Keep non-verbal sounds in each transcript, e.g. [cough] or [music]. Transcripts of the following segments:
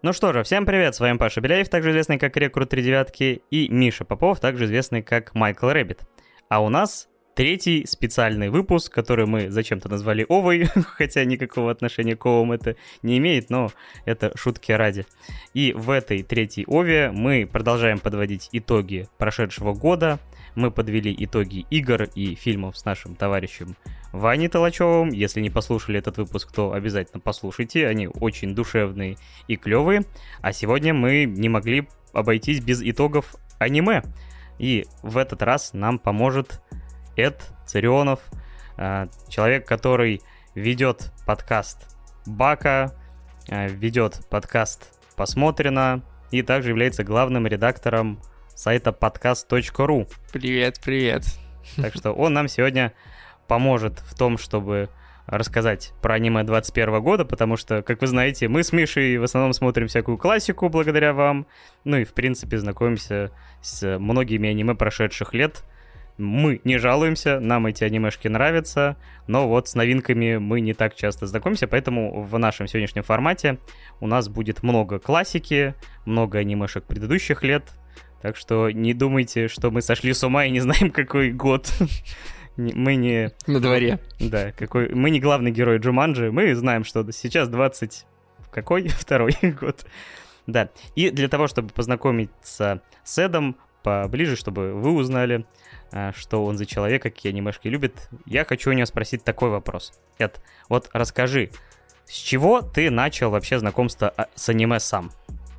Ну что же, всем привет, с вами Паша Беляев, также известный как Рекрут 3 девятки, и Миша Попов, также известный как Майкл Рэббит. А у нас третий специальный выпуск, который мы зачем-то назвали Овой, [laughs] хотя никакого отношения к Овам это не имеет, но это шутки ради. И в этой третьей Ове мы продолжаем подводить итоги прошедшего года, мы подвели итоги игр и фильмов с нашим товарищем Ваней Толачевым. Если не послушали этот выпуск, то обязательно послушайте. Они очень душевные и клевые. А сегодня мы не могли обойтись без итогов аниме. И в этот раз нам поможет Эд Царионов, э, человек, который ведет подкаст Бака, э, ведет подкаст Посмотрено и также является главным редактором сайта podcast.ru. Привет, привет. Так что он нам сегодня поможет в том, чтобы рассказать про аниме 21 года, потому что, как вы знаете, мы с Мишей в основном смотрим всякую классику благодаря вам, ну и, в принципе, знакомимся с многими аниме прошедших лет. Мы не жалуемся, нам эти анимешки нравятся, но вот с новинками мы не так часто знакомимся, поэтому в нашем сегодняшнем формате у нас будет много классики, много анимешек предыдущих лет, так что не думайте, что мы сошли с ума и не знаем, [laughs] какой год. Мы не... На дворе. Да, какой... Мы не главный герой Джуманджи, мы знаем, что сейчас 20... Какой? [laughs] Второй год. Да, и для того, чтобы познакомиться с Эдом поближе, чтобы вы узнали, что он за человек, какие анимешки любит, я хочу у него спросить такой вопрос. Эд, вот расскажи, с чего ты начал вообще знакомство а, с аниме сам?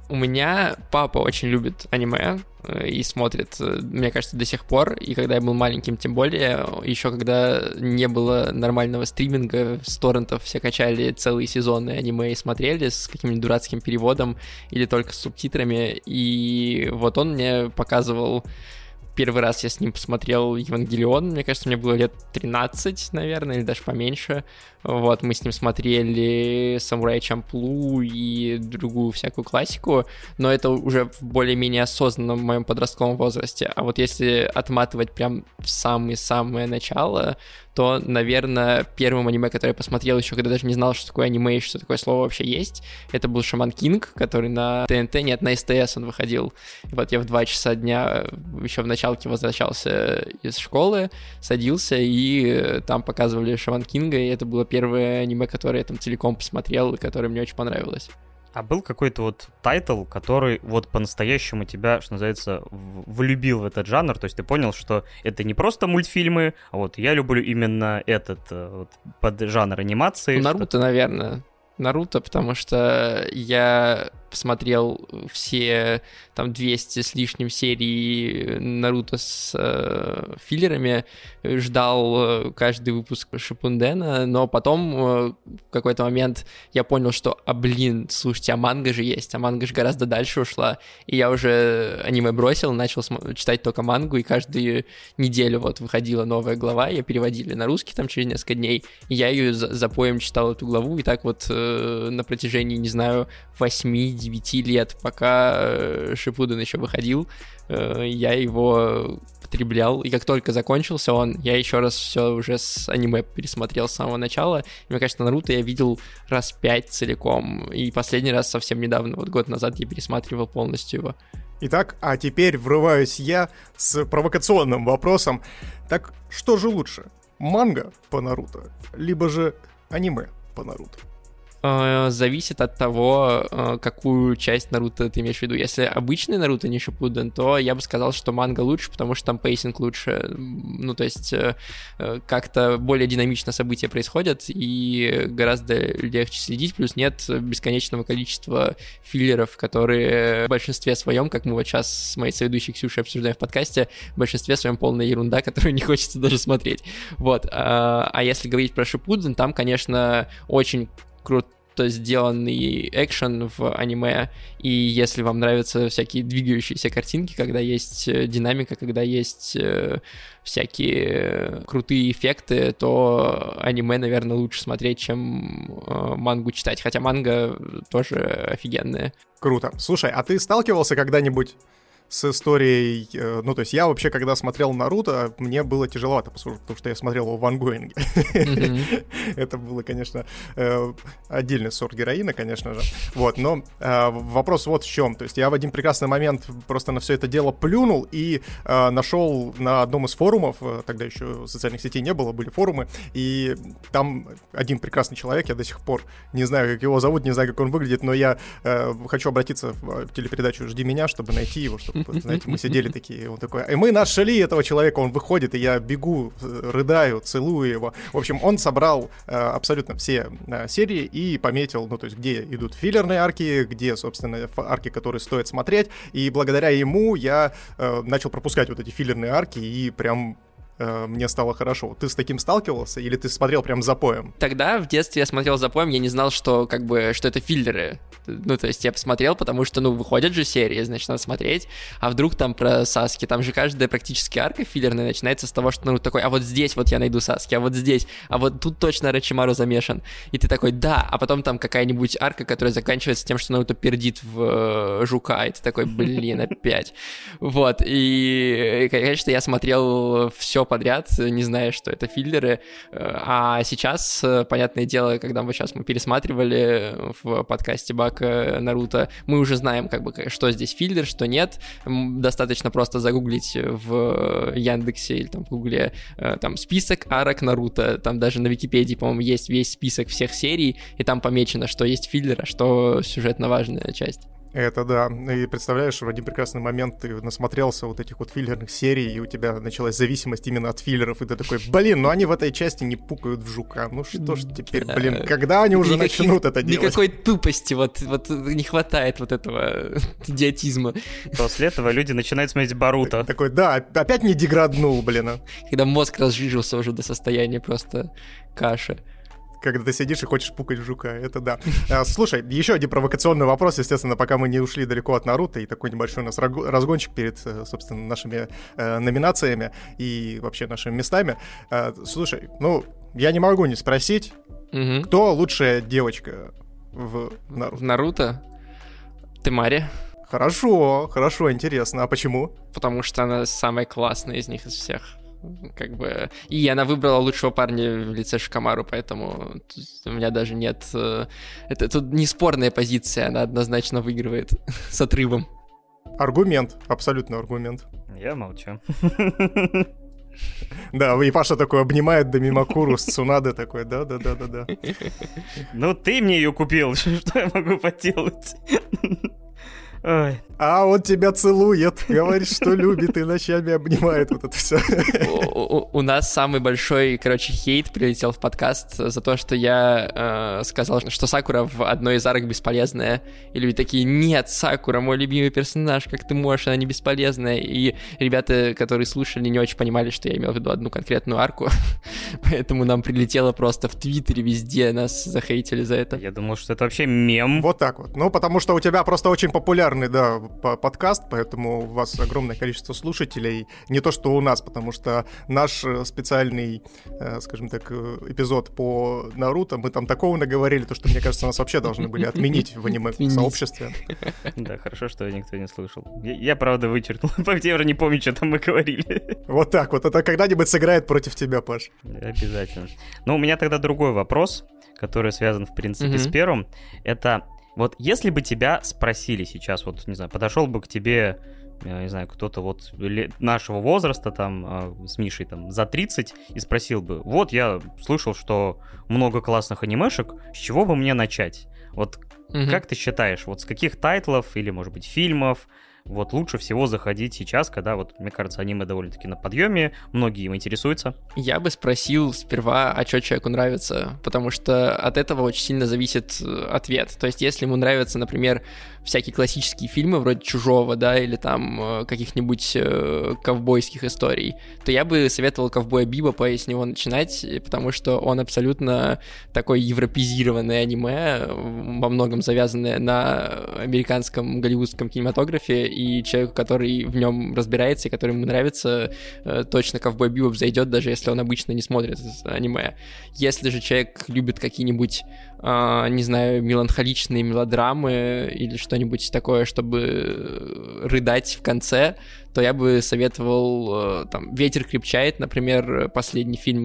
У меня папа очень любит аниме э, и смотрит, э, мне кажется, до сих пор. И когда я был маленьким, тем более, еще когда не было нормального стриминга, с торрентов все качали целые сезоны аниме и смотрели с каким-нибудь дурацким переводом или только с субтитрами. И вот он мне показывал первый раз я с ним посмотрел Евангелион, мне кажется, мне было лет 13, наверное, или даже поменьше. Вот, мы с ним смотрели Самурай Чамплу и другую всякую классику, но это уже в более-менее осознанном моем подростковом возрасте. А вот если отматывать прям в самое-самое начало, то, наверное, первым аниме, которое я посмотрел еще, когда даже не знал, что такое аниме и что такое слово вообще есть, это был Шаман Кинг, который на ТНТ, нет, на СТС он выходил. И вот я в 2 часа дня еще в началке возвращался из школы, садился, и там показывали Шаман Кинга, и это было первое аниме, которое я там целиком посмотрел, и которое мне очень понравилось. А был какой-то вот title, который вот по-настоящему тебя, что называется, влюбил в этот жанр? То есть ты понял, что это не просто мультфильмы, а вот я люблю именно этот э, вот, под жанр анимации. Наруто, что... наверное. Наруто, потому что я посмотрел все там 200 с лишним серий Наруто с э, филлерами, ждал э, каждый выпуск Шипундена, но потом э, в какой-то момент я понял, что, а блин, слушайте, а манга же есть, а манга же гораздо дальше ушла, и я уже аниме бросил, начал читать только мангу, и каждую неделю вот выходила новая глава, ее переводили на русский там через несколько дней, и я ее за, за поем читал эту главу, и так вот э, на протяжении, не знаю, 8-9 лет, пока э, Шипуден еще выходил, э, я его потреблял, и как только закончился он, я еще раз все уже с аниме пересмотрел с самого начала. И, мне кажется, Наруто я видел раз пять целиком, и последний раз совсем недавно, вот год назад я пересматривал полностью его. Итак, а теперь врываюсь я с провокационным вопросом. Так что же лучше, манга по Наруто, либо же аниме по Наруто? Э, зависит от того, э, какую часть Наруто ты имеешь в виду. Если обычный Наруто не Шипуден, то я бы сказал, что манга лучше, потому что там pacing лучше. Ну, то есть э, как-то более динамично события происходят и гораздо легче следить, плюс нет бесконечного количества filler ов, которые в большинстве своем, как мы вот сейчас с моей соведущей Ксюшей обсуждаем в подкасте, в большинстве своем полная ерунда, [laughs] которую не хочется даже смотреть. Вот. А, а если говорить про Шипуден, там, конечно, очень круто сделанный экшен в аниме, и если вам нравятся всякие двигающиеся картинки, когда есть э, динамика, когда есть э, всякие крутые эффекты, то аниме, наверное, лучше смотреть, чем э, мангу читать, хотя манга тоже офигенная. Круто. Слушай, а ты сталкивался когда-нибудь с историей... Э, ну, то есть я вообще, когда смотрел Наруто, мне было тяжеловато, потому что я смотрел его в ангоинге. Это было, конечно, э, отдельный сорт героина, конечно же. Вот, но э, вопрос вот в чем. То есть я в один прекрасный момент просто на все это дело плюнул и нашел на одном из форумов, тогда еще социальных сетей не было, были форумы, и там один прекрасный человек, я до сих пор не знаю, как его зовут, не знаю, как он выглядит, но я хочу обратиться в телепередачу «Жди меня», чтобы найти его, чтобы знаете, мы сидели [laughs] такие, он такой, и мы нашли этого человека, он выходит, и я бегу, э, рыдаю, целую его. В общем, он собрал э, абсолютно все э, серии и пометил, ну, то есть, где идут филлерные арки, где, собственно, арки, которые стоит смотреть, и благодаря ему я э, начал пропускать вот эти филлерные арки и прям э, мне стало хорошо. Ты с таким сталкивался или ты смотрел прям за поем? Тогда в детстве я смотрел за поем, я не знал, что как бы что это филлеры. Ну, то есть я посмотрел, потому что, ну, выходят же серии, значит, надо смотреть. А вдруг там про Саски, там же каждая практически арка филлерная начинается с того, что, ну, такой, а вот здесь вот я найду Саски, а вот здесь, а вот тут точно Рачимару замешан. И ты такой, да, а потом там какая-нибудь арка, которая заканчивается тем, что Наруто пердит в э, жука, и ты такой, блин, опять. Вот, и, конечно, я смотрел все подряд, не зная, что это филлеры. А сейчас, понятное дело, когда мы сейчас мы пересматривали в подкасте Бак Наруто, мы уже знаем, как бы, что здесь филлер, что нет. Достаточно просто загуглить в Яндексе или там в Гугле э, там список арок Наруто. Там даже на Википедии, по-моему, есть весь список всех серий, и там помечено, что есть филлер, а что сюжетно важная часть. Это да. И представляешь, в один прекрасный момент ты насмотрелся вот этих вот филлерных серий, и у тебя началась зависимость именно от филлеров, и ты такой, блин, ну они в этой части не пукают в жука. Ну что ж теперь, блин, когда они уже Никаких, начнут это делать? Никакой тупости, вот, вот не хватает вот этого [laughs] идиотизма. После этого люди начинают смотреть Баруто. Такой, да, опять не деграднул, блин. А». Когда мозг разжижился уже до состояния просто каши когда ты сидишь и хочешь пукать жука, это да. [laughs] А, слушай, еще один провокационный вопрос, естественно, пока мы не ушли далеко от Наруто, и такой небольшой у нас разгончик перед, э, собственно, нашими э, номинациями и вообще нашими местами. А, слушай, ну, я не могу не спросить, угу. кто лучшая девочка в Наруто? В Наруто? Ты Мари. Хорошо, хорошо, интересно. А почему? Потому что она самая классная из них из всех как бы... И она выбрала лучшего парня в лице Шикамару, поэтому у меня даже нет... Э, это тут не спорная позиция, она однозначно выигрывает [laughs] с отрывом. Аргумент, абсолютно аргумент. Я молчу. [laughs] Да, и Паша такой обнимает Дамимакуру с Цунады такой, да-да-да-да-да. Ну ты мне ее купил, [laughs] что я могу поделать? Ой. А он тебя целует, говорит, что любит и ночами обнимает вот это все. У, у нас самый большой, короче, хейт прилетел в подкаст за то, что я э, сказал, что Сакура в одной из арок бесполезная. И люди такие, нет, Сакура, мой любимый персонаж, как ты можешь, она не бесполезная. И ребята, которые слушали, не очень понимали, что я имел в виду одну конкретную арку. [laughs] Поэтому нам прилетело просто в Твиттере везде, нас захейтили за это. Я думал, что это вообще мем. Вот так вот. Ну, потому что у тебя просто очень популярный популярный, да, подкаст, поэтому у вас огромное количество слушателей. Не то, что у нас, потому что наш э, специальный, э, скажем так, э, эпизод по Наруто, мы там такого наговорили, то, что, мне кажется, нас вообще должны были отменить в аниме-сообществе. Да, хорошо, что никто не слышал. Я, правда, вычеркнул. [laughs] Я уже не помню, что там мы говорили. Вот так вот. Это когда-нибудь сыграет против тебя, Паш. Обязательно. Но у меня тогда другой вопрос, который связан, в принципе, с первым. Это вот если бы тебя спросили сейчас, вот, не знаю, подошел бы к тебе, я не знаю, кто-то вот нашего возраста, там, а, с Мишей, там, за 30, и спросил бы, вот, я слышал, что много классных анимешек, с чего бы мне начать? Вот угу. как ты считаешь, вот с каких тайтлов или, может быть, фильмов, вот лучше всего заходить сейчас, когда вот, мне кажется, аниме довольно-таки на подъеме, многие им интересуются. Я бы спросил сперва, а что человеку нравится, потому что от этого очень сильно зависит э, ответ. То есть, если ему нравятся, например, всякие классические фильмы вроде «Чужого», да, или там э, каких-нибудь э, ковбойских историй, то я бы советовал «Ковбоя Бибопа» с него начинать, потому что он абсолютно такой европезированный аниме, во многом завязанное на американском голливудском кинематографе, и человеку, который в нем разбирается и который ему нравится, э, точно Ковбой Бибоп зайдет, даже если он обычно не смотрит аниме. Если же человек любит какие-нибудь Uh, не знаю, меланхоличные мелодрамы или что-нибудь такое, чтобы рыдать в конце, то я бы советовал э, там «Ветер крепчает», например, последний фильм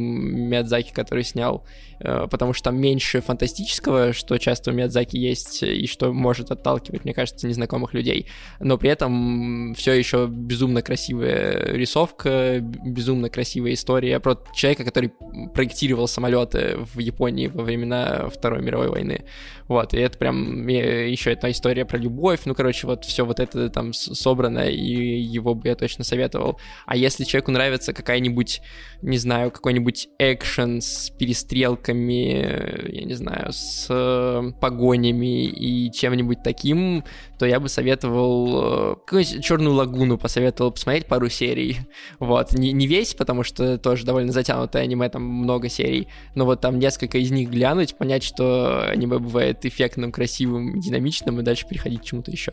Миядзаки, который снял, э, потому что там меньше фантастического, что часто у Миядзаки есть и что может отталкивать, мне кажется, незнакомых людей, но при этом все еще безумно красивая рисовка, безумно красивая история про человека, который проектировал самолеты в Японии во времена Второй мировой войны. Вот, и это прям еще одна история про любовь, ну, короче, вот все вот это там собрано, и его бы я точно советовал. А если человеку нравится какая-нибудь, не знаю, какой-нибудь экшен с перестрелками, я не знаю, с э, погонями и чем-нибудь таким, то я бы советовал э, какую-нибудь Черную лагуну посоветовал посмотреть пару серий. Вот, не, не весь, потому что тоже довольно затянутое аниме, там много серий, но вот там несколько из них глянуть, понять, что аниме бывает эффектным, красивым, динамичным, и дальше переходить к чему-то еще.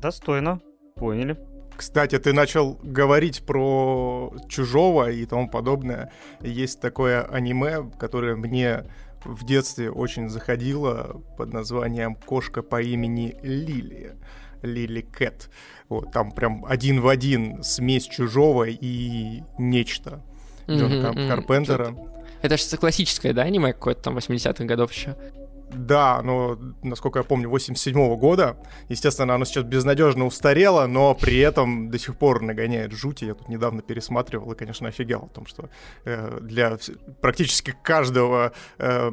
Достойно, поняли. Кстати, ты начал говорить про чужого и тому подобное. Есть такое аниме, которое мне в детстве очень заходило под названием «Кошка по имени Лили». Лили Кэт. Вот, там прям один в один смесь чужого и нечто. Джона mm-hmm, Карпентера. Это же классическое, да, аниме какое-то там 80-х годов еще? Да, оно, насколько я помню, 87 -го года. Естественно, оно сейчас безнадежно устарело, но при этом до сих пор нагоняет жути. Я тут недавно пересматривал и, конечно, офигел о том, что э, для практически каждого э,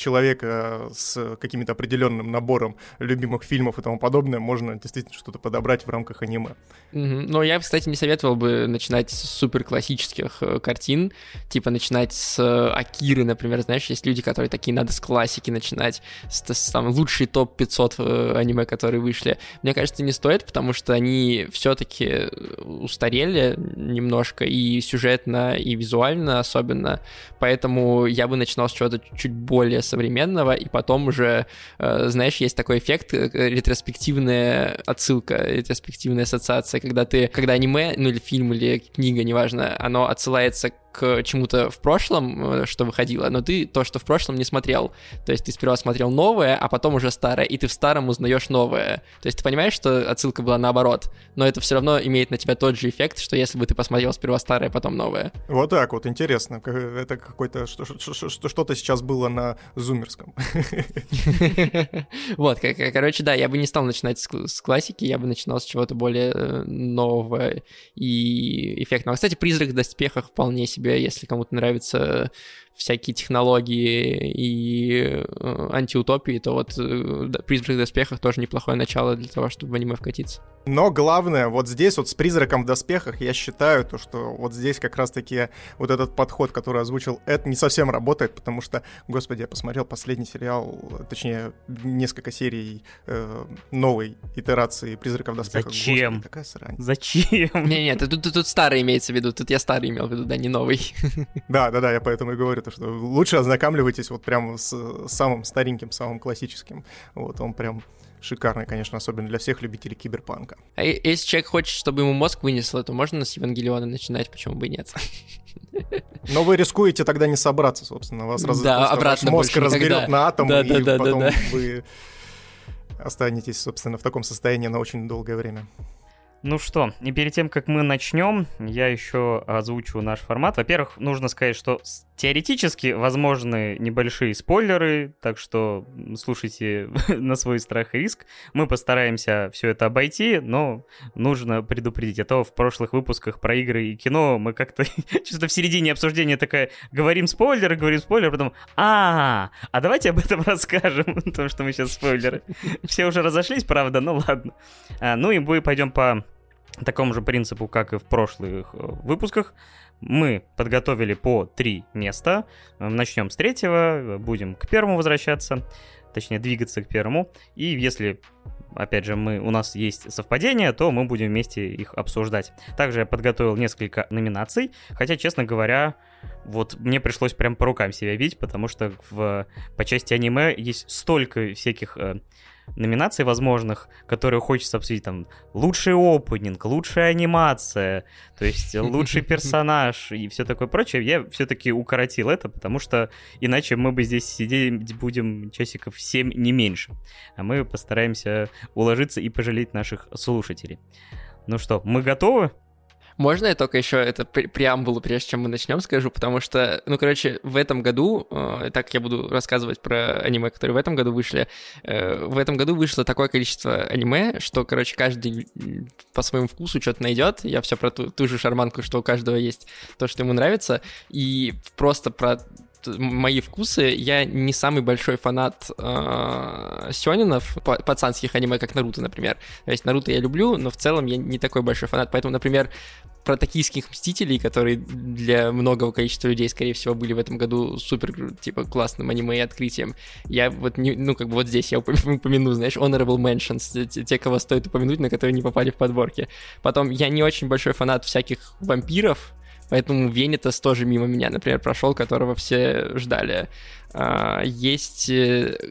человека с каким-то определенным набором любимых фильмов и тому подобное можно действительно что-то подобрать в рамках аниме. Но я, кстати, не советовал бы начинать с супер классических э, картин, типа начинать с э, Акиры, например, знаешь, есть люди, которые такие, надо с классики начинать, с, с там лучший топ-500 э, аниме, которые вышли. Мне кажется, не стоит, потому что они все-таки устарели немножко и сюжетно, и визуально особенно, поэтому я бы начинал с чего-то чуть более современного, и потом уже, э, знаешь, есть такой эффект, э, ретроспективная отсылка, ретроспективная ассоциация, когда ты, когда аниме, ну или фильм, или книга, неважно, оно отсылается к чему-то в прошлом, э, что выходило, но ты то, что в прошлом не смотрел. То есть ты сперва смотрел новое, а потом уже старое, и ты в старом узнаешь новое. То есть ты понимаешь, что отсылка была наоборот, но это все равно имеет на тебя тот же эффект, что если бы ты посмотрел сперва старое, потом новое. Вот так вот, интересно. Это какой-то что-то сейчас было на зумерском. [laughs] Вот, короче, да, я бы не стал начинать с классики, я бы начинал с чего-то более э, нового и эффектного. Кстати, «Призрак в доспехах» вполне себе себе, если кому-то нравятся всякие технологии и э, антиутопии, то вот э, «Призрак в доспехах» тоже неплохое начало для того, чтобы в аниме вкатиться. Но главное, вот здесь вот с «Призраком в доспехах» я считаю, то, что вот здесь как раз-таки вот этот подход, который озвучил Эд, не совсем работает, потому что, господи, я посмотрел последний сериал, точнее, несколько серий э, новой итерации «Призраков в доспехах». Зачем? Господи, какая срань. Зачем? Не-не, тут, тут, тут старый имеется в виду, тут я старый имел в виду, да, не новый. Да-да-да, я поэтому и говорю, то, что лучше ознакомливайтесь вот прямо с самым стареньким, самым классическим. Вот он прям шикарный, конечно, особенно для всех любителей киберпанка. А если человек хочет, чтобы ему мозг вынесло, то можно с Евангелиона начинать, почему бы и нет? Но вы рискуете тогда не собраться, собственно. Вас раз... да, обратно мозг разберет на атомы, да, да, и да, потом да, да. вы останетесь, собственно, в таком состоянии на очень долгое время. Ну что, и перед тем, как мы начнем, я еще озвучу наш формат. Во-первых, нужно сказать, что теоретически возможны небольшие спойлеры, так что слушайте [laughs] на свой страх и риск. Мы постараемся все это обойти, но нужно предупредить. А то в прошлых выпусках про игры и кино мы как-то [laughs] что-то в середине обсуждения такая, говорим спойлеры, говорим спойлеры, потом, а, а давайте об этом [laughs] расскажем, потому что мы сейчас спойлеры. Все уже разошлись, правда, ну ладно. А, ну и мы пойдем по такому же принципу, как и в прошлых э, выпусках. Мы подготовили по три места. Начнем с третьего, будем к первому возвращаться, точнее двигаться к первому. И если опять же, мы, у нас есть совпадения, то мы будем вместе их обсуждать. Также я подготовил несколько номинаций, хотя, честно говоря, вот мне пришлось прям по рукам себя бить, потому что в, по части аниме есть столько всяких э, номинаций возможных, которые хочется обсудить, там, лучший опенинг, лучшая анимация, то есть [laughs] лучший персонаж и все такое прочее, я все-таки укоротил это, потому что иначе мы бы здесь сидеть будем часиков 7 не меньше. А мы постараемся уложиться и пожалеть наших слушателей. Ну что, мы готовы? Можно я только еще это преамбулу, прежде чем мы начнем, скажу, потому что, ну, короче, в этом году, э, так я буду рассказывать про аниме, которые в этом году вышли, э, в этом году вышло такое количество аниме, что, короче, каждый по своему вкусу что-то найдет. Я все про ту, ту же шарманку, что у каждого есть то, что ему нравится, и просто про мои вкусы. Я не самый большой фанат э, сёнинов, пацанских аниме, как Наруто, например. То есть Наруто я люблю, но в целом я не такой большой фанат. Поэтому, например, про токийских мстителей, которые для многого количества людей, скорее всего, были в этом году супер, типа, классным аниме и открытием. Я вот, не, ну, как бы вот здесь я [laughs] упомяну, знаешь, honorable mentions, те, кого стоит упомянуть, на которые не попали в подборки. Потом, я не очень большой фанат всяких вампиров, Поэтому Венитас тоже мимо меня, например, прошел, которого все ждали. А, есть э,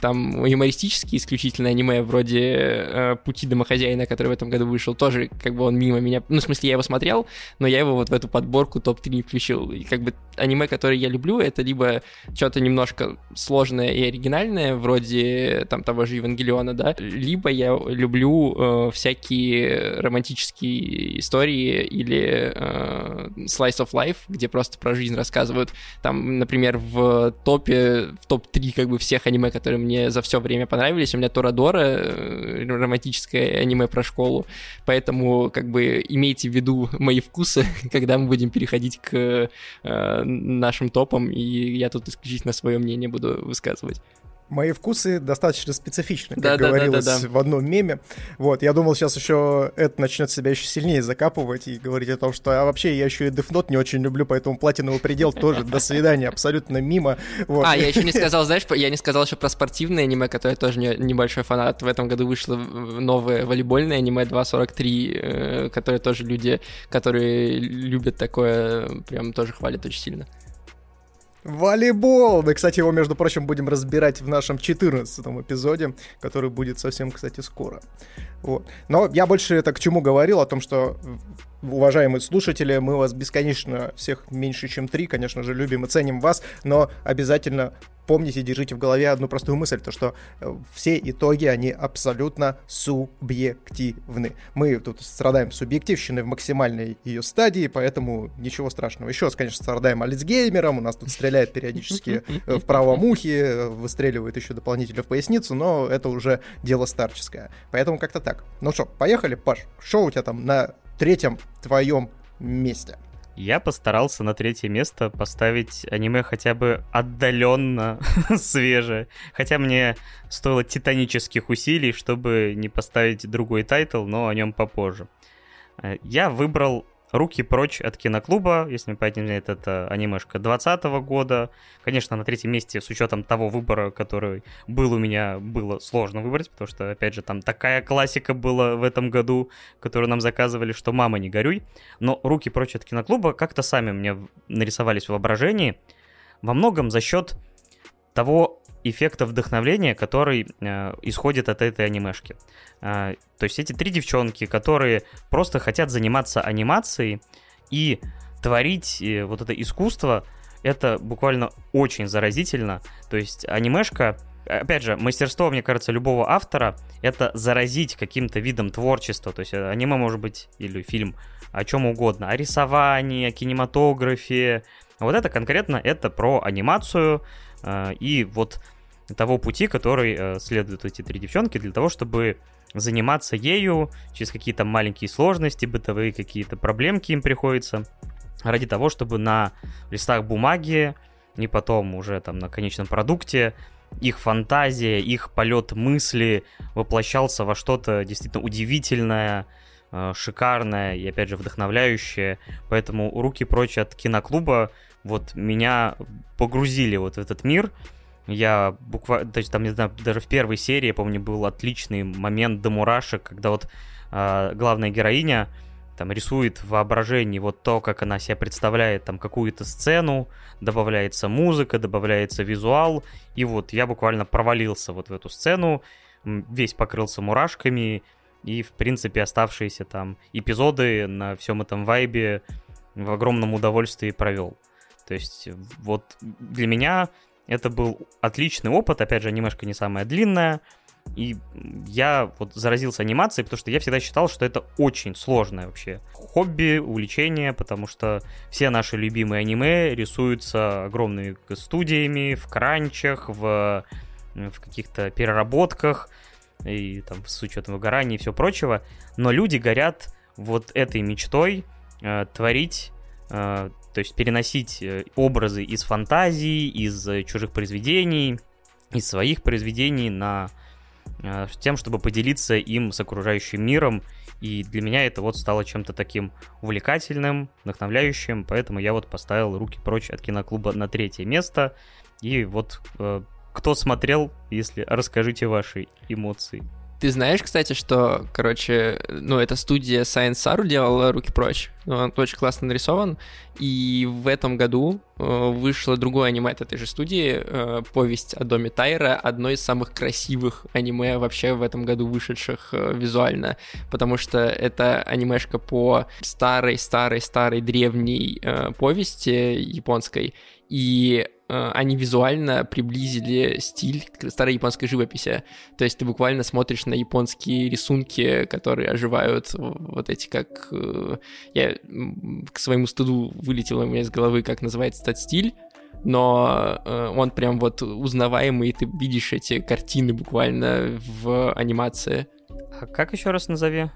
там юмористические исключительно аниме, вроде э, «Пути домохозяина», который в этом году вышел, тоже как бы он мимо меня... Ну, в смысле, я его смотрел, но я его вот в эту подборку топ-3 не включил. И как бы аниме, которые я люблю, это либо что-то немножко сложное и оригинальное, вроде там того же Евангелиона, да, либо я люблю э, всякие романтические истории или э, slice of life, где просто про жизнь рассказывают. Там, например, в топе, в топ-3 как бы всех аниме, которые мне за все время понравились. У меня Торадора, э, романтическое аниме про школу, поэтому как бы имейте в виду мои вкусы, [laughs] когда мы будем переходить к э, нашим топам, и я тут исключительно свое мнение буду высказывать. Мои вкусы достаточно специфичны, как да, говорилось да, да, да, в одном меме. Вот, я думал, сейчас еще это начнет себя еще сильнее закапывать и говорить о том, что а вообще я еще и Note не очень люблю, поэтому платиновый предел тоже до свидания, абсолютно мимо. Вот. А, я еще не сказал, знаешь, я не сказал еще про спортивное аниме, которое тоже не, небольшой фанат. В этом году вышло новое волейбольное аниме 2.43, э, которое тоже люди, которые любят такое, прям тоже хвалят очень сильно. Волейбол! Мы, кстати, его, между прочим, будем разбирать в нашем 14 эпизоде, который будет совсем, кстати, скоро. Вот. Но я больше это к чему говорил, о том, что уважаемые слушатели, мы вас бесконечно всех меньше, чем три, конечно же, любим и ценим вас, но обязательно помните, держите в голове одну простую мысль, то что э, все итоги, они абсолютно субъективны. Мы тут страдаем субъективщиной в максимальной ее стадии, поэтому ничего страшного. Еще конечно, страдаем Альцгеймером, у нас тут стреляет периодически э, в правом ухе, э, выстреливает еще дополнительно в поясницу, но это уже дело старческое. Поэтому как-то так. Ну что, поехали, Паш, что у тебя там на третьем твоем месте? Я постарался на третье место поставить аниме хотя бы отдаленно [laughs] свежее. Хотя мне стоило титанических усилий, чтобы не поставить другой тайтл, но о нем попозже. Э, я выбрал Руки прочь от киноклуба, если не помнить, это анимешка 2020 года. Конечно, на третьем месте, с учетом того выбора, который был у меня, было сложно выбрать, потому что, опять же, там такая классика была в этом году, которую нам заказывали, что «Мама, не горюй». Но «Руки прочь от киноклуба» как-то сами мне нарисовались в воображении, во многом за счет того эффекта вдохновления, который э, исходит от этой анимешки. Э, то есть эти три девчонки, которые просто хотят заниматься анимацией и творить э, вот это искусство, это буквально очень заразительно. То есть анимешка, опять же, мастерство, мне кажется, любого автора — это заразить каким-то видом творчества. То есть аниме может быть или фильм о чем угодно, о рисовании, о кинематографе. Вот это конкретно это про анимацию, э, и вот того пути, который э, следуют эти три девчонки для того, чтобы заниматься ею через какие-то маленькие сложности, бытовые какие-то проблемки им приходится, ради того, чтобы на листах бумаги и потом уже там на конечном продукте их фантазия, их полет мысли воплощался во что-то действительно удивительное, э, шикарное и, опять же, вдохновляющее. Поэтому руки прочь от киноклуба вот меня погрузили вот в этот мир, я буквально, то есть там, не знаю, даже в первой серии, я помню, был отличный момент до мурашек, когда вот э, главная героиня там рисует в воображении вот то, как она себя представляет, там какую-то сцену, добавляется музыка, добавляется визуал, и вот я буквально провалился вот в эту сцену, весь покрылся мурашками, и, в принципе, оставшиеся там эпизоды на всем этом вайбе в огромном удовольствии провел. То есть вот для меня это был отличный опыт, опять же, анимешка не самая длинная, и я вот заразился анимацией, потому что я всегда считал, что это очень сложное вообще хобби, увлечение, потому что все наши любимые аниме рисуются огромными студиями, в кранчах, в, в каких-то переработках, и там с учетом выгорания и все прочего. Но люди горят вот этой мечтой э, творить э, то есть переносить э, образы из фантазии, из э, чужих произведений, из своих произведений на э, тем, чтобы поделиться им с окружающим миром. И для меня это вот стало чем-то таким увлекательным, вдохновляющим, поэтому я вот поставил руки прочь от киноклуба на третье место. И вот кто смотрел, если расскажите ваши эмоции. Ты знаешь, кстати, что, короче, ну, эта студия Science Saru делала «Руки прочь». Ну, он очень классно нарисован. И в этом году э, вышло другое аниме от этой же студии, э, повесть о доме Тайра, одно из самых красивых аниме вообще в этом году вышедших э, визуально, потому что это анимешка по старой-старой-старой древней повести японской, и они визуально приблизили стиль старой японской живописи. То есть ты буквально смотришь на японские рисунки, которые оживают вот эти как... Э, я к своему стыду вылетело у меня из головы, как называется этот стиль, но э, он прям вот узнаваемый, ты видишь эти картины буквально в анимации. А как еще раз назови?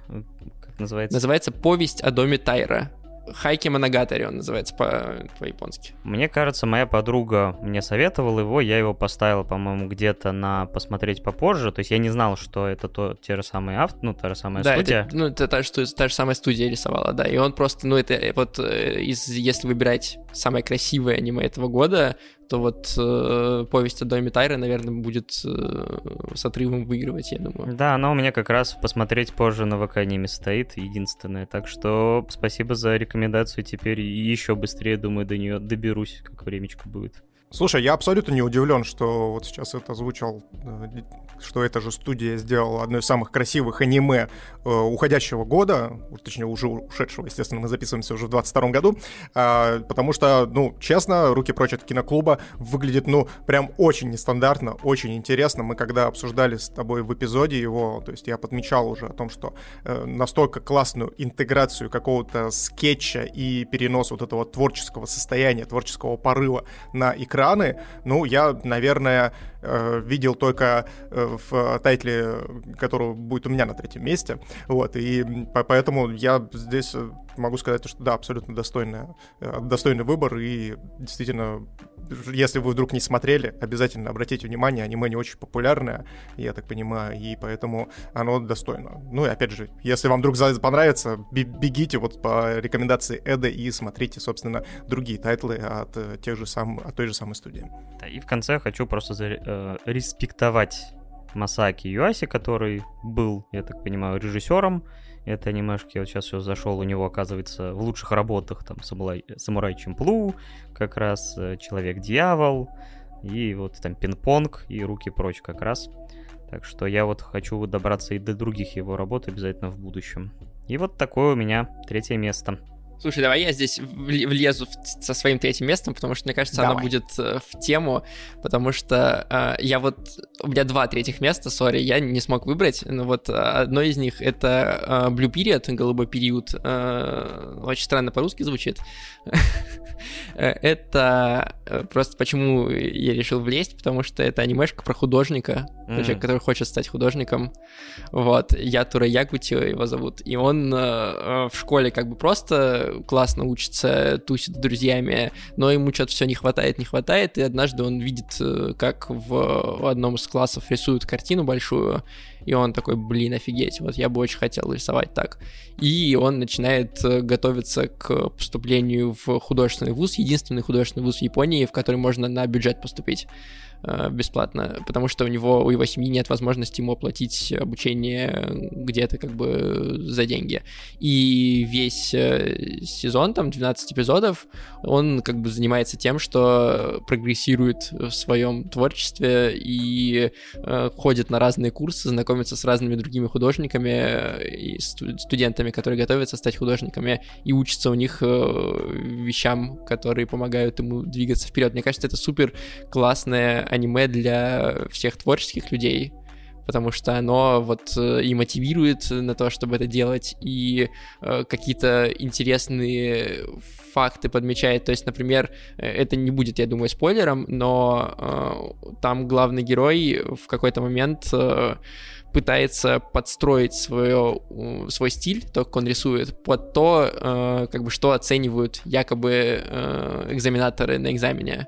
Как называется? Называется «Повесть о доме Тайра». Хайки Моногатари он называется по- по-японски. Мне кажется, моя подруга мне советовала его, я его поставил, по-моему, где-то на посмотреть попозже, то есть я не знал, что это то, те же самые авто, ну, та же самая да, студия. Это, ну, это та, что, та же самая студия рисовала, да, и он просто, ну, это э, вот э, из, если выбирать самое красивое аниме этого года, то вот э, повесть о доме Тайра, наверное, будет э, с отрывом выигрывать, я думаю. Да, она у меня как раз посмотреть позже на ВК аниме стоит, единственное. Так что спасибо за рекомендацию. Теперь еще быстрее, думаю, до нее доберусь, как времечко будет. Слушай, я абсолютно не удивлен, что вот сейчас это озвучил, э, что эта же студия сделала одно из самых красивых аниме э, уходящего года, точнее, уже ушедшего, естественно, мы записываемся уже в 22 году, э, потому что, ну, честно, «Руки прочь от киноклуба» выглядит, ну, прям очень нестандартно, очень интересно. Мы когда обсуждали с тобой в эпизоде его, то есть я подмечал уже о том, что э, настолько классную интеграцию какого-то скетча и перенос вот этого творческого состояния, творческого порыва на экран экраны, ну, я, наверное, э, видел только э, в тайтле, который будет у меня на третьем месте. Вот, и поэтому я здесь могу сказать, что да, абсолютно достойный, э, достойный выбор, и действительно, если вы вдруг не смотрели, обязательно обратите внимание, аниме не очень популярное, я так понимаю, и поэтому оно достойно. Ну и опять же, если вам вдруг понравится, бегите вот по рекомендации Эда и смотрите, собственно, другие тайтлы от, тех же сам, от той же самой студии. Да, и в конце хочу просто за, э, респектовать Масаки Юаси, который был, я так понимаю, режиссером этой анимешки. Вот сейчас все зашел, у него, оказывается, в лучших работах там Самурай, Самурай Чемплу, как раз э, Человек-дьявол, и вот там Пинг-понг и Руки прочь как раз. Так что я вот хочу добраться и до других его работ обязательно в будущем. И вот такое у меня третье место. Слушай, давай я здесь влезу в, со своим третьим местом, потому что, мне кажется, давай. оно будет э, в тему, потому что э, я вот... У меня два третьих места, сори, я не смог выбрать, но вот э, одно из них — это э, Blue Period, голубой период. Э, очень странно по-русски звучит. [laughs] Это э, просто почему я решил влезть, потому что это анимешка про художника, mm. человек, который хочет стать художником. Вот, Ятура Ягути его зовут. И он э, в школе как бы просто классно учится, тусит с друзьями, но ему что-то все не хватает, не хватает, и однажды он видит, как в одном из классов рисуют картину большую, и он такой, блин, офигеть, вот я бы очень хотел рисовать так. И он начинает э, готовиться к поступлению в художественный вуз, единственный художественный вуз в Японии, в который можно на бюджет поступить. Э, бесплатно, потому что у него, у его семьи нет возможности ему оплатить обучение где-то как бы за деньги. И весь э, сезон, там 12 эпизодов, он как бы занимается тем, что прогрессирует в своем творчестве и э, ходит на разные курсы, знакомится с разными другими художниками и студентами, которые готовятся стать художниками, и учится у них вещам, которые помогают ему двигаться вперед. Мне кажется, это супер классная аниме для всех творческих людей, потому что оно вот э, и мотивирует на то, чтобы это делать, и э, какие-то интересные факты подмечает. То есть, например, э, это не будет, я думаю, спойлером, но э, там главный герой в какой-то момент э, пытается подстроить свое, свой стиль, то, как он рисует, под то, э, как бы, что оценивают якобы э, экзаменаторы на экзамене.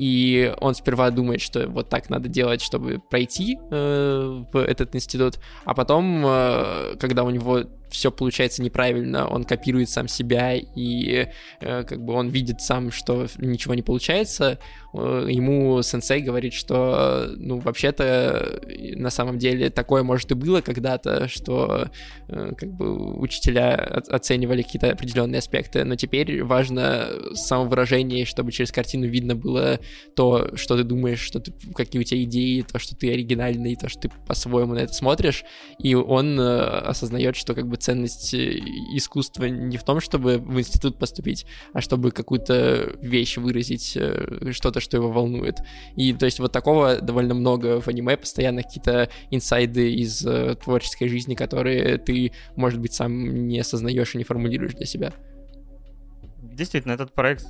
И он сперва думает, что вот так надо делать, чтобы пройти э, в этот институт, а потом, э, когда у него все получается неправильно, он копирует сам себя, и э, как бы он видит сам, что ничего не получается, э, ему сенсей говорит, что, ну, вообще-то, на самом деле, такое, может, и было когда-то, что э, как бы учителя оценивали какие-то определенные аспекты, но теперь важно самовыражение, чтобы через картину видно было то, что ты думаешь, что ты, какие у тебя идеи, то, что ты оригинальный, то, что ты по-своему на это смотришь, и он э, осознает, что как бы ценность э, искусства не в том, чтобы в институт поступить, а чтобы какую-то вещь выразить, э, что-то, что его волнует. И то есть вот такого довольно много в аниме, постоянно какие-то инсайды из э, творческой жизни, которые ты, может быть, сам не осознаешь и не формулируешь для себя действительно, этот проект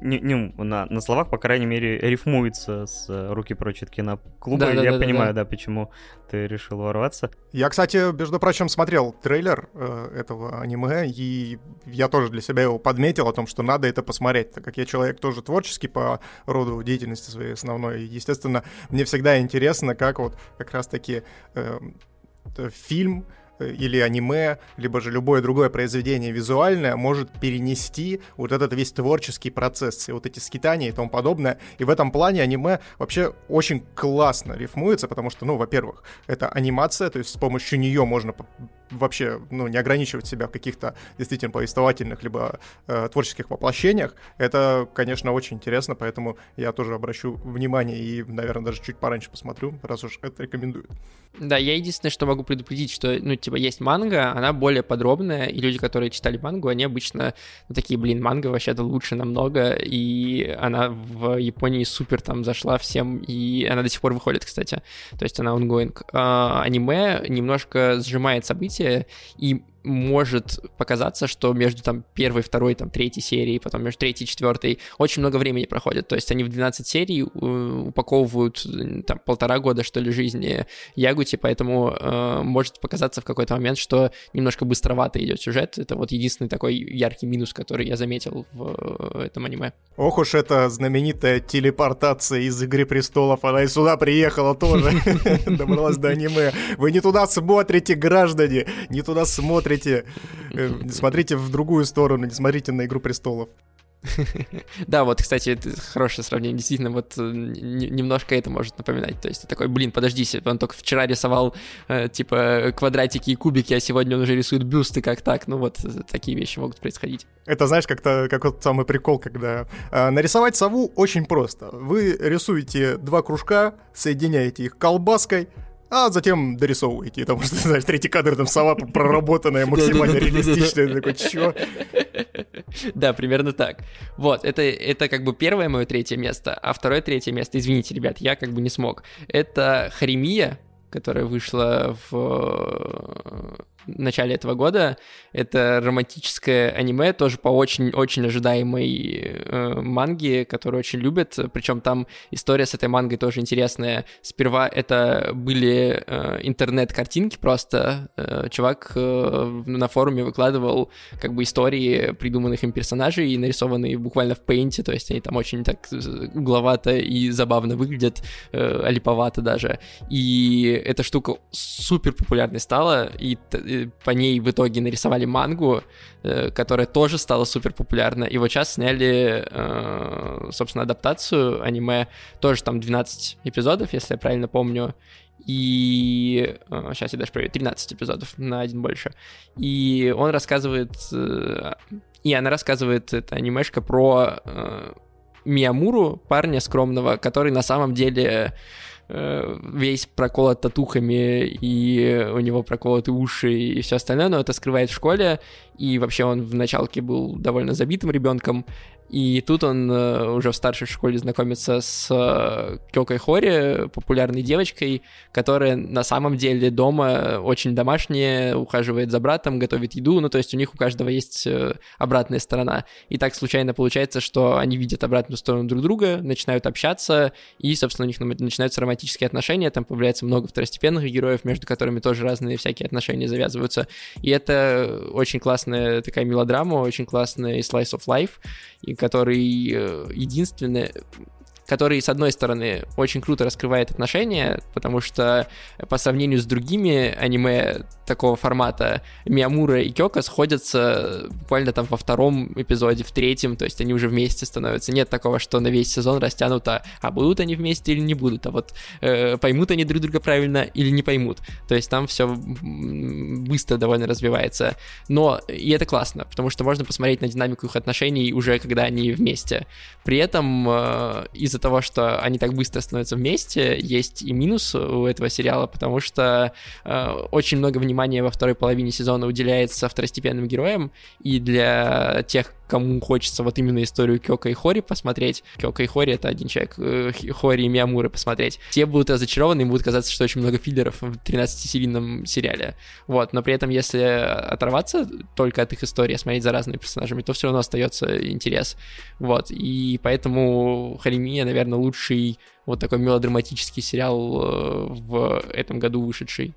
не, не, на, на словах, по крайней мере, рифмуется с э, «Руки прочь от киноклуба». Да, да, Я да, понимаю, да. да, почему ты решил ворваться. Я, кстати, между прочим, смотрел трейлер э, этого аниме, и я тоже для себя его подметил о том, что надо это посмотреть, так как я человек тоже творческий по роду деятельности своей основной. И, естественно, мне всегда интересно, как вот как раз-таки э, фильм или аниме, либо же любое другое произведение визуальное может перенести вот этот весь творческий процесс, и вот эти скитания и тому подобное. И в этом плане аниме вообще очень классно рифмуется, потому что, ну, во-первых, это анимация, то есть с помощью нее можно вообще ну, не ограничивать себя в каких-то действительно повествовательных либо э, творческих воплощениях, это, конечно, очень интересно, поэтому я тоже обращу внимание и, наверное, даже чуть пораньше посмотрю, раз уж это рекомендуют. Да, я единственное, что могу предупредить, что, ну, типа, есть манга, она более подробная, и люди, которые читали мангу, они обычно ну, такие, блин, манга вообще-то лучше намного, и она в Японии супер там зашла всем, и она до сих пор выходит, кстати, то есть она ongoing. А, аниме немножко сжимает события, и может показаться, что между там первой, второй, там третьей серией, потом между третьей и четвертой очень много времени проходит. То есть они в 12 серий э, упаковывают там полтора года, что ли, жизни Ягути, поэтому э, может показаться в какой-то момент, что немножко быстровато идет сюжет. Это вот единственный такой яркий минус, который я заметил в э, этом аниме. Ох уж эта знаменитая телепортация из «Игры престолов», она и сюда приехала тоже, [laughs] добралась до аниме. Вы не туда смотрите, граждане, не туда смотрите смотрите, э, смотрите в другую сторону, не смотрите на «Игру престолов». [laughs] Да, вот, кстати, это хорошее сравнение. Действительно, вот э, немножко это может напоминать. То есть такой, блин, подождите, он только вчера рисовал, э, типа, квадратики и кубики, а сегодня он уже рисует бюсты, как так? Ну вот, такие вещи могут происходить. Это, знаешь, как-то, как вот самый прикол, когда нарисовать сову очень просто. Вы рисуете два кружка, соединяете их колбаской, а затем дорисовываете, потому что, [laughs] знаешь, третий кадр там сова проработанная, [laughs] максимально реалистичная, такой, чё? [laughs] Да, примерно так. Вот, это, это как бы первое мое третье место, а второе третье место, извините, ребят, я как бы не смог. Это Харемия, которая вышла в начале этого года. Это романтическое аниме, тоже по очень-очень ожидаемой э, манге, которую очень любят. Причем там история с этой мангой тоже интересная. Сперва это были э, интернет-картинки просто. Э, чувак э, на форуме выкладывал как бы истории придуманных им персонажей, нарисованные буквально в пейнте, то есть они там очень так угловато и забавно выглядят, э, алиповато даже. И эта штука супер популярной стала, и по ней в итоге нарисовали мангу, э, которая тоже стала супер популярна. И вот сейчас сняли, э, собственно, адаптацию аниме, тоже там 12 эпизодов, если я правильно помню. И сейчас э, я даже проверю, 13 эпизодов на один больше. И он рассказывает, и она рассказывает, это анимешка про Миямуру, парня скромного, который на самом деле Э, весь проколот татухами, и у него проколоты уши и все остальное, но это скрывает в школе, и вообще он в началке был довольно забитым ребенком, и тут он э, уже в старшей школе знакомится с э, Кёкой Хори, популярной девочкой, которая на самом деле дома очень домашняя, ухаживает за братом, готовит еду, ну то есть у них у каждого есть э, обратная сторона. И так случайно получается, что они видят обратную сторону друг друга, начинают общаться, и, собственно, у них начинаются романтические отношения, там появляется много второстепенных героев, между которыми тоже разные всякие отношения завязываются. И это очень классная такая мелодрама, очень классный slice of life, и который э, единственный который, с одной стороны, очень круто раскрывает отношения, потому что по сравнению с другими аниме такого формата Миямура и Кёка сходятся буквально там во втором эпизоде, в третьем, то есть они уже вместе становятся. Нет такого, что на весь сезон растянуто, а будут они вместе или не будут, а вот э, поймут они друг друга правильно или не поймут. То есть там все быстро довольно развивается. Но и это классно, потому что можно посмотреть на динамику их отношений уже когда они вместе. При этом э, из-за того, что они так быстро становятся вместе, есть и минус у этого сериала, потому что э, очень много внимания во второй половине сезона уделяется второстепенным героям, и для тех, кому хочется вот именно историю Кёка и Хори посмотреть, Кёка и Хори — это один человек, э, Хори и Миямуры посмотреть, те будут разочарованы, им будет казаться, что очень много филлеров в 13-серийном сериале. Вот, но при этом, если оторваться только от их истории, смотреть за разными персонажами, то все равно остается интерес. Вот, и поэтому Харимия, наверное, лучший вот такой мелодраматический сериал э, в этом году вышедший.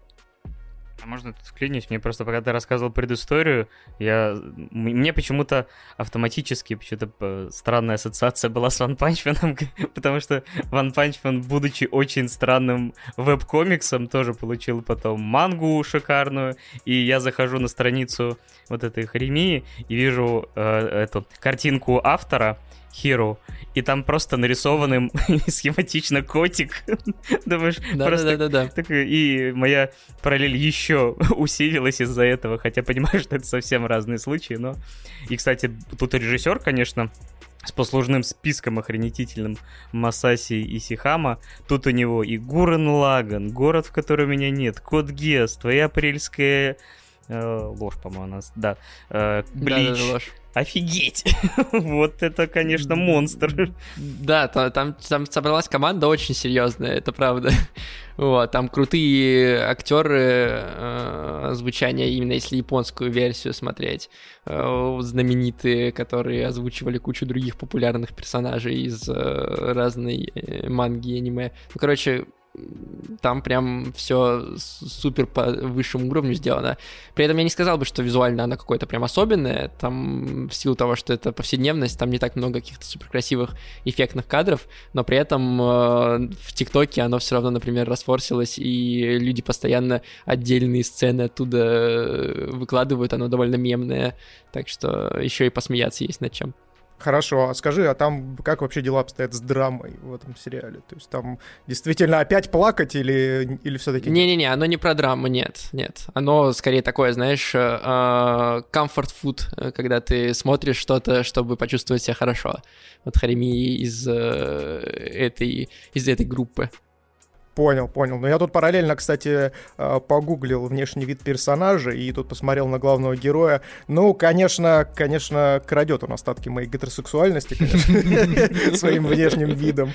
Можно тут вклинить? Мне просто, пока ты рассказывал предысторию, я... мне почему-то автоматически почему-то странная ассоциация была с Punch Man, [laughs] потому что Punch Man, будучи очень странным веб-комиксом, тоже получил потом мангу шикарную, и я захожу на страницу вот этой хремии и вижу э, эту картинку автора, Hero, и там просто нарисованным [laughs] схематично котик. [laughs] Думаешь, да, просто... Да, да, да, да. И моя параллель еще [laughs] усилилась из-за этого, хотя понимаю, что это совсем разные случаи, но... И, кстати, тут режиссер, конечно, с послужным списком охренетительным Масаси и Сихама. Тут у него и Гурен Лаган, город, в котором меня нет, Код Гес, твоя апрельская ложь, по-моему, у нас, да. Э, Блич. Да, да, ложь. Офигеть! [laughs] вот это, конечно, монстр. Да, там, там, там собралась команда очень серьезная, это правда. [laughs] вот, там крутые актеры э, звучания, именно если японскую версию смотреть, э, знаменитые, которые озвучивали кучу других популярных персонажей из э, разной э, манги и аниме. Ну, короче, там прям все супер по высшему уровню сделано. При этом я не сказал бы, что визуально она какое-то прям особенное. Там в силу того, что это повседневность, там не так много каких-то супер красивых эффектных кадров, но при этом э, в ТикТоке оно все равно, например, расфорсилось, и люди постоянно отдельные сцены оттуда э, выкладывают, оно довольно мемное, так что еще и посмеяться есть над чем. Хорошо, а скажи, а там как вообще дела обстоят с драмой в этом сериале? То есть там действительно опять плакать или, или все-таки... Не-не-не, оно не про драму, нет, нет. Оно скорее такое, знаешь, э, э, food, э, когда ты смотришь что-то, чтобы почувствовать себя хорошо. Вот Харими из этой, из этой группы. Понял, понял. Но я тут параллельно, кстати, э, погуглил внешний вид персонажа и тут посмотрел на главного героя. Ну, конечно, конечно, крадет он остатки моей гетеросексуальности, [laughs] своим внешним видом.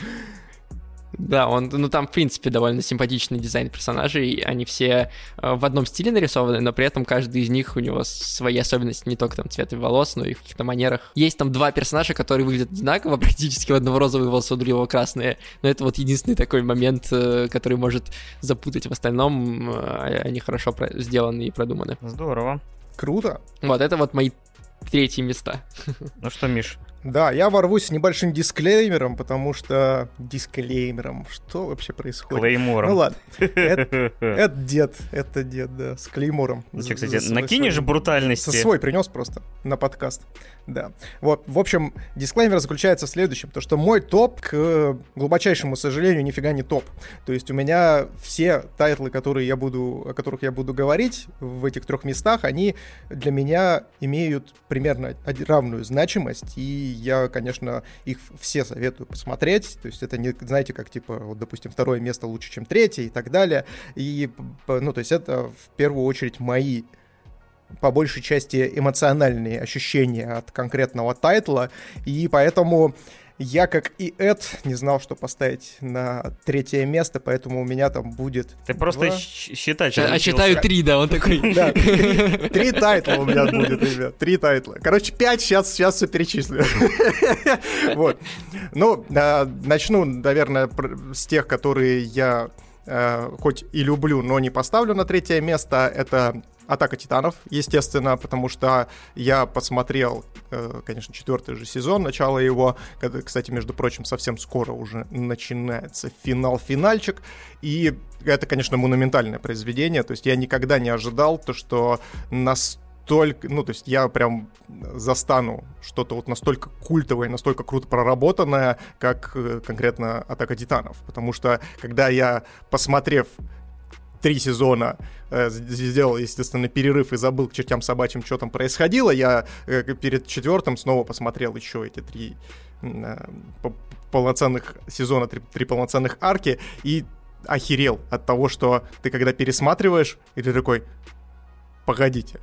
Да, он, ну там, в принципе, довольно симпатичный дизайн персонажей. Они все э, в одном стиле нарисованы, но при этом каждый из них у него свои особенности, не только там цвет волос, но и в каких-то манерах. Есть там два персонажа, которые выглядят одинаково, [laughs] практически у одного розовые волосы, у другого красные. Но это вот единственный такой момент, э, который может запутать. В остальном э, они хорошо сделаны и продуманы. Здорово. Круто. Вот это вот мои третьи места. Ну что, Миш, да, я ворвусь с небольшим дисклеймером, потому что... Дисклеймером? Что вообще происходит? Клеймором. Ну ладно. Это [laughs] дед, это дед, да, с клеймором. Зачем, кстати, накинешь брутальности? Свой принес просто на подкаст. Да. Вот, в общем, дисклеймер заключается в следующем, то что мой топ, к глубочайшему сожалению, нифига не топ. То есть у меня все тайтлы, которые я буду, о которых я буду говорить в этих трех местах, они для меня имеют примерно равную значимость, и я, конечно, их все советую посмотреть. То есть это не, знаете, как типа, вот, допустим, второе место лучше, чем третье и так далее. И, ну, то есть это в первую очередь мои по большей части эмоциональные ощущения от конкретного тайтла, и поэтому я, как и Эд, не знал, что поставить на третье место, поэтому у меня там будет... Ты просто два... считать А считаю три, да, он такой... [laughs] Да, три тайтла у меня будет, ребят, три тайтла. Короче, пять, сейчас, сейчас все перечислю. [laughs] Вот. Ну, а, начну, наверное, с тех, которые я э, хоть и люблю, но не поставлю на третье место. Это Атака Титанов, естественно, потому что я посмотрел, э, конечно, четвертый же сезон, начало его, кстати, между прочим, совсем скоро уже начинается финал-финальчик, и это, конечно, монументальное произведение, то есть я никогда не ожидал то, что настолько, ну, то есть я прям застану что-то вот настолько культовое, настолько круто проработанное, как э, конкретно Атака Титанов. Потому что, когда я, посмотрев три сезона э, сделал, естественно, перерыв и забыл к чертям собачьим, что там происходило. Я э, перед четвертым снова посмотрел еще эти три э, полноценных сезона, три, три полноценных арки, и охерел от того, что ты когда пересматриваешь, и ты такой, погодите,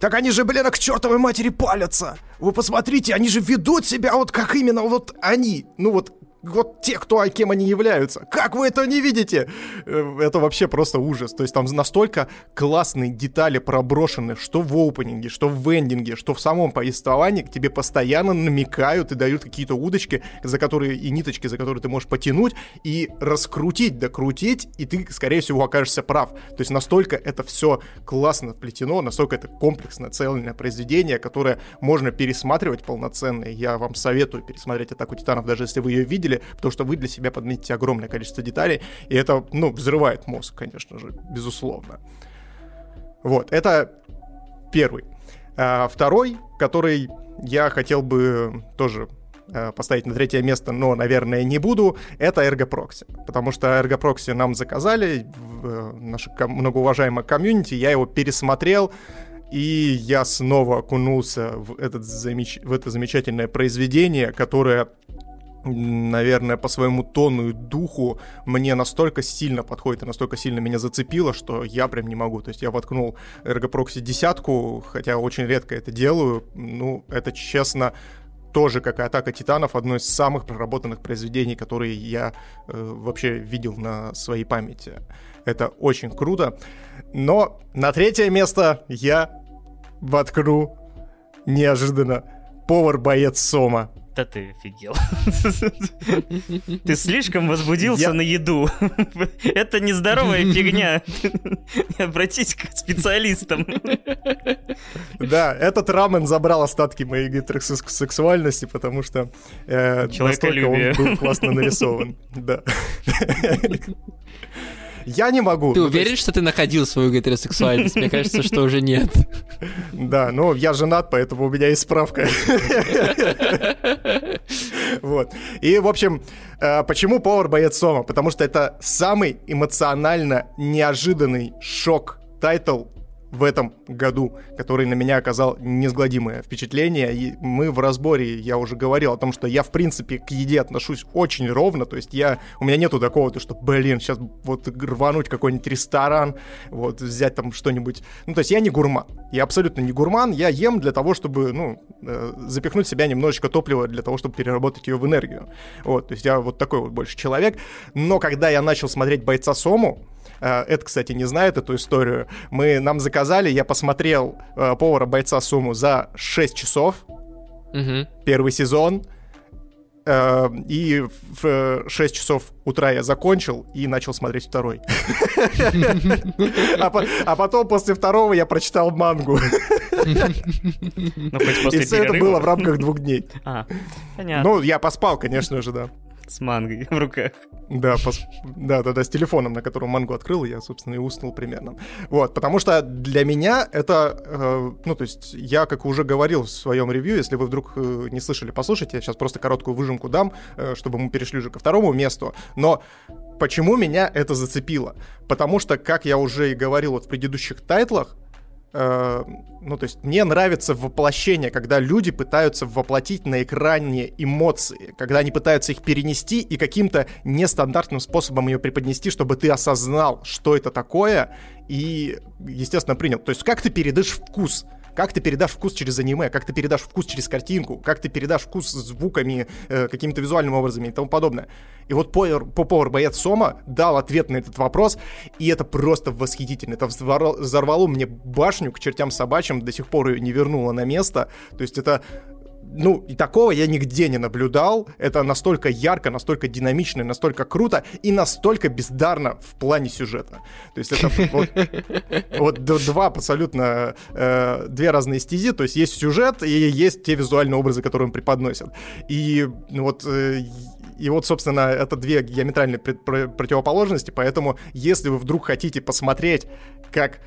так они же, блин, к чертовой матери палятся. Вы посмотрите, они же ведут себя вот как именно вот они. Ну вот вот те, кто, кем они являются. Как вы это не видите? Э, это вообще просто ужас. То есть там настолько классные детали проброшены, что в опенинге, что в вендинге, что в самом повествовании к тебе постоянно намекают и дают какие-то удочки, за которые и ниточки, за которые ты можешь потянуть и раскрутить, докрутить, и ты, скорее всего, окажешься прав. То есть настолько это все классно вплетено, настолько это комплексное, цельное произведение, которое можно пересматривать полноценно. Я вам советую пересмотреть «Атаку титанов», даже если вы ее видели, увидели, потому что вы для себя подметите огромное количество деталей, и это, ну, взрывает мозг, конечно же, безусловно. Вот, это первый. А, второй, который я хотел бы тоже а, поставить на третье место, но, наверное, не буду, это Ergoproxy. Потому что Ergoproxy нам заказали, э, наше многоуважаемое комьюнити, я его пересмотрел, и я снова окунулся в, этот замеч... в это замечательное произведение, которое наверное, по своему тону и духу мне настолько сильно подходит и настолько сильно меня зацепило, что я прям не могу. То есть я воткнул эргопрокси десятку, хотя очень редко это делаю. Ну, это честно тоже, как и «Атака титанов», одно из самых проработанных произведений, которые я э, вообще видел на своей памяти. Это очень круто. Но на третье место я воткну неожиданно повар-боец Сома. Да ты офигел. [laughs] Ты слишком возбудился на еду. [laughs] Это нездоровая фигня. [laughs] Обратись к специалистам. Да, этот рамен забрал остатки моей гетеросексуальности, потому что э, настолько он был классно нарисован. Да. Я не могу. Ты ну, уверен, есть... что ты находил свою гетеросексуальность? Мне кажется, что уже нет. [laughs] Да, ну я женат, поэтому у меня есть справка. [laughs] Вот. И, в общем, э, почему повар боец Сома? Потому что это самый эмоционально неожиданный шок тайтл в этом году, который на меня оказал неизгладимое впечатление. И мы в разборе, я уже говорил о том, что я, в принципе, к еде отношусь очень ровно. То есть я, у меня нету такого, то, что, блин, сейчас вот рвануть какой-нибудь ресторан, вот взять там что-нибудь. Ну, то есть я не гурман. Я абсолютно не гурман. Я ем для того, чтобы, ну, э, запихнуть в себя немножечко топлива для того, чтобы переработать ее в энергию. Вот, то есть я вот такой вот больше человек. Но когда я начал смотреть «Бойца Сому», Эд, кстати, не знает эту историю. Мы нам заказали, я посмотрел э, повара бойца Суму за 6 часов. Угу. Первый сезон. Э, и в 6 часов утра я закончил и начал смотреть второй. А, а потом после второго я прочитал мангу. Ну, и все это было в рамках двух дней. А, ну, я поспал, конечно же, да с мангой в руках. Да, пос... да, да, да, с телефоном, на котором мангу открыл, я, собственно, и уснул примерно. Вот, потому что для меня это, э, ну, то есть я, как уже говорил в своем ревью, если вы вдруг э, не слышали, послушайте, я сейчас просто короткую выжимку дам, э, чтобы мы перешли уже ко второму месту, но почему меня это зацепило? Потому что, как я уже и говорил вот в предыдущих тайтлах, Э, ну, то есть мне нравится воплощение, когда люди пытаются воплотить на экране эмоции, когда они пытаются их перенести и каким-то нестандартным способом ее преподнести, чтобы ты осознал, что это такое, и, естественно, принял. То есть как ты передашь вкус? Как ты передашь вкус через аниме, как ты передашь вкус через картинку, как ты передашь вкус звуками, э, какими-то визуальными образами и тому подобное. И вот Power, Power Боец Сома дал ответ на этот вопрос, и это просто восхитительно. Это взорвало мне башню к чертям собачьим, до сих пор ее не вернуло на место. То есть это ну, и такого я нигде не наблюдал. Это настолько ярко, настолько динамично, настолько круто и настолько бездарно в плане сюжета. То есть это [laughs] вот, вот два абсолютно, э, две разные стези. То есть есть сюжет и есть те визуальные образы, которые он преподносит. И вот э, и вот, собственно, это две диаметральные противоположности, поэтому если вы вдруг хотите посмотреть, как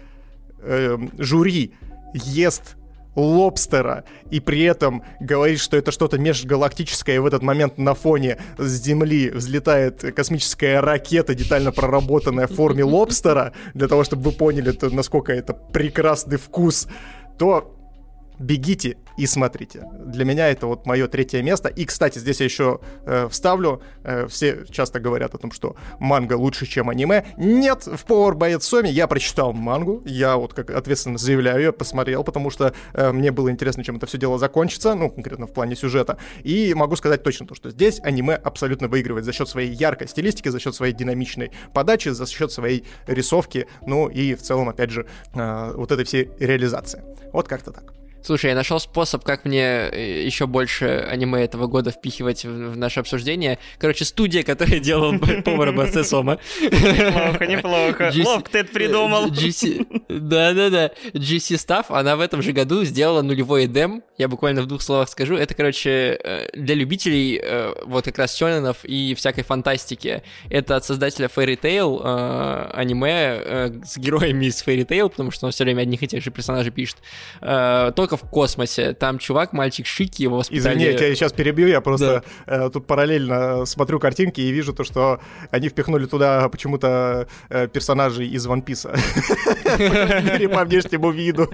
э, жюри ест лобстера и при этом говорит, что это что-то межгалактическое, и в этот момент на фоне с Земли взлетает космическая ракета, детально проработанная в форме лобстера, для того, чтобы вы поняли, насколько это прекрасный вкус, то бегите и смотрите. Для меня это вот мое третье место. И, кстати, здесь я еще э, вставлю. Э, все часто говорят о том, что манга лучше, чем аниме. Нет, в Power Boyet Соми я прочитал мангу. Я вот как ответственно заявляю, я посмотрел, потому что э, мне было интересно, чем это все дело закончится, ну, конкретно в плане сюжета. И могу сказать точно то, что здесь аниме абсолютно выигрывает за счет своей яркой стилистики, за счет своей динамичной подачи, за счет своей рисовки, ну и в целом, опять же, э, вот этой всей реализации. Вот как-то так. Слушай, я нашел способ, как мне э, еще больше аниме этого года впихивать в, в наше обсуждение. Короче, студия, которая [laughs] делала повара Басте Сома. Неплохо, неплохо. Ловко ты это придумал. Да-да-да. GC Staff, она в этом же году сделала нулевой эдем. Я буквально в двух словах скажу. Это, короче, э, для любителей э, вот как раз сёнэнов и всякой фантастики. Это от создателя Fairy Tail аниме с героями из Fairy Tail, потому что он все время одних и тех же персонажей пишет. Только только в космосе. Там чувак, мальчик Шики, его воспитали... Извини, я тебя сейчас перебью, я просто да. э, тут параллельно смотрю картинки и вижу то, что они впихнули туда почему-то э, персонажей из One Piece. По внешнему виду.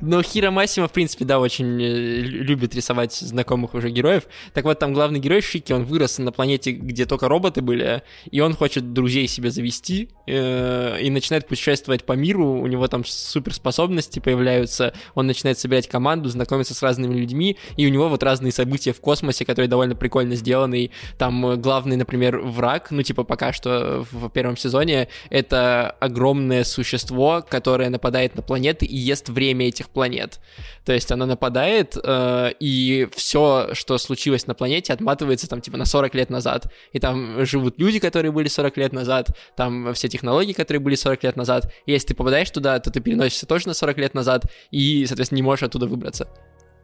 Но Хиро Масима, в принципе, да, очень э, любит рисовать знакомых уже героев. Так вот, там главный герой Шики, он вырос на планете, где только роботы были, и он хочет друзей себе завести, э, и начинает путешествовать по миру, у него там суперспособности появляются, он начинает собирать команду, знакомиться с разными людьми, и у него вот разные события в космосе, которые довольно прикольно сделаны. И там э, главный, например, враг, ну типа пока что в первом сезоне, это огромное существо, которое нападает на планеты и ест время этих планет. То есть она нападает, э, и все, что случилось на планете, отматывается там типа на 40 лет назад. И там живут люди, которые были 40 лет назад, там все технологии, которые были 40 лет назад. И если ты попадаешь туда, то ты переносишься тоже на 40 лет назад, и, соответственно, не можешь оттуда оттуда выбраться.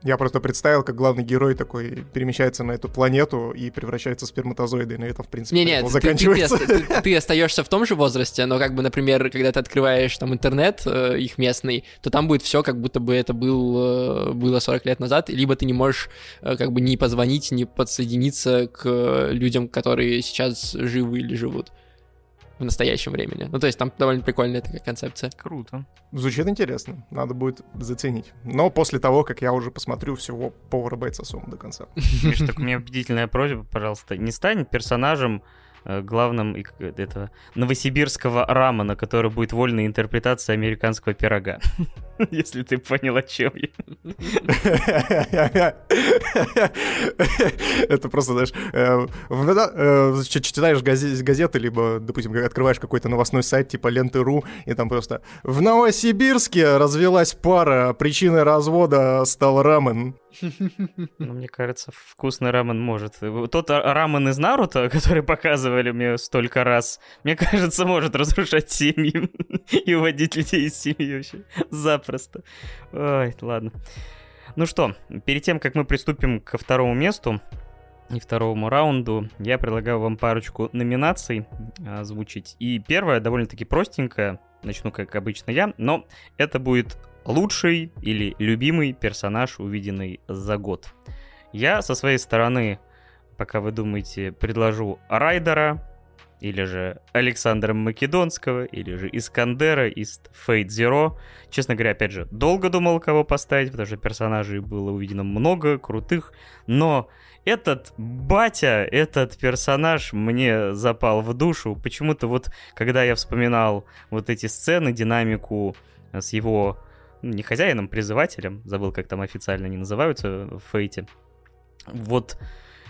Я просто представил, как главный герой такой перемещается на эту планету и превращается в сперматозоиды, и на этом, в принципе, не, нет, заканчивается. Ты, ты, ты, ты остаешься в том же возрасте, но как бы, например, когда ты открываешь там интернет э, их местный, то там будет все, как будто бы это был, э, было 40 лет назад, либо ты не можешь э, как бы не позвонить, не подсоединиться к людям, которые сейчас живы или живут. В настоящем времени. Ну, то есть там довольно прикольная такая концепция. Круто. Звучит интересно, надо будет заценить. Но после того, как я уже посмотрю всего повара бойца Сома до конца. Миш, так у меня убедительная просьба, пожалуйста, не стань персонажем главным этого новосибирского рамана, который будет вольной интерпретацией американского пирога. [laughs] Если ты понял, о чем я. [laughs] Это просто, знаешь, э, э, читаешь газеты, либо, допустим, открываешь какой-то новостной сайт типа Ленты.ру, и там просто «В Новосибирске развелась пара, причиной развода стал рамен». Ну, мне кажется, вкусный рамен может. Тот рамен из Наруто, [laughs] который показывали мне столько раз, мне кажется, может разрушать семьи [laughs] и уводить людей из семьи вообще. Запросто. Ой, ладно. Ну что, перед тем, как мы приступим ко второму месту, и второму раунду я предлагаю вам парочку номинаций озвучить. И первая довольно-таки простенькая, начну как обычно я, но это будет лучший или любимый персонаж, увиденный за год. Я со своей стороны, пока вы думаете, предложу Райдера, или же Александра Македонского, или же Искандера из Fate Zero. Честно говоря, опять же, долго думал, кого поставить, потому что персонажей было увидено много, крутых, но этот батя, этот персонаж мне запал в душу. Почему-то вот, когда я вспоминал вот эти сцены, динамику с его не хозяином, призывателем, забыл, как там официально они называются в Фейте. Вот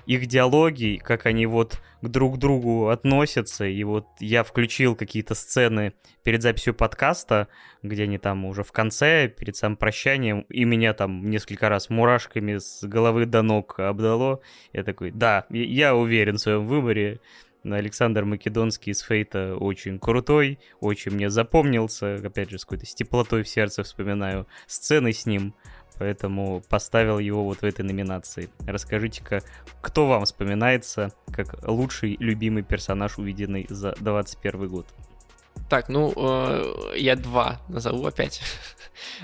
их диалоги, как они вот к друг другу относятся, и вот я включил какие-то сцены перед записью подкаста, где они там уже в конце, перед самым прощанием, и меня там несколько раз мурашками с головы до ног обдало. Я такой, да, я уверен в своем выборе, Александр Македонский из Фейта очень крутой, очень мне запомнился, опять же, с какой-то с теплотой в сердце вспоминаю сцены с ним, поэтому поставил его вот в этой номинации. Расскажите-ка, кто вам вспоминается как лучший любимый персонаж, увиденный за 21 год? Так, ну, э, я два назову опять. [laughs]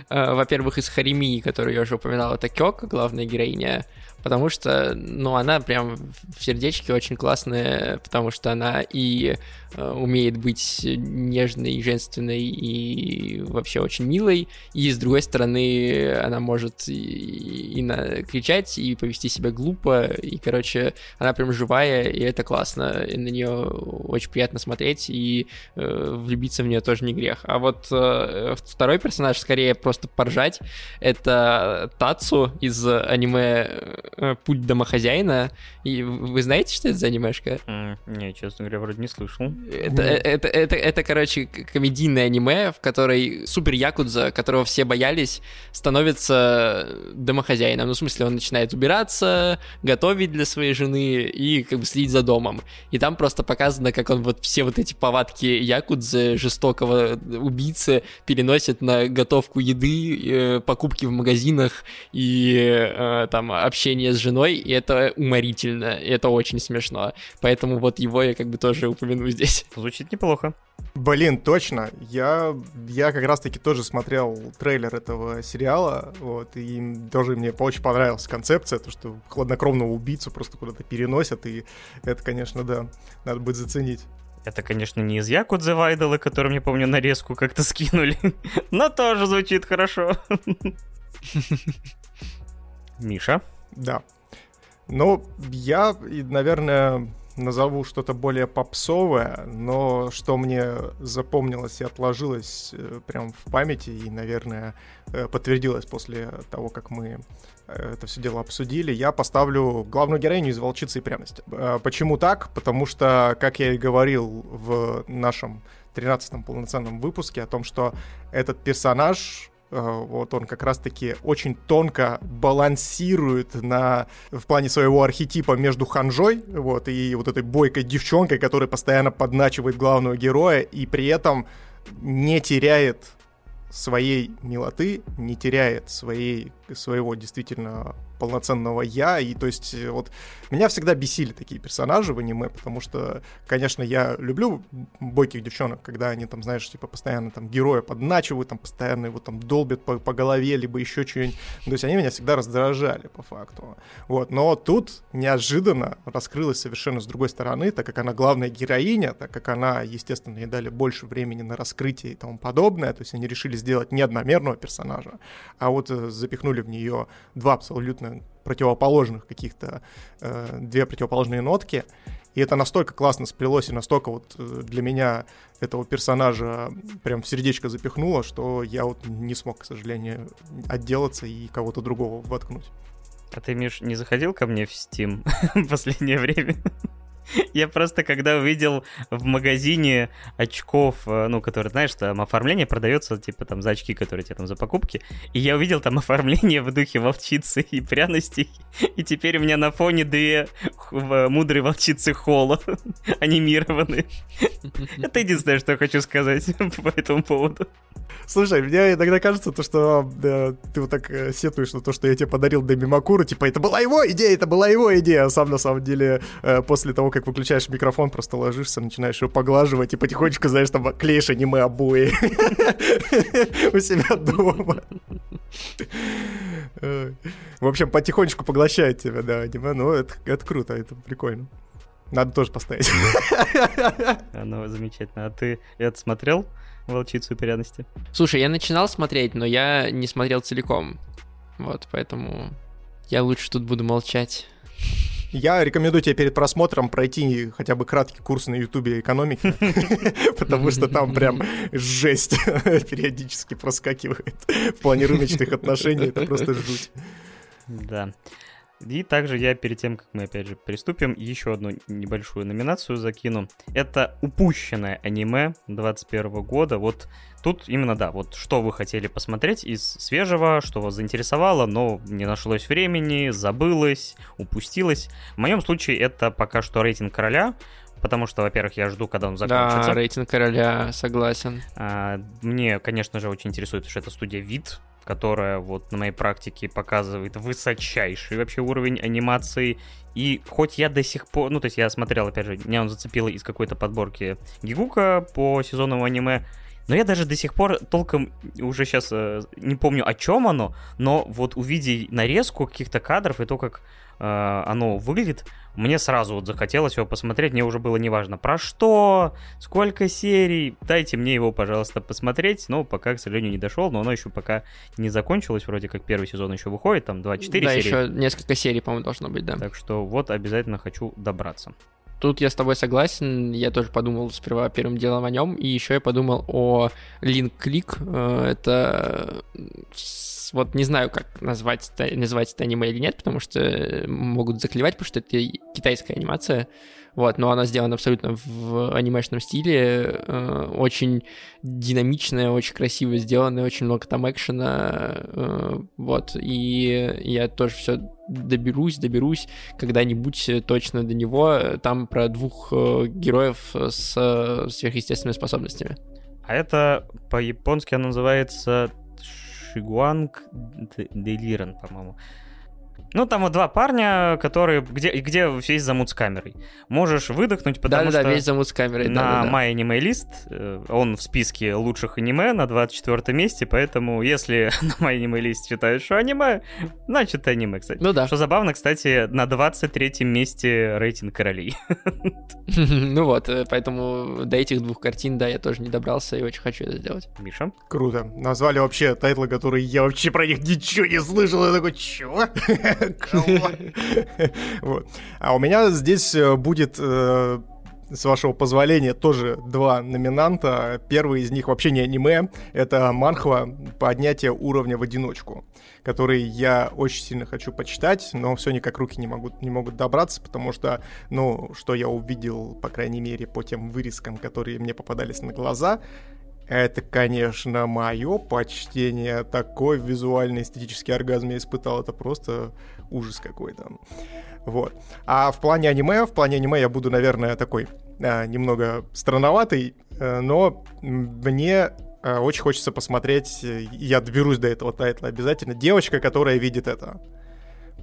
Э, во-первых, из Харимии, которую я уже упоминал, это Кёк, главная героиня потому что, ну, она прям в сердечке очень классная, потому что она и э, умеет быть нежной, женственной и вообще очень милой, и с другой стороны она может и, и на, кричать, и повести себя глупо, и, короче, она прям живая, и это классно, и на нее очень приятно смотреть, и э, влюбиться в нее тоже не грех. А вот э, второй персонаж скорее просто поржать, это Тацу из аниме Э, путь домохозяина. И вы знаете, что это за анимешка? Mm, не, честно говоря, вроде не слышал. Это, mm. это, это, это, короче, комедийное аниме, в которой супер Якудза, которого все боялись, становится домохозяином. Ну, в смысле, он начинает убираться, готовить для своей жены и как бы следить за домом. И там просто показано, как он вот все вот эти повадки Якудзы, жестокого убийцы, переносит на готовку еды, э, покупки в магазинах и э, там общение с женой, и это уморительно, и это очень смешно. Поэтому вот его я как бы тоже упомяну здесь. [laughs] Звучит неплохо. Блин, точно. Я, я как раз-таки тоже смотрел трейлер этого сериала, вот, и тоже мне очень понравилась концепция, то, что хладнокровного убийцу просто куда-то переносят, и это, конечно, да, надо будет заценить. Это, конечно, не из Якудзы Вайдала, который, мне помню, нарезку как-то скинули, [laughs] но тоже звучит хорошо. [laughs] Миша? Да. Ну, я, наверное, назову что-то более попсовое, но что мне запомнилось и отложилось э, прям в памяти и, наверное, э, подтвердилось после того, как мы это все дело обсудили, я поставлю главную героиню из «Волчицы и пряности». Почему так? Потому что, как я и говорил в нашем 13-м полноценном выпуске о том, что этот персонаж Э, вот он как раз-таки очень тонко балансирует на, в плане своего архетипа между ханжой вот, и вот этой бойкой девчонкой, которая постоянно подначивает главного героя и при этом не теряет своей милоты, не теряет своей, своего действительно полноценного я, и то есть э, вот меня всегда бесили такие персонажи в аниме, потому что, конечно, я люблю бойких девчонок, когда они там, знаешь, типа постоянно там героя подначивают, там постоянно его там долбят по, по голове, либо еще что-нибудь. То есть они меня всегда раздражали по факту. Вот, но тут неожиданно раскрылась совершенно с другой стороны, так как она главная героиня, так как она, естественно, ей дали больше времени на раскрытие и тому подобное, то есть они решили сделать не одномерного персонажа, а вот э, запихнули в нее два абсолютно противоположных каких-то, э, две противоположные нотки, и это настолько классно сплелось, и настолько вот э, для меня этого персонажа прям в сердечко запихнуло, что я вот не смог, к сожалению, отделаться и кого-то другого воткнуть. А ты, Миш, не заходил ко мне в Steam [laughs] в последнее время? Я просто, когда увидел в магазине очков, э, ну, которые, знаешь, там оформление продается, типа, там, за очки, которые тебе там за покупки, и я увидел там [laughs] оформление в духе волчицы и пряностей, и теперь у меня на фоне две мудрые волчицы Холла [laughs] анимированы. Это единственное, что я хочу сказать [laughs] по этому поводу. Слушай, мне иногда кажется, то, что да, ты вот так э, сетуешь на то, что я тебе подарил Дэми Макуру, типа, это была его идея, это была его идея, а сам на самом деле э, после того, как выключаешь микрофон, просто ложишься, начинаешь его поглаживать и потихонечку, знаешь, там клеишь аниме обои [laughs] у себя дома. В общем, потихонечку поглощает тебя, да, аниме, ну, это, круто, это прикольно. Надо тоже поставить. [laughs] Ну, замечательно. А ты это смотрел, «Волчицу пряности»? Слушай, я начинал смотреть, но я не смотрел целиком. Вот, поэтому я лучше тут буду молчать. Я рекомендую тебе перед просмотром пройти хотя бы краткий курс на ютубе экономики, [laughs] потому что там прям жесть [laughs] периодически проскакивает в плане рыночных отношений, это просто жуть. Да. И также я перед тем, как мы опять же приступим, еще одну небольшую номинацию закину. Это упущенное аниме 21 года. Вот тут именно, да, вот что вы хотели посмотреть из свежего, что вас заинтересовало, но не нашлось времени, забылось, упустилось. В моем случае это пока что рейтинг короля, потому что, во-первых, я жду, когда он закончится. Да, рейтинг короля, согласен. А, мне, конечно же, очень интересует, что это студия Вид, которая вот на моей практике показывает высочайший вообще уровень анимации. И хоть я до сих пор, ну то есть я смотрел, опять же, меня он зацепил из какой-то подборки Гигука по сезонному аниме, но я даже до сих пор толком уже сейчас э, не помню, о чем оно, но вот увидя нарезку каких-то кадров и то, как э, оно выглядит, мне сразу вот захотелось его посмотреть, мне уже было неважно про что, сколько серий, дайте мне его, пожалуйста, посмотреть, но пока, к сожалению, не дошел, но оно еще пока не закончилось, вроде как первый сезон еще выходит, там 2-4 серии. Да, еще несколько серий, по-моему, должно быть, да. Так что вот обязательно хочу добраться. Тут я с тобой согласен, я тоже подумал сперва первым делом о нем, и еще я подумал о Link Click, э, вот не знаю, как назвать, называть это аниме или нет, потому что могут заклевать, потому что это китайская анимация, вот, но она сделана абсолютно в анимешном стиле, э, очень динамичная, очень красиво сделанная, очень много там экшена, э, вот, и я тоже все доберусь, доберусь когда-нибудь точно до него, там про двух э, героев с сверхъестественными способностями. А это по-японски называется Шигуанг Делиран, по-моему. Ну, там вот два парня, которые, где, где весь замут с камерой. Можешь выдохнуть, потому да, что... Да, весь замут с камерой, На да, My Anime List он в списке лучших аниме на 24 месте, поэтому если [laughs] на My Anime List считают, что аниме, значит аниме, кстати. Ну да. Что забавно, кстати, на 23 месте рейтинг королей. [laughs] Ну вот, э, поэтому до этих двух картин, да, я тоже не добрался и очень хочу это сделать. Миша? Круто. Назвали вообще тайтлы, которые я вообще про них ничего не слышал. Я такой, чего? [laughs] [laughs] вот. А у меня здесь э, будет э, с вашего позволения, тоже два номинанта. Первый из них вообще не аниме, это манхва «Поднятие уровня в одиночку», который я очень сильно хочу почитать, но все никак руки не могут, не могут добраться, потому что, ну, что я увидел, по крайней мере, по тем вырезкам, которые мне попадались на глаза, это, конечно, мое почтение. Такой визуальный эстетический оргазм я испытал. Это просто ужас какой-то. Вот. А в плане аниме, в плане аниме я буду, наверное, такой э, немного странноватый, э, но мне э, очень хочется посмотреть, я доберусь до этого тайтла обязательно, девочка, которая видит это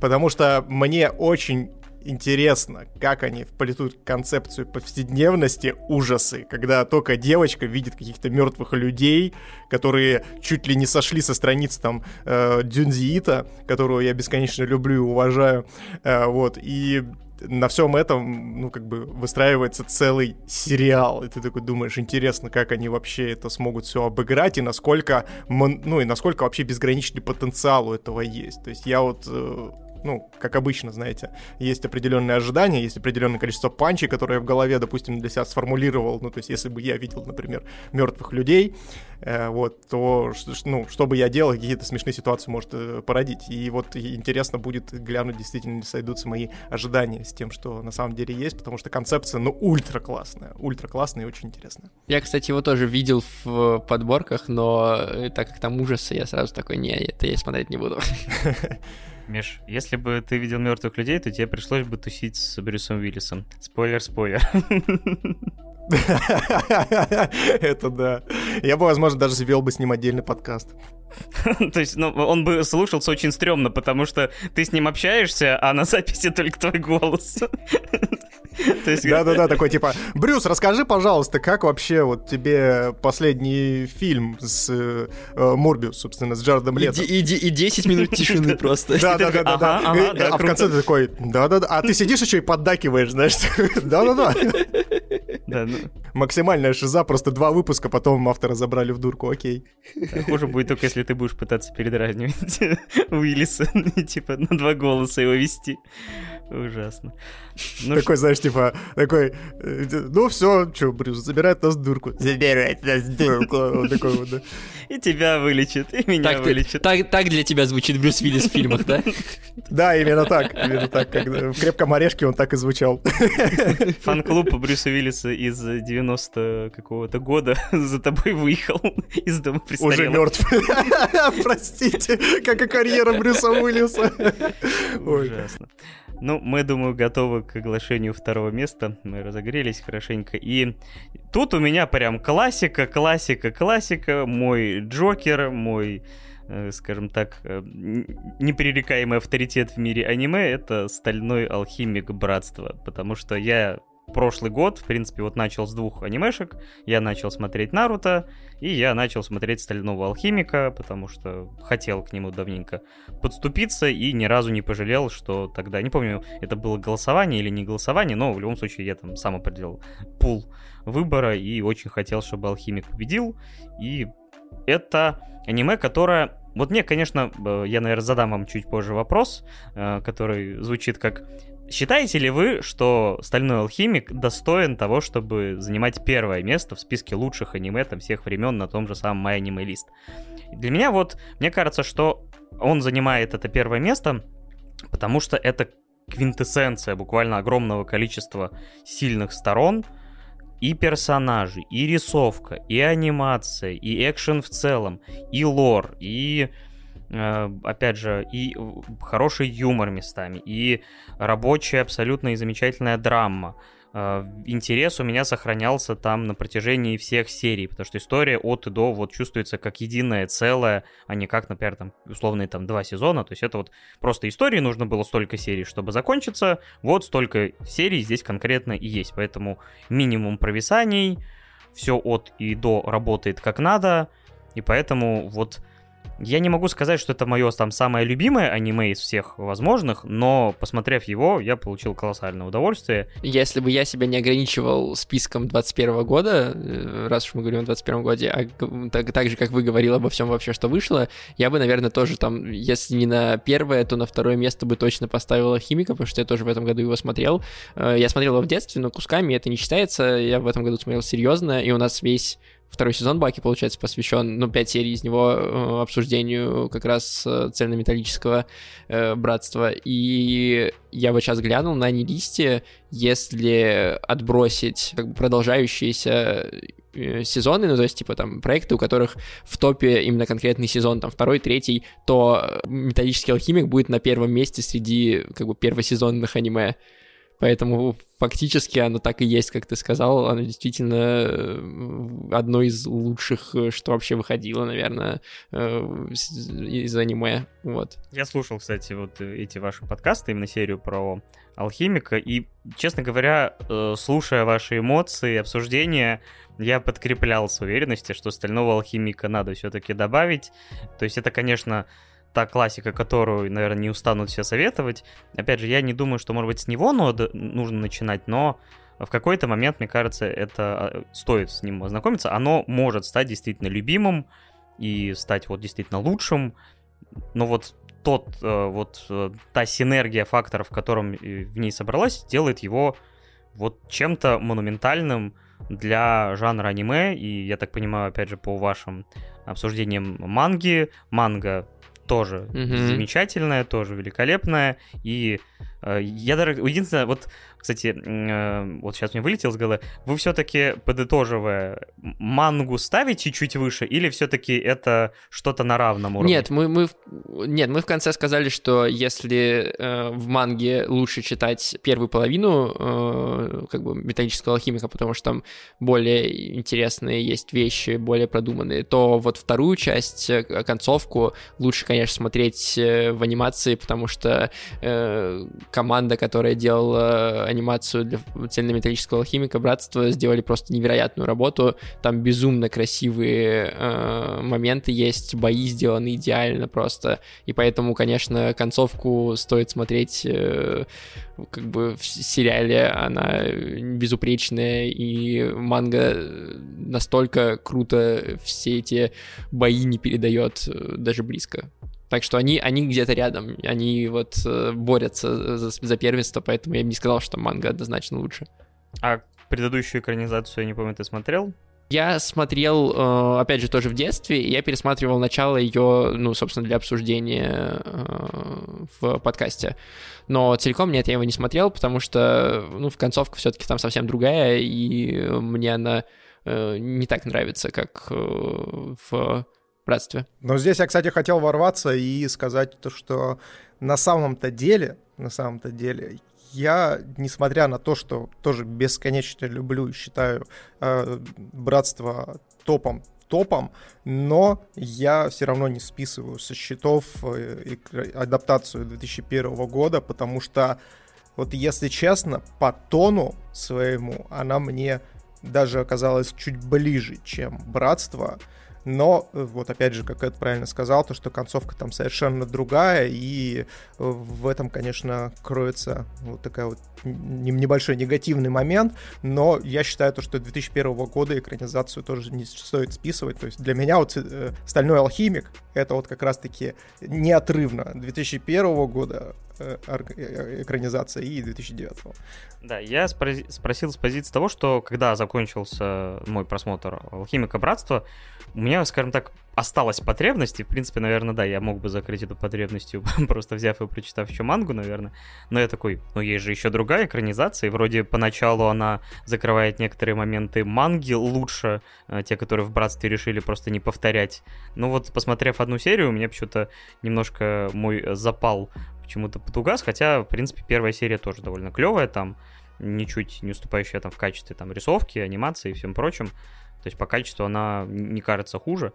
потому что мне очень интересно, как они вплетут концепцию повседневности ужасы, когда только девочка видит каких-то мертвых людей, которые чуть ли не сошли со страниц там э, Дюнзиита, которую я бесконечно люблю и уважаю, э, вот, и на всем этом, ну, как бы выстраивается целый сериал, и ты такой думаешь, интересно, как они вообще это смогут все обыграть, и насколько, ну, и насколько вообще безграничный потенциал у этого есть. То есть я вот э, ну, как обычно, знаете, есть определенные ожидания, есть определенное количество панчей, которые я в голове, допустим, для себя сформулировал. Ну, то есть, если бы я видел, например, мертвых людей, э, вот, то, ну, что бы я делал, какие-то смешные ситуации может э, породить. И вот интересно будет глянуть, действительно ли сойдутся мои ожидания с тем, что на самом деле есть, потому что концепция, ну, ультра классная, ультра классная и очень интересная. Я, кстати, его тоже видел в подборках, но э, так как там ужасы, я сразу такой, не, это я смотреть не буду. [laughs] Миш, если бы ты видел мертвых людей, то тебе пришлось бы тусить с Брюсом Уиллисом. Спойлер, спойлер. [laughs] [laughs] Это да. Я бы, возможно, даже завел бы с ним отдельный подкаст. [laughs] То есть, ну, он бы слушался очень стрёмно, потому что ты с ним общаешься, а на записи только твой голос. [laughs] Да-да-да, такой типа, Брюс, расскажи, пожалуйста, как вообще вот тебе последний фильм с э, Морбиус, собственно, с Джаредом Лето? И, и, и 10 минут тишины просто. Да-да-да. А в конце ты такой, да-да-да. А ты сидишь еще и поддакиваешь, знаешь? Да-да-да. Да, ну... Максимальная шиза, просто два выпуска, потом автора забрали в дурку, окей. хуже будет только, если ты будешь пытаться передразнивать [laughs] Уиллиса, [laughs] типа на два голоса его вести. Ужасно. Ну, такой, знаешь, типа, такой, э, ну все, что, Брюс, забирает нас дурку. Забирает нас дурку. [laughs] Вот такой вот, да. И тебя вылечит, и меня так вылечит. Ты, так, так для тебя звучит Брюс Виллис в фильмах, да? Да, именно так. Именно так. Как в «Крепком орешке» он так и звучал. [laughs] Фан-клуб Брюса Виллиса из 90 какого-то года [laughs] за тобой выехал из дома престарелых. Уже мертв. Простите, как и карьера Брюса Уиллиса. Ужасно. Ну, мы, думаю, готовы к оглашению второго места. Мы разогрелись хорошенько. И тут у меня прям классика, классика, классика. Мой Джокер, мой э, скажем так, э, непререкаемый авторитет в мире аниме — это «Стальной алхимик Братства», потому что я прошлый год, в принципе, вот начал с двух анимешек. Я начал смотреть Наруто, и я начал смотреть Стального Алхимика, потому что хотел к нему давненько подступиться, и ни разу не пожалел, что тогда, не помню, это было голосование или не голосование, но в любом случае я там сам определил пул выбора, и очень хотел, чтобы Алхимик победил, и это аниме, которое вот мне, конечно, э, я, наверное, задам вам чуть позже вопрос, э, который звучит как Считаете ли вы, что «Стальной алхимик» достоин того, чтобы занимать первое место в списке лучших аниме там, всех времен на том же самом My Anime List? Для меня вот, мне кажется, что он занимает это первое место, потому что это квинтэссенция буквально огромного количества сильных сторон, и персонажи, и рисовка, и анимация, и экшен в целом, и лор, и опять же, и хороший юмор местами, и рабочая абсолютно и замечательная драма. Э, интерес у меня сохранялся там на протяжении всех серий, потому что история от и до вот чувствуется как единое целое, а не как, например, там условные там два сезона. То есть это вот просто истории нужно было столько серий, чтобы закончиться. Вот столько серий здесь конкретно и есть. Поэтому минимум провисаний, все от и до работает как надо. И поэтому вот я не могу сказать, что это мое там самое любимое аниме из всех возможных, но посмотрев его, я получил колоссальное удовольствие. Если бы я себя не ограничивал списком 21 года, э, раз уж мы говорим о 21 годе, а так, так же, как вы говорили обо всем вообще, что вышло, я бы, наверное, тоже там, если не на первое, то на второе место бы точно поставил Химика, потому что я тоже в этом году его смотрел. Э, я смотрел его в детстве, но кусками это не считается. Я в этом году смотрел серьезно, и у нас весь второй сезон Баки, получается, посвящен, ну, пять серий из него э, обсуждению как раз э, цельнометаллического э, братства. И я вот сейчас глянул на нелисте, если отбросить как бы, продолжающиеся э, сезоны, ну, то есть, типа, там, проекты, у которых в топе именно конкретный сезон, там, второй, третий, то «Металлический алхимик» будет на первом месте среди, как бы, первосезонных аниме. Поэтому фактически оно так и есть, как ты сказал. Оно действительно э, одно из лучших, э, что вообще выходило, наверное, э, из аниме. Вот. Я слушал, кстати, вот эти ваши подкасты, именно серию про алхимика, и, честно говоря, слушая ваши эмоции, обсуждения, я подкреплялся уверенности, что стального алхимика надо все-таки добавить. То есть это, конечно, та классика, которую, наверное, не устанут все советовать. Опять же, я не думаю, что, может быть, с него нужно начинать, но в какой-то момент, мне кажется, это а, стоит с ним ознакомиться. Оно может стать действительно любимым и стать вот действительно лучшим. Но вот тот, э, вот э, та синергия факторов, в котором в ней собралась, делает его вот чем-то монументальным для жанра аниме. И я так понимаю, опять же, по вашим обсуждениям манги, манга тоже mm-hmm. замечательная, тоже великолепная. И э, я даже... Единственное, вот кстати, э, вот сейчас мне вылетел с головы. Вы все-таки, подытоживая, мангу ставите чуть выше или все-таки это что-то на равном уровне? Нет, мы, мы, нет, мы в конце сказали, что если э, в манге лучше читать первую половину э, как бы металлического алхимика, потому что там более интересные есть вещи, более продуманные, то вот вторую часть, э, концовку, лучше, конечно, смотреть э, в анимации, потому что э, команда, которая делала анимацию для цельнометаллического алхимика Братства сделали просто невероятную работу. Там безумно красивые э, моменты есть, бои сделаны идеально просто. И поэтому, конечно, концовку стоит смотреть э, как бы в сериале. Она безупречная, и манга настолько круто все эти бои не передает э, даже близко. Так что они, они где-то рядом, они вот э, борются за, за первенство, поэтому я бы не сказал, что манга однозначно лучше. А предыдущую экранизацию, я не помню, ты смотрел? Я смотрел, э, опять же, тоже в детстве, и я пересматривал начало ее, ну, собственно, для обсуждения э, в подкасте. Но целиком нет, я его не смотрел, потому что, ну, в концовка все-таки там совсем другая, и мне она не так нравится, как в братстве. Но здесь я, кстати, хотел ворваться и сказать то, что на самом-то деле, на самом-то деле, я, несмотря на то, что тоже бесконечно люблю и считаю э, братство топом, топом, но я все равно не списываю со счетов э, адаптацию 2001 года, потому что, вот если честно, по тону своему она мне даже оказалась чуть ближе, чем братство. Но, э, вот опять же, как Эд правильно сказал, то, что концовка там совершенно другая, и э, в этом, конечно, кроется вот такая вот небольшой негативный момент, но я считаю то, что 2001 года экранизацию тоже не стоит списывать, то есть для меня вот э, «Стальной алхимик» это вот как раз-таки неотрывно. 2001 года экранизация и 2009. Да, я спросил с позиции того, что когда закончился мой просмотр «Алхимика Братства», у меня, скажем так, осталась потребность, и, в принципе, наверное, да, я мог бы закрыть эту потребностью, [laughs] просто взяв и прочитав еще мангу, наверное. Но я такой, ну, есть же еще другая экранизация, и вроде поначалу она закрывает некоторые моменты манги лучше, э, те, которые в Братстве решили просто не повторять. Ну вот, посмотрев одну серию, у меня почему-то немножко мой запал почему-то потугас, хотя, в принципе, первая серия тоже довольно клевая, там, ничуть не уступающая там в качестве там рисовки, анимации и всем прочим. То есть по качеству она не кажется хуже.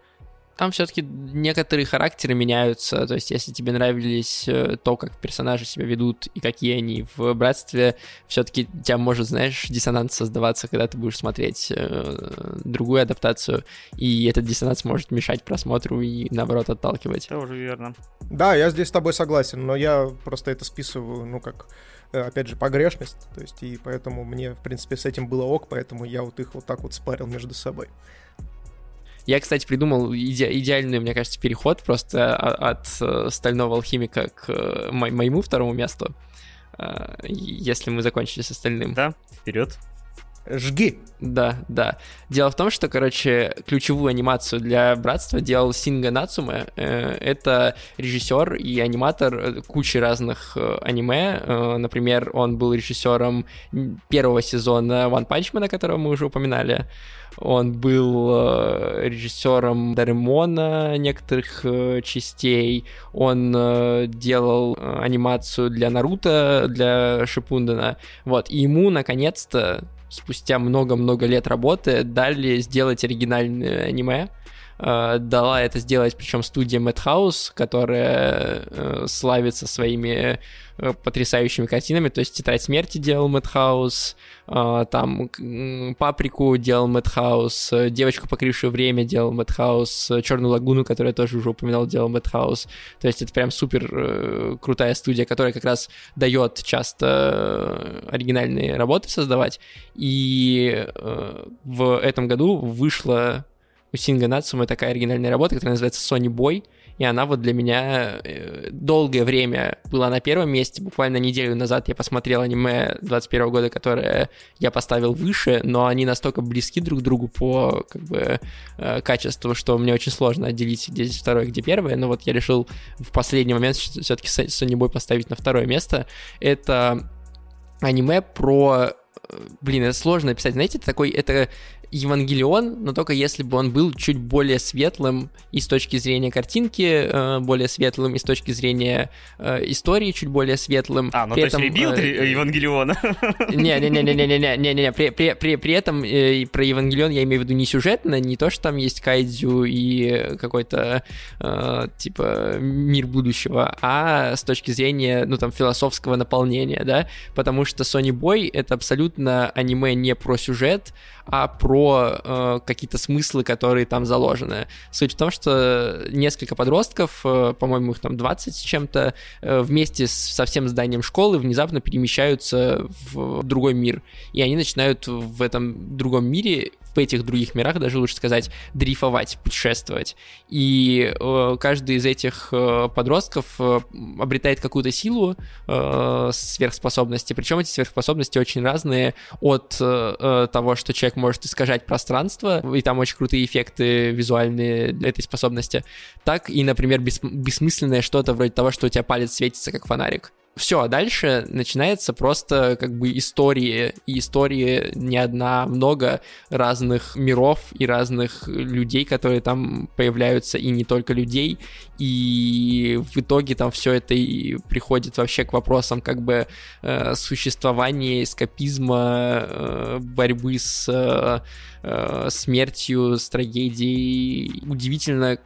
Там все-таки некоторые характеры меняются. То есть, если тебе нравились э, то, как персонажи себя ведут и какие они в братстве, все-таки у тебя может, знаешь, диссонанс создаваться, когда ты будешь смотреть э, другую адаптацию, и этот диссонанс может мешать просмотру и наоборот отталкивать. Тоже верно. Да, я здесь с тобой согласен, но я просто это списываю, ну как Э, опять же, погрешность, то есть, и поэтому мне, в принципе, с этим было ок, поэтому я вот их вот так вот спарил между собой. Я, кстати, придумал иде- идеальный, мне кажется, переход просто от, от э, стального алхимика к э, мо- моему второму месту, если мы закончили с остальным. Да, вперед. Жги! Да, да. Дело в том, что, короче, ключевую анимацию для «Братства» делал Синга Нацуме. Э, это режиссер и аниматор э, кучи разных э, аниме. Например, он был режиссером первого сезона One Punch Man, которого мы уже упоминали. Он был режиссером Даремона некоторых частей. Он делал анимацию для Наруто, для Шипундена. Вот. И ему, наконец-то, спустя много-много лет работы дали сделать оригинальное аниме. Э, дала это сделать, причем студия Madhouse, которая э, славится своими э, потрясающими картинами. То есть «Тетрадь смерти» делал Madhouse, там «Паприку» делал Madhouse, «Девочку, покрившую время» делал Madhouse, «Черную лагуну», которую я тоже уже упоминал, делал Madhouse. То есть это прям супер крутая студия, которая как раз дает часто оригинальные работы создавать. И в этом году вышла у Синга Нацума такая оригинальная работа, которая называется Sony Boy, и она вот для меня э, долгое время была на первом месте. Буквально неделю назад я посмотрел аниме 21 года, которое я поставил выше, но они настолько близки друг к другу по как бы э, качеству, что мне очень сложно отделить, где здесь второе, где первое. Но вот я решил в последний момент все-таки Sonny Boy поставить на второе место. Это аниме про э, блин, это сложно описать. Знаете, это такой, это Евангелион, но только если бы он был чуть более светлым и с точки зрения картинки э, более светлым, и с точки зрения э, истории чуть более светлым. А, ну при то этом, есть rebuild э, Евангелиона? [laughs] Не-не-не-не-не-не-не-не, при, при, при, при этом э, про Евангелион я имею в виду не сюжетно, не то, что там есть кайдзю и какой-то э, типа мир будущего, а с точки зрения, ну там, философского наполнения, да, потому что Sony Boy это абсолютно аниме не про сюжет, а про э, какие-то смыслы, которые там заложены. Суть в том, что несколько подростков, э, по-моему, их там 20 с чем-то, э, вместе с, со всем зданием школы внезапно перемещаются в другой мир. И они начинают в этом другом мире в этих других мирах, даже лучше сказать, дрейфовать, путешествовать. И э, каждый из этих э, подростков э, обретает какую-то силу э, сверхспособности, причем эти сверхспособности очень разные от э, э, того, что человек может искажать пространство, и там очень крутые эффекты визуальные для этой способности, так и, например, бес бессмысленное что-то вроде того, что у тебя палец светится как фонарик все, а дальше начинается просто как бы истории, и истории не одна, а много разных миров и разных людей, которые там появляются, и не только людей, и в итоге там все это и приходит вообще к вопросам как бы э, существования, эскапизма, э, борьбы с э, э смертью, с трагедией. Удивительно,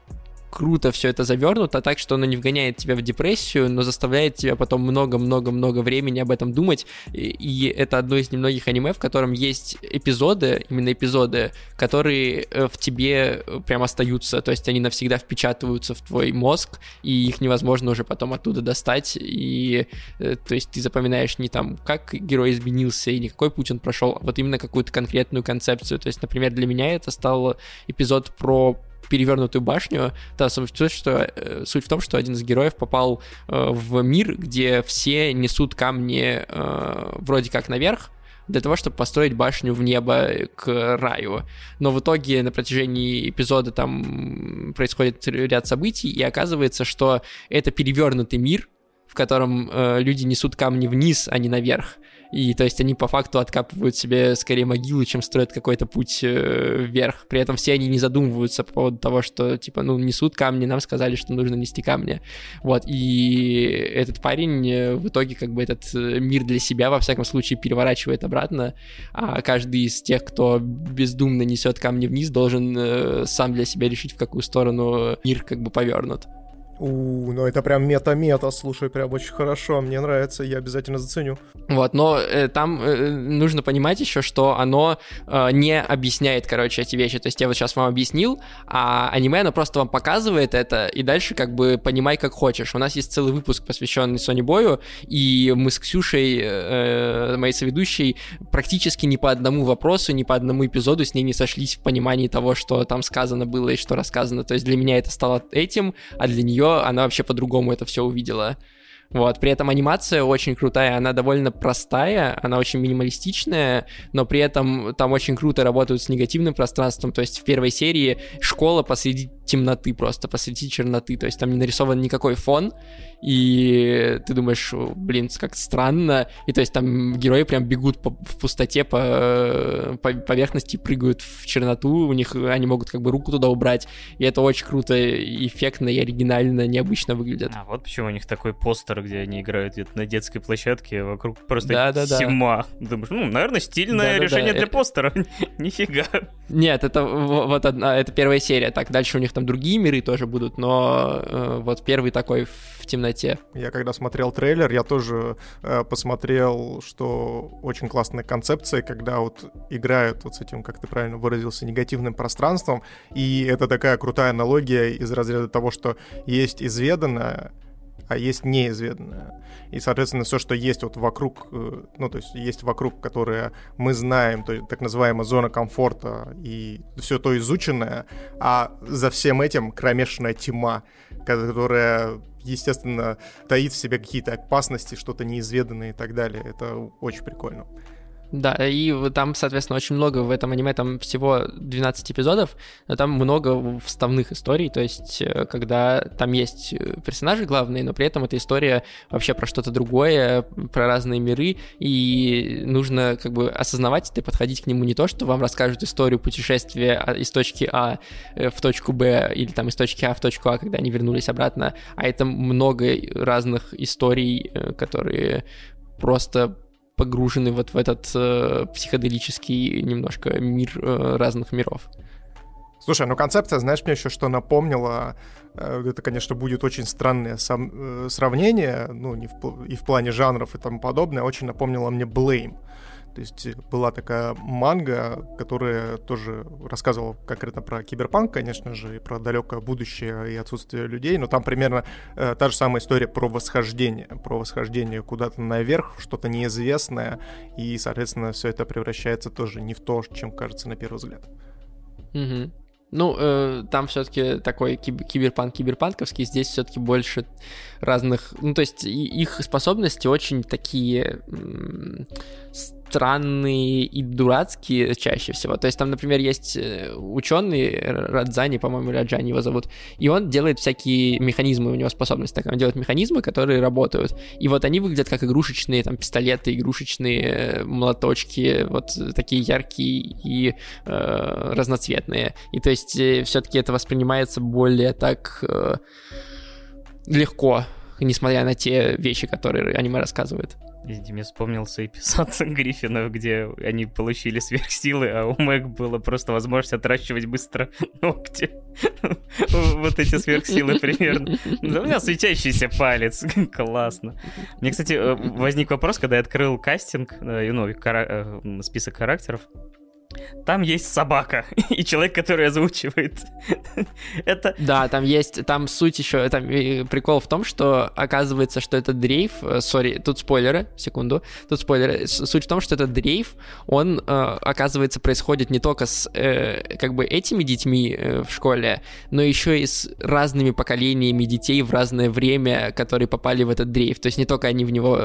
круто все это завернуто, так что оно не вгоняет тебя в депрессию, но заставляет тебя потом много-много-много времени об этом думать. И, это одно из немногих аниме, в котором есть эпизоды, именно эпизоды, которые э, в тебе э, прям остаются, то есть они навсегда впечатываются в твой мозг, и их невозможно уже потом оттуда достать. И э, то есть ты запоминаешь не там, как герой изменился и не какой путь он прошел, а вот именно какую-то конкретную концепцию. То есть, например, для меня это стал эпизод про перевернутую башню. Да, суть, что, э, суть в том, что один из героев попал э, в мир, где все несут камни э, вроде как наверх, для того, чтобы построить башню в небо к раю. Но в итоге на протяжении эпизода там происходит ряд событий, и оказывается, что это перевернутый мир, в котором э, люди несут камни вниз, а не наверх. И то есть они по факту откапывают себе скорее могилы, чем строят какой-то путь э, вверх. При этом все они не задумываются по поводу того, что типа, ну, несут камни, нам сказали, что нужно нести камни. Вот, и этот парень э, в итоге как бы этот э, мир для себя, во всяком случае, переворачивает обратно, а каждый из тех, кто бездумно несет камни вниз, должен сам для себя решить, в какую сторону мир как бы повернут. У, ну это прям мета-мета, слушай, прям очень хорошо, мне нравится, я обязательно заценю. Вот, но э, там э, нужно понимать еще, что оно э, не объясняет, короче, эти вещи. То есть я вот сейчас вам объяснил, а аниме, оно просто вам показывает это, и дальше как бы понимай, как хочешь. У нас есть целый выпуск, посвященный Сони Бою, и мы с Ксюшей, э, моей соведущей, практически ни по одному вопросу, ни по одному эпизоду с ней не сошлись в понимании того, что там сказано было и что рассказано. То есть для меня это стало этим, а для нее она вообще по-другому это все увидела. Вот, при этом анимация очень крутая, она довольно простая, она очень минималистичная, но при этом там очень круто работают с негативным пространством, то есть в первой серии школа посреди темноты просто, посреди черноты, то есть там не нарисован никакой фон, и ты думаешь, блин, как странно, и то есть там герои прям бегут по, в пустоте по, по поверхности, прыгают в черноту, у них они могут как бы руку туда убрать, и это очень круто, эффектно и оригинально, необычно выглядит. А вот почему у них такой постер, где они играют где-то на детской площадке, вокруг просто да, да, тьма. Да. Думаешь, ну, наверное, стильное да, решение да, для это... постера. [laughs] Нифига. Нет, это вот одна, это первая серия. Так, дальше у них там другие миры тоже будут, но э, вот первый такой в темноте. Я когда смотрел трейлер, я тоже э, посмотрел, что очень классная концепция, когда вот играют вот с этим, как ты правильно выразился, негативным пространством, и это такая крутая аналогия из разряда того, что есть изведанное, а есть неизведанное. И, соответственно, все, что есть вот вокруг, э, ну, то есть есть вокруг, которое мы знаем, то есть так называемая зона комфорта, и все то изученное, а за всем этим кромешная тьма, которая, естественно, таит в себе какие-то опасности, что-то неизведанное и так далее. Это очень прикольно. Да, и там, соответственно, очень много в этом аниме, там всего 12 эпизодов, но там много вставных историй, то есть э, когда там есть э, персонажи главные, но при этом эта история вообще про что-то другое, про разные миры, и нужно как бы осознавать это и подходить к нему не то, что вам расскажут историю путешествия а, из точки А э, в точку Б или там из точки А в точку А, когда они вернулись обратно, а это много разных историй, которые просто погружены вот в этот э, психоделический немножко мир э, разных миров. Слушай, ну концепция, знаешь, мне еще что напомнила, э, это, конечно, будет очень странное сам, э, сравнение, ну, не в, и в плане жанров и тому подобное, очень напомнила мне Blame. То есть э, была такая манга, которая тоже рассказывала конкретно про киберпанк, конечно же, и про далекое будущее и отсутствие людей, но там примерно э, та же самая история про восхождение, про восхождение куда-то наверх, что-то неизвестное, и, соответственно, все это превращается тоже не в то, чем кажется на первый взгляд. Угу. Ну, э, там все-таки такой киб- киберпанк киберпанковский, здесь все-таки больше разных. Ну, то есть их способности очень такие странные и дурацкие чаще всего. То есть там, например, есть э, ученый Радзани, по-моему, Раджани его зовут, и он делает всякие механизмы, у него способность такая, он делает механизмы, которые работают. И вот они выглядят как игрушечные там пистолеты, игрушечные э, молоточки, вот такие яркие и э, разноцветные. И то есть э, все-таки это воспринимается более так э, легко, несмотря на те вещи, которые аниме рассказывает. Извините, мне вспомнился эпизод [laughs] Гриффинов, где они получили сверхсилы, а у Мэг было просто возможность отращивать быстро [laughs] ногти. [laughs] Вот эти сверхсилы примерно. У меня светящийся палец. Классно. Мне, кстати, э, возник вопрос, когда я открыл кастинг, э, э, список характеров. Там есть собака [laughs] и человек, который озвучивает. [laughs] это... Да, там есть, там суть еще, там прикол в том, что оказывается, что этот дрейф, э, сори, тут спойлеры, секунду, тут спойлеры, суть в том, что этот дрейф, он, э, оказывается, происходит не только с, э, как бы, этими детьми в школе, но еще и с разными поколениями детей в разное время, которые попали в этот дрейф, то есть не только они в него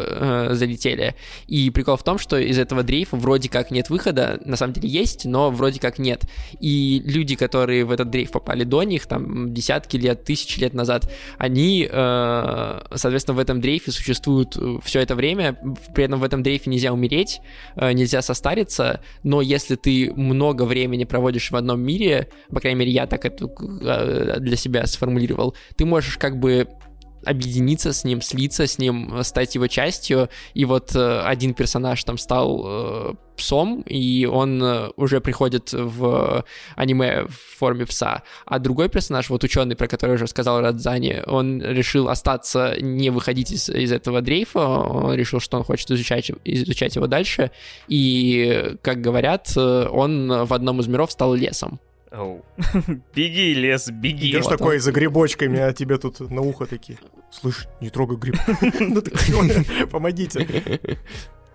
залетели. И прикол в том, что из этого дрейфа вроде как нет выхода, на самом деле есть, но вроде как нет. И люди, которые в этот дрейф попали до них, там, десятки лет, тысячи лет назад, они, э, соответственно, в этом дрейфе существуют э, все это время, при этом в этом дрейфе нельзя умереть, э, нельзя состариться, но если ты много времени проводишь в одном мире, по крайней мере, я так это для себя сформулировал, ты можешь как бы объединиться с ним, слиться с ним, э, стать его частью. И вот э, один персонаж там стал э, псом, и он уже приходит в аниме в форме пса. А другой персонаж, вот ученый, про который уже сказал Радзани, он решил остаться, не выходить из, из этого дрейфа, он решил, что он хочет изучать, изучать его дальше. И, как говорят, он в одном из миров стал лесом. Оу. беги, лес, беги. Идешь вот такой он. за грибочками, а тебе тут на ухо такие. Слышь, не трогай гриб. [laughs] Ну Помогите.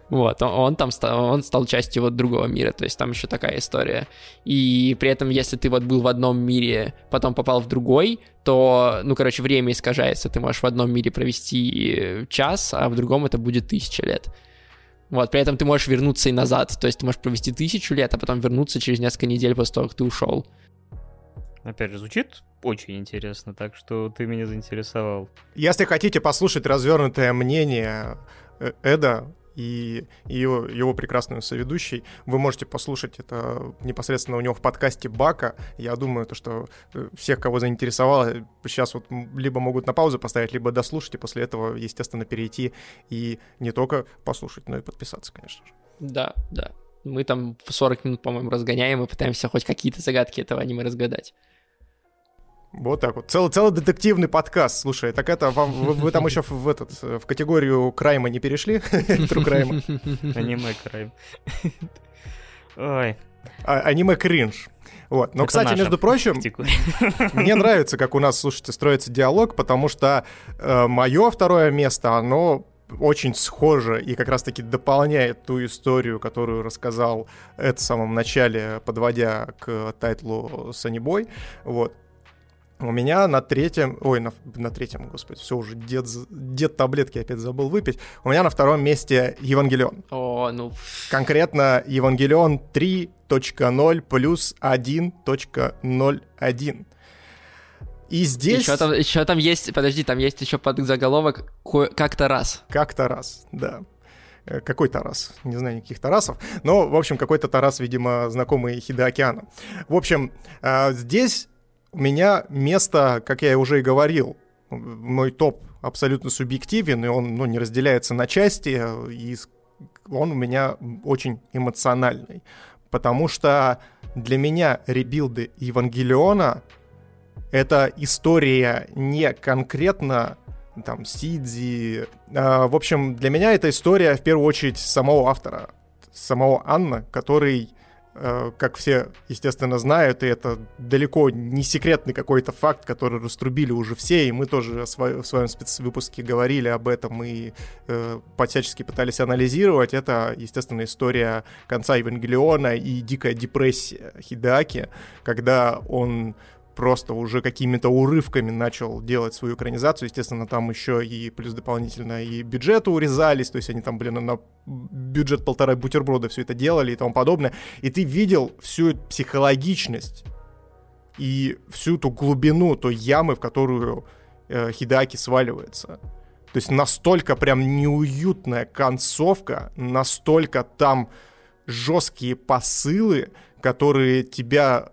Вот, он, он там стал, он стал частью вот другого мира, то есть там еще такая история. И при этом, если ты вот был в одном мире, потом попал в другой, то, ну, короче, время искажается. Ты можешь в одном мире провести час, а в другом это будет тысяча лет. Вот, при этом ты можешь вернуться и назад, то есть ты можешь провести тысячу лет, а потом вернуться через несколько недель после того, как ты ушел. Опять же, звучит очень интересно, так что ты меня заинтересовал. Если хотите послушать развернутое мнение э, Эда и его, его прекрасную соведущей. Вы можете послушать это непосредственно у него в подкасте Бака. Я думаю, то, что э, всех, кого заинтересовало, сейчас вот либо могут на паузу поставить, либо дослушать, и после этого, естественно, перейти и не только послушать, но и подписаться, конечно же. Да, да. Мы там 40 минут, по-моему, разгоняем и пытаемся хоть какие-то загадки этого аниме разгадать. Вот так вот. Целый, целый детективный подкаст. Слушай, так это вам, вы, вы там еще в, в, этот, в категорию крайма не перешли? [laughs] Тру крайма. Аниме крайм. Ой. А, аниме кринж. Вот. Но, Это кстати, между прочим, мне нравится, как у нас, слушайте, строится диалог, потому что э, мое второе место, оно очень схоже и как раз-таки дополняет ту историю, которую рассказал это в самом начале, подводя к тайтлу Boy. Вот. У меня на третьем, ой, на, на третьем, господи, все уже, дед, дед таблетки опять забыл выпить. У меня на втором месте Евангелион. О, ну... Конкретно Евангелион 3.0 плюс 1.01. И здесь... Еще там, еще там есть, подожди, там есть еще под заголовок «Как-то раз». Как-то раз, да э, какой Тарас, не знаю никаких Тарасов, но, в общем, какой-то Тарас, видимо, знакомый Хида Океана. В общем, э, здесь у меня место, как я уже и говорил, мой топ абсолютно субъективен, и он ну, не разделяется на части, и он у меня очень эмоциональный. Потому что для меня ребилды Евангелиона — это история не конкретно там Сидзи. А, в общем, для меня это история в первую очередь самого автора, самого Анна, который как все, естественно, знают, и это далеко не секретный какой-то факт, который раструбили уже все, и мы тоже в своем спецвыпуске говорили об этом и э, всячески пытались анализировать. Это, естественно, история конца Евангелиона и дикая депрессия Хидаки, когда он просто уже какими-то урывками начал делать свою экранизацию. Естественно, там еще и плюс дополнительно и бюджеты урезались, то есть они там, блин, на бюджет полтора бутерброда все это делали и тому подобное. И ты видел всю психологичность и всю ту глубину той ямы, в которую э, Хидаки сваливается. То есть настолько прям неуютная концовка, настолько там жесткие посылы, которые тебя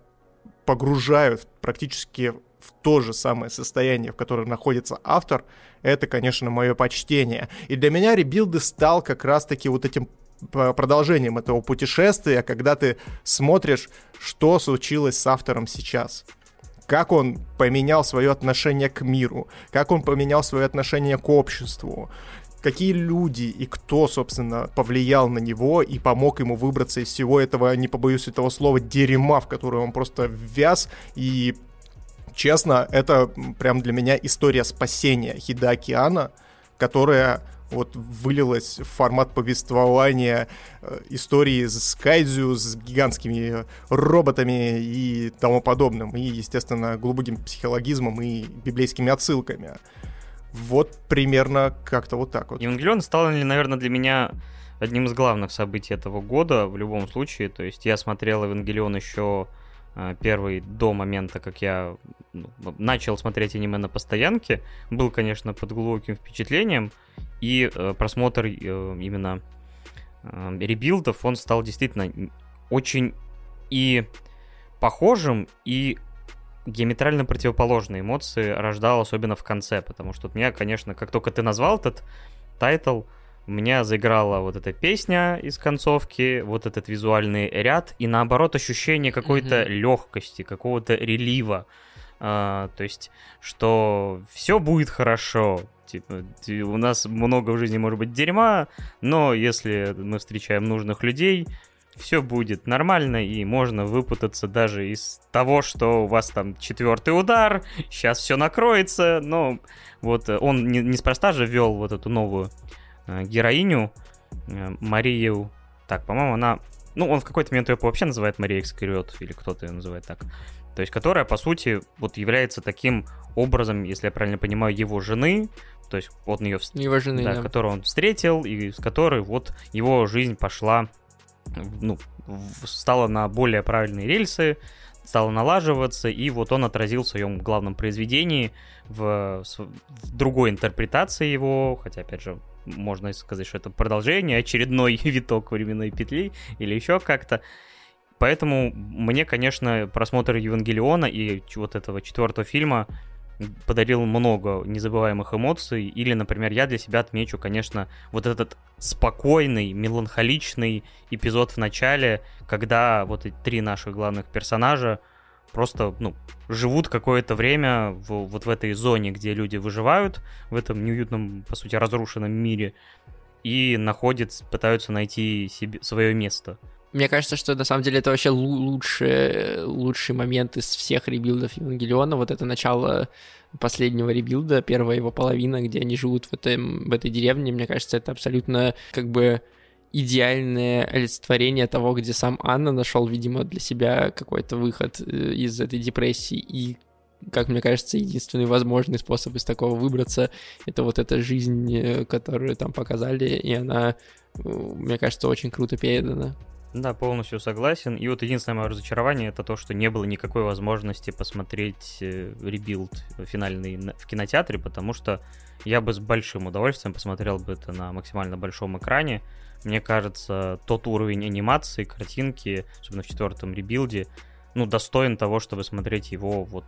погружают практически в то же самое состояние, в котором находится автор, это, конечно, мое почтение. И для меня ребилды стал как раз-таки вот этим продолжением этого путешествия, когда ты смотришь, что случилось с автором сейчас. Как он поменял свое отношение к миру, как он поменял свое отношение к обществу, какие люди и кто, собственно, повлиял на него и помог ему выбраться из всего этого, не побоюсь этого слова, дерьма, в которое он просто ввяз. И, честно, это прям для меня история спасения Хида Океана, которая вот вылилась в формат повествования э, истории с Кайдзю, с гигантскими роботами и тому подобным, и, естественно, глубоким психологизмом и библейскими отсылками. Вот примерно как-то вот так вот. Евангелион стал, наверное, для меня одним из главных событий этого года в любом случае. То есть я смотрел Евангелион еще э, первый до момента, как я ну, начал смотреть аниме на постоянке. Был, конечно, под глубоким впечатлением. И э, просмотр э, именно э, ребилдов, он стал действительно очень и похожим, и диаметрально противоположные эмоции рождал, особенно в конце, потому что у меня, конечно, как только ты назвал этот тайтл, у меня заиграла вот эта песня из концовки, вот этот визуальный ряд, и наоборот ощущение какой-то mm-hmm. легкости, какого-то relief а. А, то есть, что все будет хорошо. Типа, у нас много в жизни может быть дерьма, но если мы встречаем нужных людей, все будет нормально, и можно выпутаться даже из того, что у вас там четвертый удар, сейчас все накроется, но вот э, он не, неспроста же вел вот эту новую э, героиню, э, Марию... Так, по-моему, она... Ну, он в какой-то момент ее вообще называет Мария Экскариот, или кто-то ее называет так. То есть, которая, по сути, вот является таким образом, если я правильно понимаю, его жены, то есть от нее... Его жены, да. да. Которую он встретил, и с которой вот его жизнь пошла, ну, стала на более правильные рельсы, стала налаживаться, и вот он отразил в своем главном произведении в, в другой интерпретации его, хотя, опять же, можно сказать, что это продолжение, очередной [laughs] виток временной петли или еще как-то. Поэтому мне, конечно, просмотр Евангелиона и вот этого четвертого фильма подарил много незабываемых эмоций. Или, например, я для себя отмечу, конечно, вот этот спокойный, меланхоличный эпизод в начале, когда вот эти три наших главных персонажа просто, ну, живут какое-то время в, вот в этой зоне, где люди выживают, в этом неуютном, по сути, разрушенном мире, и находят, пытаются найти себе свое место. Мне кажется, что на самом деле это вообще лучший, лучший момент из всех rebuild ов Евангелиона. Вот это начало последнего rebuild а, первая его половина, где они живут в, этом, в этой деревне. Мне кажется, это абсолютно как бы идеальное олицетворение того, где сам Анно нашел, видимо, для себя какой-то выход э, из этой депрессии и как мне кажется, единственный возможный способ из такого выбраться, это вот эта жизнь, э, которую там показали, и она, э, мне кажется, очень круто передана. Да, полностью согласен. И вот единственное мое разочарование это то, что не было никакой возможности посмотреть э, rebuild финальный в кинотеатре, потому что я бы с большим удовольствием посмотрел бы это на максимально большом экране. Мне кажется, тот уровень анимации, картинки, особенно в четвертом rebuild е, ну, достоин того, чтобы смотреть его вот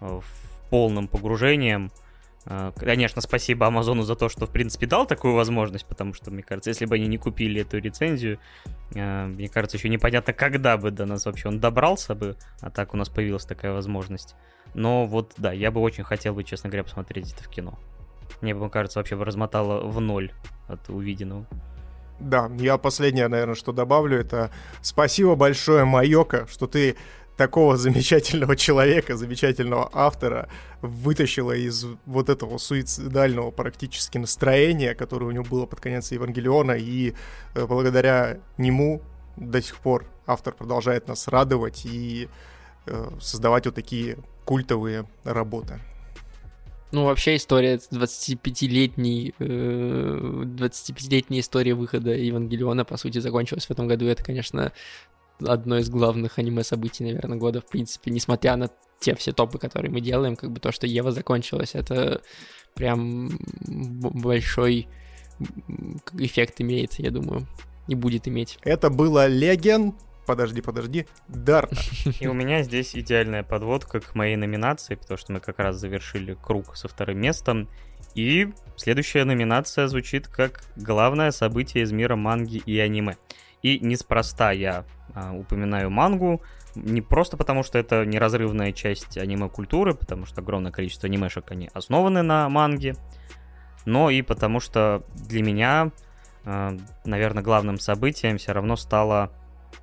э, в полном погружением, конечно, спасибо Амазону за то, что, в принципе, дал такую возможность, потому что, мне кажется, если бы они не купили эту лицензию, а, мне кажется, еще непонятно, когда бы до нас вообще он добрался бы, а так у нас появилась такая возможность. Но вот, да, я бы очень хотел бы, честно говоря, посмотреть это в кино. Мне бы, кажется, вообще бы размотало в ноль от увиденного. Да, я последнее, наверное, что добавлю, это спасибо большое, Майока, что ты такого замечательного человека, замечательного автора вытащила из вот этого суицидального практически настроения, которое у него было под конец Евангелиона, и э, благодаря нему до сих пор автор продолжает нас радовать и э, создавать вот такие культовые работы. Ну, вообще история 25-летней, э, 25-летняя история выхода Евангелиона, по сути, закончилась в этом году. Это, конечно, одно из главных аниме-событий, наверное, года, в принципе, несмотря на те все топы, которые мы делаем, как бы то, что Ева закончилась, это прям большой эффект имеет, я думаю, и будет иметь. Это было Леген, подожди, подожди, Дарта. И у меня здесь идеальная подводка к моей номинации, потому что мы как раз завершили круг со вторым местом. И следующая номинация звучит как главное событие из мира манги и аниме. И неспроста я а, упоминаю мангу, не просто потому, что это неразрывная часть аниме-культуры, потому что огромное количество анимешек, они основаны на манге, но и потому что для меня, а, наверное, главным событием все равно стала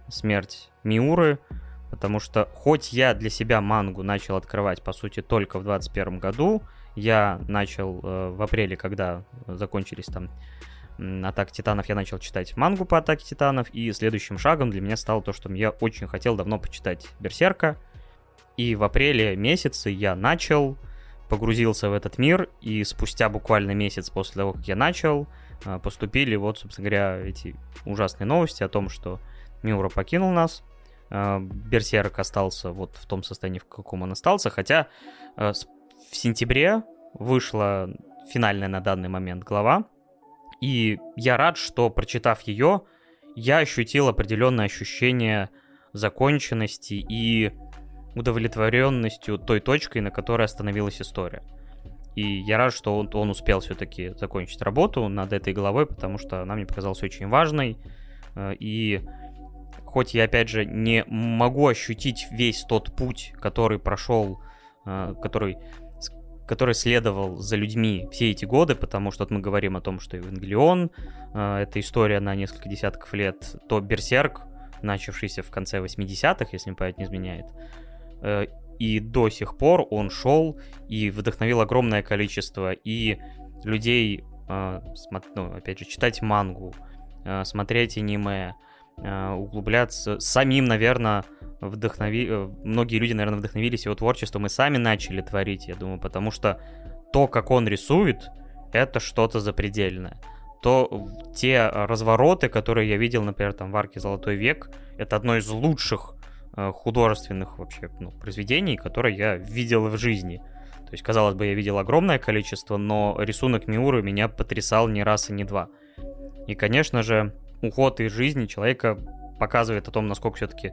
смерть Миуры, потому что хоть я для себя мангу начал открывать, по сути, только в 2021 году, я начал э, в апреле, когда закончились там Атак Титанов я начал читать мангу по Атаке Титанов, и следующим шагом для меня стало то, что я очень хотел давно почитать Берсерка, и в апреле месяце я начал, погрузился в этот мир, и спустя буквально месяц после того, как я начал, а, поступили вот, собственно говоря, эти ужасные новости о том, что Миура покинул нас, а, Берсерк остался вот в том состоянии, в каком он остался, хотя а, в сентябре вышла финальная на данный момент глава, и я рад, что, прочитав ее, я ощутил определенное ощущение законченности и удовлетворенностью той точкой, на которой остановилась история. И я рад, что он, он успел все-таки закончить работу над этой головой, потому что она мне показалась очень важной. Э, и хоть я, опять же, не могу ощутить весь тот путь, который прошел, э, который который следовал за людьми все эти годы, потому что вот мы говорим о том, что Евангелион э, это история на несколько десятков лет, то Берсерк, начавшийся в конце 80-х, если мне память не изменяет, э, и до сих пор он шел и вдохновил огромное количество и людей, э, ну, опять же, читать мангу, э, смотреть аниме, э, углубляться. Самим, наверное, вдохнови... Э, многие люди, наверное, вдохновились его творчеством и сами начали творить, я думаю, потому что то, как он рисует, это что-то запредельное. То те развороты, которые я видел, например, там в арке «Золотой век», это одно из лучших э, художественных вообще ну, произведений, которые я видел в жизни. То есть, казалось бы, я видел огромное количество, но рисунок Миуры меня потрясал не раз и не два. И, конечно же, уход из жизни человека показывает о том, насколько все-таки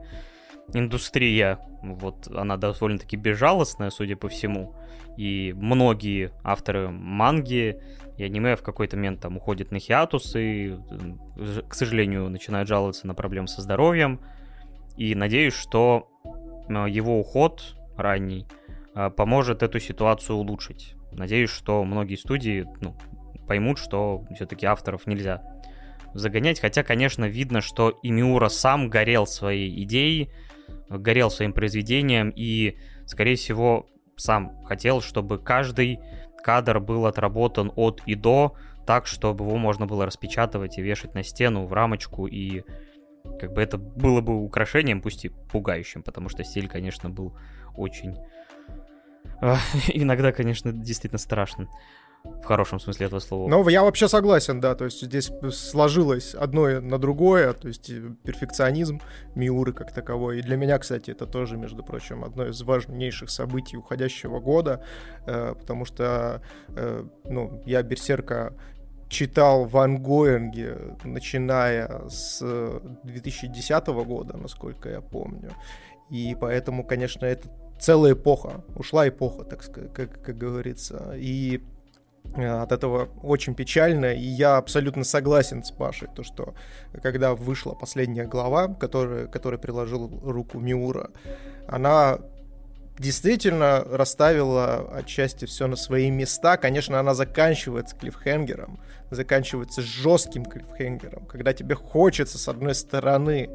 индустрия, вот она довольно-таки безжалостная, судя по всему. И многие авторы манги и аниме в какой-то момент там уходят на хиатус и, к сожалению, начинают жаловаться на проблемы со здоровьем. И надеюсь, что э, его уход ранний э, поможет эту ситуацию улучшить. Надеюсь, что многие студии ну, поймут, что все-таки авторов нельзя загонять. Хотя, конечно, видно, что и Миура сам горел своей идеей, горел своим произведением и, скорее всего, сам хотел, чтобы каждый кадр был отработан от и до, так, чтобы его можно было распечатывать и вешать на стену, в рамочку, и как бы это было бы украшением, пусть и пугающим, потому что стиль, конечно, был очень... [laughs] Иногда, конечно, действительно страшным в хорошем смысле этого слова. Ну, я вообще согласен, да, то есть здесь сложилось одно на другое, то есть перфекционизм Миуры как таковой. И для меня, кстати, это тоже, между прочим, одно из важнейших событий уходящего года, э, потому что, э, ну, я Берсерка читал в ангоинге, начиная с 2010 года, насколько я помню. И поэтому, конечно, это целая эпоха, ушла эпоха, так сказать, как, как говорится. И Э, от этого очень печально, и я абсолютно согласен с Пашей, то что когда вышла последняя глава, которая, которой приложил руку Миура, она действительно расставила отчасти все на свои места. Конечно, она заканчивается клиффхенгером, заканчивается жестким клиффхенгером, когда тебе хочется, с одной стороны,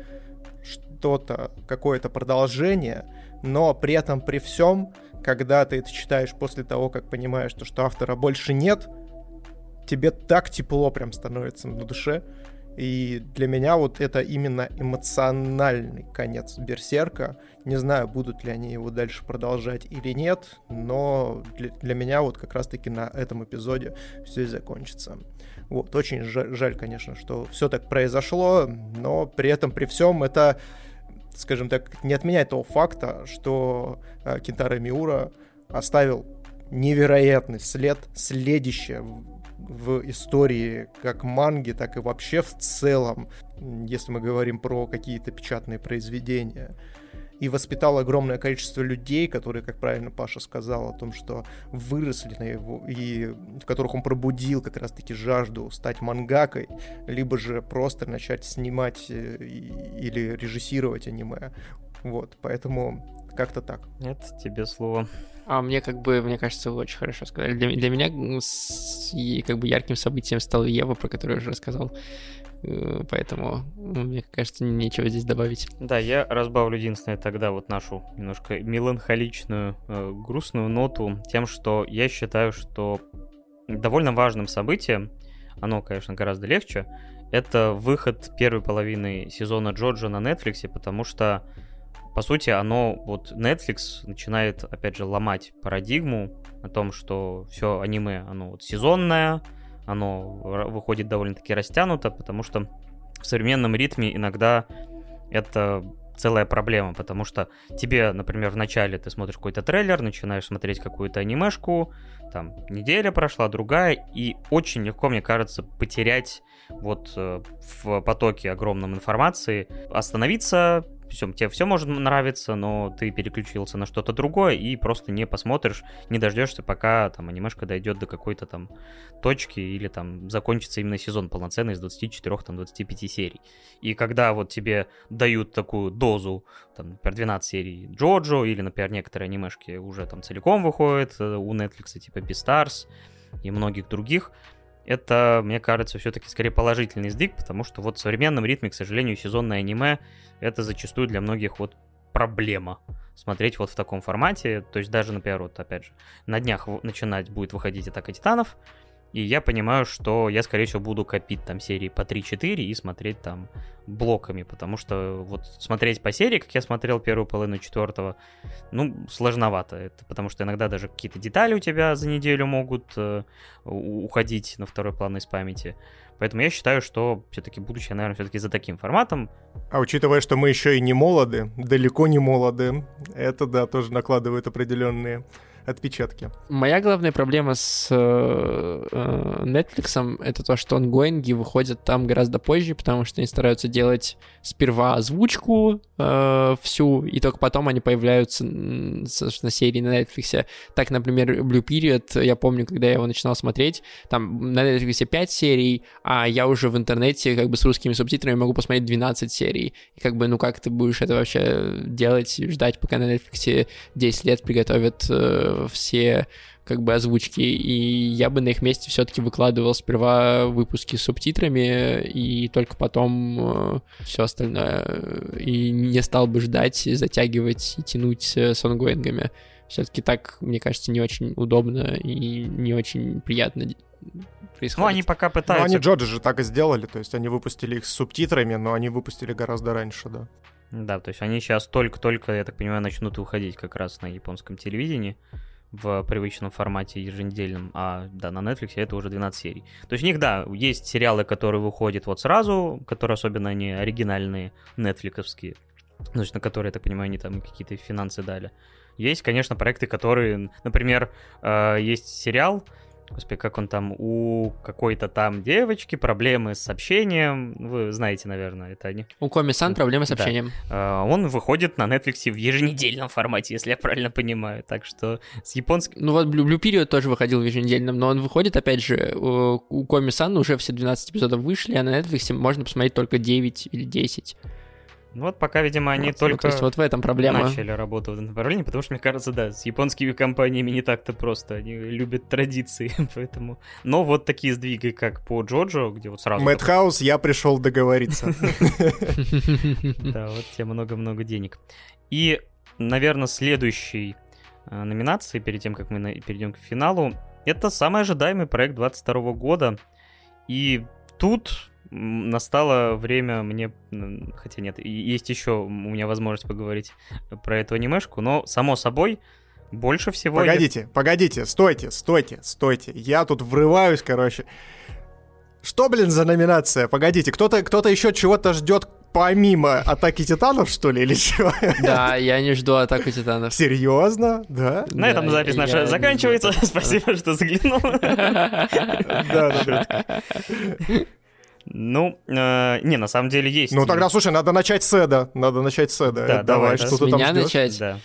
что-то, какое-то продолжение, но при этом, при всем, когда ты это читаешь после того, как понимаешь, то, что автора больше нет, тебе так тепло прям становится на душе. И для меня вот это именно эмоциональный конец Берсерка. Не знаю, будут ли они его дальше продолжать или нет, но для, для меня вот как раз-таки на этом эпизоде все и закончится. Вот, очень жаль, жаль, конечно, что все так произошло, но при этом, при всем, это скажем так, не отменяет того факта, что э, Кентара Миура оставил невероятный след, следище в, в истории как манги, так и вообще в целом, если мы говорим про какие-то печатные произведения и воспитал огромное количество людей, которые, как правильно Паша сказал, о том, что выросли на его, и в которых он пробудил как раз-таки жажду стать мангакой, либо же просто начать снимать э, или режиссировать аниме. Вот, поэтому как-то так. Нет, тебе слово. А мне как бы, мне кажется, вы очень хорошо сказали. Для, для меня с, и, как бы ярким событием стал Ева, про которую я уже рассказал. Э, поэтому, ну, мне кажется, нечего здесь добавить. Да, я разбавлю единственное тогда вот нашу немножко меланхоличную, э, грустную ноту тем, что я считаю, что довольно важным событием, оно, конечно, гораздо легче, это выход первой половины сезона Джорджа на Netflix, потому что, по сути, оно, вот Netflix начинает, опять же, ломать парадигму о том, что все аниме, оно вот сезонное, оно выходит довольно-таки растянуто, потому что в современном ритме иногда это целая проблема, потому что тебе, например, в начале ты смотришь какой-то трейлер, начинаешь смотреть какую-то анимешку, там неделя прошла, другая, и очень легко, мне кажется, потерять вот э, в потоке огромном информации, остановиться, все, тебе все может нравиться, но ты переключился на что-то другое и просто не посмотришь, не дождешься, пока там анимешка дойдет до какой-то там точки или там закончится именно сезон полноценный из 24 там 25 серий. И когда вот тебе дают такую дозу, там, например, 12 серий Джоджо или, например, некоторые анимешки уже там целиком выходят э, у Netflix, типа Beastars и многих других, это, мне кажется, все-таки скорее положительный сдвиг, потому что вот в современном ритме, к сожалению, сезонное аниме это зачастую для многих вот проблема смотреть вот в таком формате. То есть даже, например, вот опять же, на днях начинать будет выходить Атака Титанов, И я понимаю, что я, скорее всего, буду копить там серии по 3-4 и смотреть там блоками, потому что вот смотреть по серии, как я смотрел первую половину четвертого, ну, сложновато. Это потому что иногда даже какие-то детали у тебя за неделю могут э, уходить на второй план из памяти. Поэтому я считаю, что все-таки будущее, наверное, все-таки за таким форматом. А учитывая, что мы еще и не молоды, далеко не молоды, это, да, тоже накладывает определенные отпечатки. Моя главная проблема с э, э, Netflix это то, что онгоинги выходят там гораздо позже, потому что они стараются делать сперва озвучку э, всю, и только потом они появляются на серии на Netflix. Так, например, Blue Period, я помню, когда я его начинал смотреть, там на Netflix 5 серий, а я уже в интернете как бы с русскими субтитрами могу посмотреть 12 серий. И как бы, ну как ты будешь это вообще делать, ждать, пока на Netflix 10 лет приготовят все как бы озвучки, и я бы на их месте все-таки выкладывал сперва выпуски с субтитрами, и только потом э, все остальное, и не стал бы ждать, затягивать и тянуть с онгоингами. Все-таки так, мне кажется, не очень удобно и не очень приятно происходит. Ну, они пока пытаются... Ну, они Джоджи же так и сделали, то есть они выпустили их с субтитрами, но они выпустили гораздо раньше, да. Да, то есть они сейчас только-только, я так понимаю, начнут выходить как раз на японском телевидении в привычном формате еженедельном, а да, на Netflix это уже 12 серий. То есть у них, да, есть сериалы, которые выходят вот сразу, которые особенно не оригинальные, нетфликовские, значит, на которые, я так понимаю, они там какие-то финансы дали. Есть, конечно, проекты, которые, например, э, есть сериал, Господи, как он там, у какой-то там девочки проблемы с общением. Вы знаете, наверное, это они. У Коми-сан проблемы с общением. Да. Он выходит на Netflix в еженедельном формате, если я правильно понимаю. Так что с японским... Ну вот Blue Period тоже выходил в еженедельном, но он выходит, опять же, у Коми-сан уже все 12 эпизодов вышли, а на Netflix можно посмотреть только 9 или 10. Ну вот пока, видимо, они вот, только ну, то есть вот в этом проблема. начали работу в этом направлении, потому что, мне кажется, да, с японскими компаниями не так-то просто. Они любят традиции, [laughs] поэтому... Но вот такие сдвиги, как по Джоджо, где вот сразу... Мэтхаус, я пришел договориться. [laughs] Да, вот тебе много-много денег. И, наверное, следующей э, номинацией, перед тем, как мы перейдем к финалу, это самый ожидаемый проект 22 года. И тут настало время мне, хотя нет, есть еще у меня возможность поговорить про эту анимешку, но само собой больше всего... Погодите, я... погодите, стойте, стойте, стойте. Я тут врываюсь, короче. Что, блин, за номинация? Погодите, кто-то кто еще чего-то ждет помимо Атаки Титанов, что ли, или чего? Да, я не жду Атаку Титанов. Серьезно? Да? На этом запись наша заканчивается. [laughs] Спасибо, что заглянул. Да, да, да. [laughs] Ну, э, не, на самом деле есть. Ну тогда, слушай, надо начать с Эда. Надо начать с Эда. Да, давай, что ты там ждешь? начать? Да.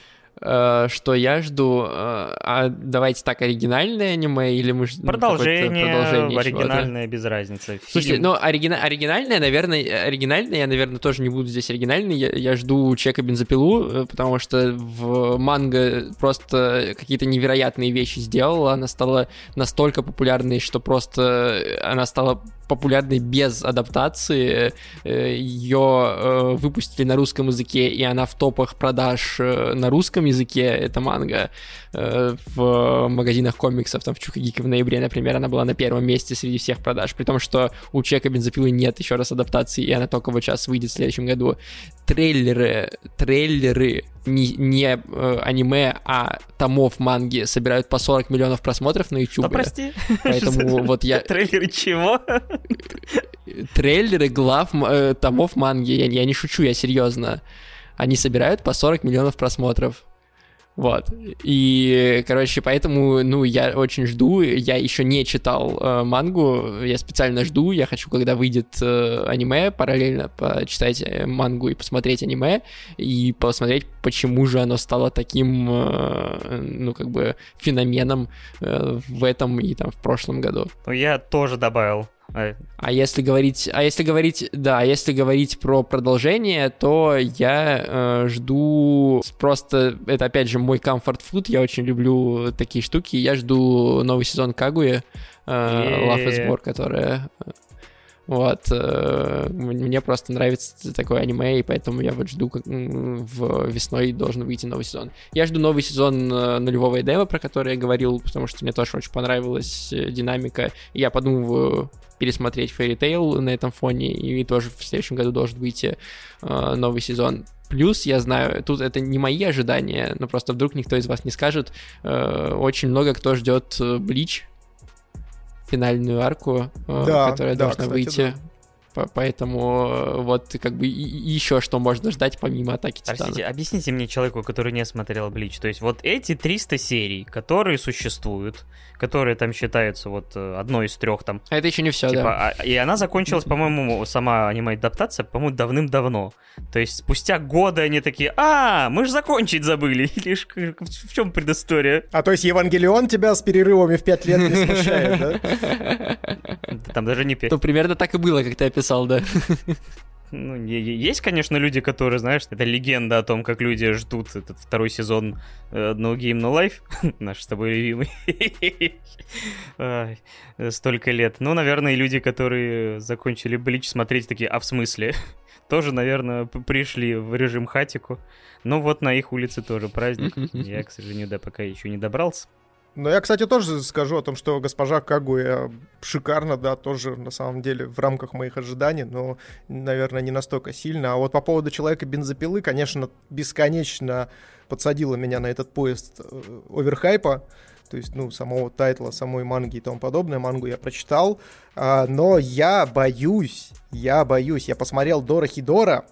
Э, что я жду. Э, а давайте так, оригинальное аниме или мы ждем продолжение, продолжение оригинальное без разницы. Слушайте, ну оригина... оригинальное, наверное, оригинальное я, наверное, тоже не буду здесь оригинальный. Я, я жду Чека бензопилу, э, потому что в манго просто какие-то невероятные вещи сделала. Она стала настолько популярной, что просто она стала популярной без адаптации. Ее выпустили на русском языке, и она в топах продаж на русском языке. Это манга. Э, в магазинах комиксов, там в Чукагике в ноябре, например, она была на первом месте среди всех продаж, при том, что у Чека бензопилы нет еще раз адаптации, и она только вот сейчас выйдет в следующем году. Трейлеры, трейлеры не, не э, аниме, а томов манги собирают по 40 миллионов просмотров на YouTube. Да, прости. Поэтому [laughs] вот я... Трейлеры чего? Трейлеры глав э, томов манги, я, я не шучу, я серьезно. Они собирают по 40 миллионов просмотров. Вот. И, короче, поэтому, ну, я очень жду. Я еще не читал э, мангу. Я специально жду. Я хочу, когда выйдет э, аниме, параллельно почитать э, мангу и посмотреть аниме. И посмотреть, почему же оно стало таким, э, ну, как бы, феноменом э, в этом и там в прошлом году. Ну, я тоже добавил а если говорить, а если говорить, да, если говорить про продолжение, то я э, жду просто, это опять же мой comfort food, я очень люблю такие штуки, я жду новый сезон Кагуя, э, Love is War, которая Вот. Э, мне просто нравится такое аниме, и поэтому я вот жду, как в весной должен выйти новый сезон. Я жду новый сезон э, нулевого Эдема, про который я говорил, потому что мне тоже очень понравилась э, динамика. Я подумываю пересмотреть Fairy Tail на этом фоне, и тоже в следующем году должен выйти новый сезон. Плюс, я знаю, тут это не мои ожидания, но просто вдруг никто из вас не скажет, очень много кто ждет Блич, финальную арку, э, да, которая да, должна кстати, выйти. Да. Поэтому э, вот как бы еще что можно ждать помимо атаки Простите, Титана. объясните мне человеку, который не смотрел Блич. То есть вот эти 300 серий, которые существуют, которые там считаются вот э, одной из трех там. А это еще не все, типа, да. А, и она закончилась, по-моему, сама аниме-адаптация, по-моему, давным-давно. То есть спустя годы они такие, а, мы же закончить забыли. [laughs] Или в чем предыстория? А то есть Евангелион тебя с перерывами в 5 лет не смущает, да? [laughs] Там даже не 5. Ну, примерно так и было, как ты описал, да. Ну, есть, конечно, люди, которые, знаешь, это легенда о том, как люди ждут этот второй сезон No Game No Life, [laughs] наш с тобой любимый. [laughs] Столько лет. Ну, наверное, люди, которые закончили Блич смотреть, такие, а в смысле? [laughs] Тоже, наверное, пришли в режим хатику. Ну, вот на их улице тоже праздник. Я, к сожалению, да, пока еще не добрался. Но я, кстати, тоже скажу о том, что госпожа Кагуя шикарно, да, тоже на самом деле в рамках моих ожиданий, но, наверное, не настолько сильно. А вот по поводу Человека-бензопилы, конечно, бесконечно подсадила меня на этот поезд э, оверхайпа, то есть, ну, самого тайтла, самой манги и тому подобное. Мангу я прочитал, а, но я боюсь, я боюсь. Я посмотрел Дора Хидора,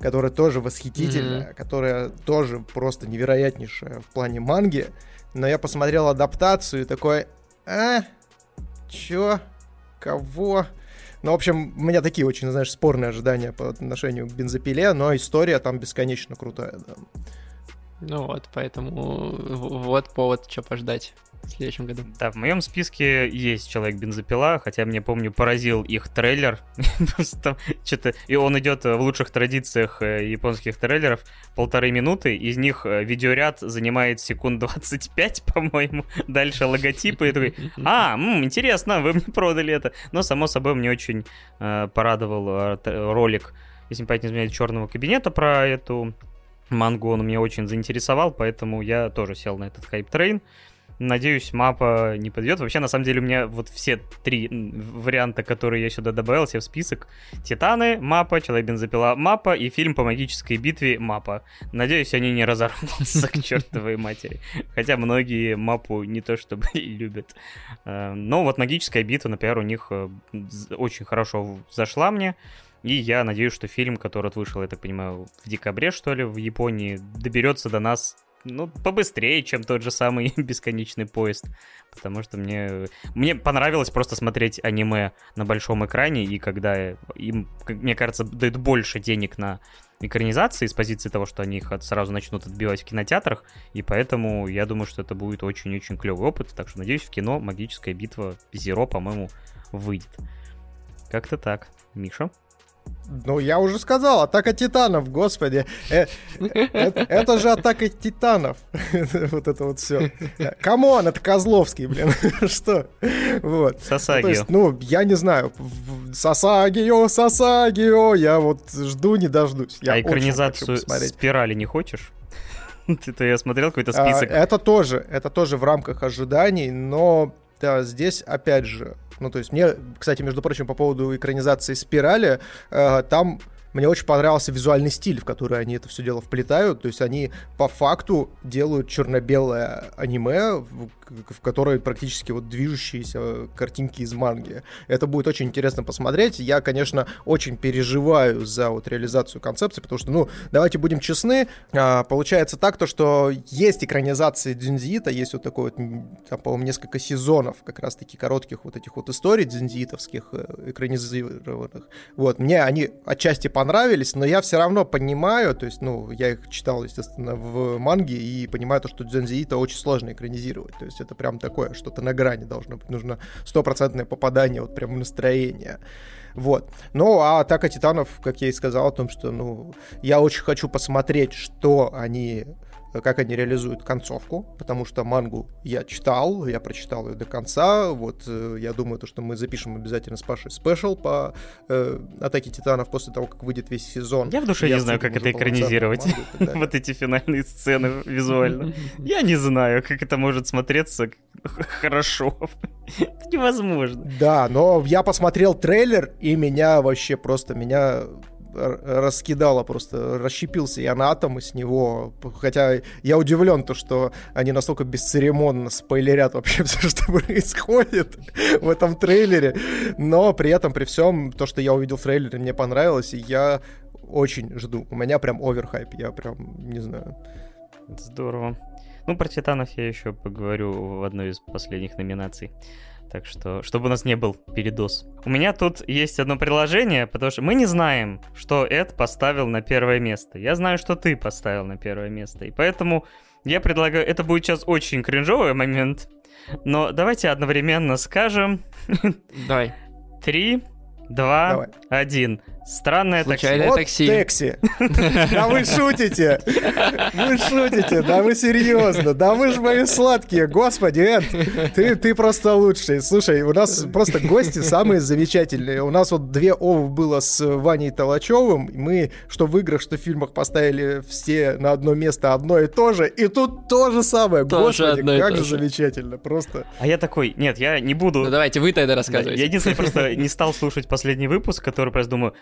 которая тоже восхитительная, mm-hmm. которая тоже просто невероятнейшая в плане манги но я посмотрел адаптацию и такой, а, чё, кого? Ну, в общем, у меня такие очень, знаешь, спорные ожидания по отношению к бензопиле, но история там бесконечно крутая, да. Ну вот, поэтому вот повод, что пождать в следующем году. Да, в моем списке есть Человек-бензопила, хотя мне, помню, поразил их трейлер. [laughs] что-то... И он идет в лучших традициях э, японских трейлеров. Полторы минуты, из них э, видеоряд занимает секунд 25, [laughs] по-моему. Дальше логотипы. И такой, [laughs] а, м, интересно, вы мне продали это. Но, само собой, мне очень э, порадовал э, ролик, если не изменяет, черного кабинета про эту мангу. Он меня очень заинтересовал, поэтому я тоже сел на этот hype train. Надеюсь, MAPPA не подойдет. Вообще, на самом деле, у меня вот все три варианта, которые я сюда добавил, все в список. Титаны, MAPPA, Человек-бензопила, MAPPA и фильм по магической битве, MAPPA. Надеюсь, они не разорвутся [laughs] к чертовой матери. Хотя многие MAPPA у не то чтобы [laughs] любят. Э, но вот магическая битва, например, у них э, очень хорошо зашла мне. И я надеюсь, что фильм, который вышел, я так понимаю, в декабре, что ли, в Японии, доберется до нас ну, побыстрее, чем тот же самый [laughs] бесконечный поезд. Потому что мне, мне понравилось просто смотреть аниме на большом экране, и когда им, мне кажется, дают больше денег на экранизации с позиции того, что они их сразу начнут отбивать в кинотеатрах, и поэтому я думаю, что это будет очень-очень клевый опыт, так что надеюсь, в кино «Магическая битва» Зеро, по-моему, выйдет. Как-то так. Миша? Ну, я уже сказал, атака титанов, господи. Э, э, это же атака титанов. [laughs] вот это вот все. Come on, это Козловский, блин. [laughs] Что? Вот. Сасагио. Ну, ну, я не знаю. Сасагио, Сасагио. Я вот жду, не дождусь. а экранизацию спирали не хочешь? [laughs] Ты-то я смотрел какой-то а, список. Это тоже, это тоже в рамках ожиданий, но да, здесь опять же ну, то есть мне, кстати, между прочим, по поводу экранизации «Спирали», э, там мне очень понравился визуальный стиль, в который они это все дело вплетают. То есть они по факту делают черно-белое аниме, в, которое практически вот движущиеся картинки из манги. Это будет очень интересно посмотреть. Я, конечно, очень переживаю за вот реализацию концепции, потому что, ну, давайте будем честны, а, получается так, то, что есть экранизации Дзюнзиита, есть вот такой вот, там, по-моему, несколько сезонов как раз-таки коротких вот этих вот историй дзюнзиитовских э, экранизированных. Вот, мне они отчасти понравились, но я все равно понимаю, то есть, ну, я их читал, естественно, в манге, и понимаю то, что Дзензи это очень сложно экранизировать, то есть это прям такое, что-то на грани должно быть, нужно стопроцентное попадание, вот прям настроение. Вот. Ну, а «Атака титанов», как я и сказал, о том, что, ну, я очень хочу посмотреть, что они как они реализуют концовку, потому что мангу я читал, я прочитал ее до конца, вот э, я думаю, то, что мы запишем обязательно с Пашей спешл по э, Атаке Титанов после того, как выйдет весь сезон. Я в душе я не знаю, как это экранизировать, [laughs] вот эти финальные сцены визуально. [laughs] Я не знаю, как это может смотреться хорошо. Это [laughs] невозможно. Да, но я посмотрел трейлер, и меня вообще просто, меня раскидало просто, расщепился я на атомы с него. Хотя я удивлен, то, что они настолько бесцеремонно спойлерят вообще [laughs] все, что происходит в этом трейлере. Но при этом, при всем, то, что я увидел в трейлере, мне понравилось, и я очень жду. У меня прям оверхайп, я прям, не знаю. Здорово. Ну, про Титанов я еще поговорю в одной из последних номинаций. Так что, чтобы у нас не был передоз. У меня тут есть одно приложение, потому что мы не знаем, что Эд поставил на первое место. Я знаю, что ты поставил на первое место. И поэтому я предлагаю... Это будет сейчас очень кринжовый момент. Но давайте одновременно скажем... [laughs] Давай. Три, два, один. Странное Случайное такси. такси. Да вы шутите. Вы шутите. Да вы серьезно. Да вы же мои сладкие. Господи, Эд, ты, ты просто лучший. Слушай, у нас просто гости самые замечательные. У нас вот две ОВ было с Ваней Толачевым. Мы что в играх, что в фильмах поставили все на одно место одно и то же. И тут то же самое. Тоже Господи, как же замечательно. Просто. А я такой, нет, я не буду... Ну давайте, вы тогда рассказывайте. я единственное просто не стал слушать последний выпуск, который просто думаю,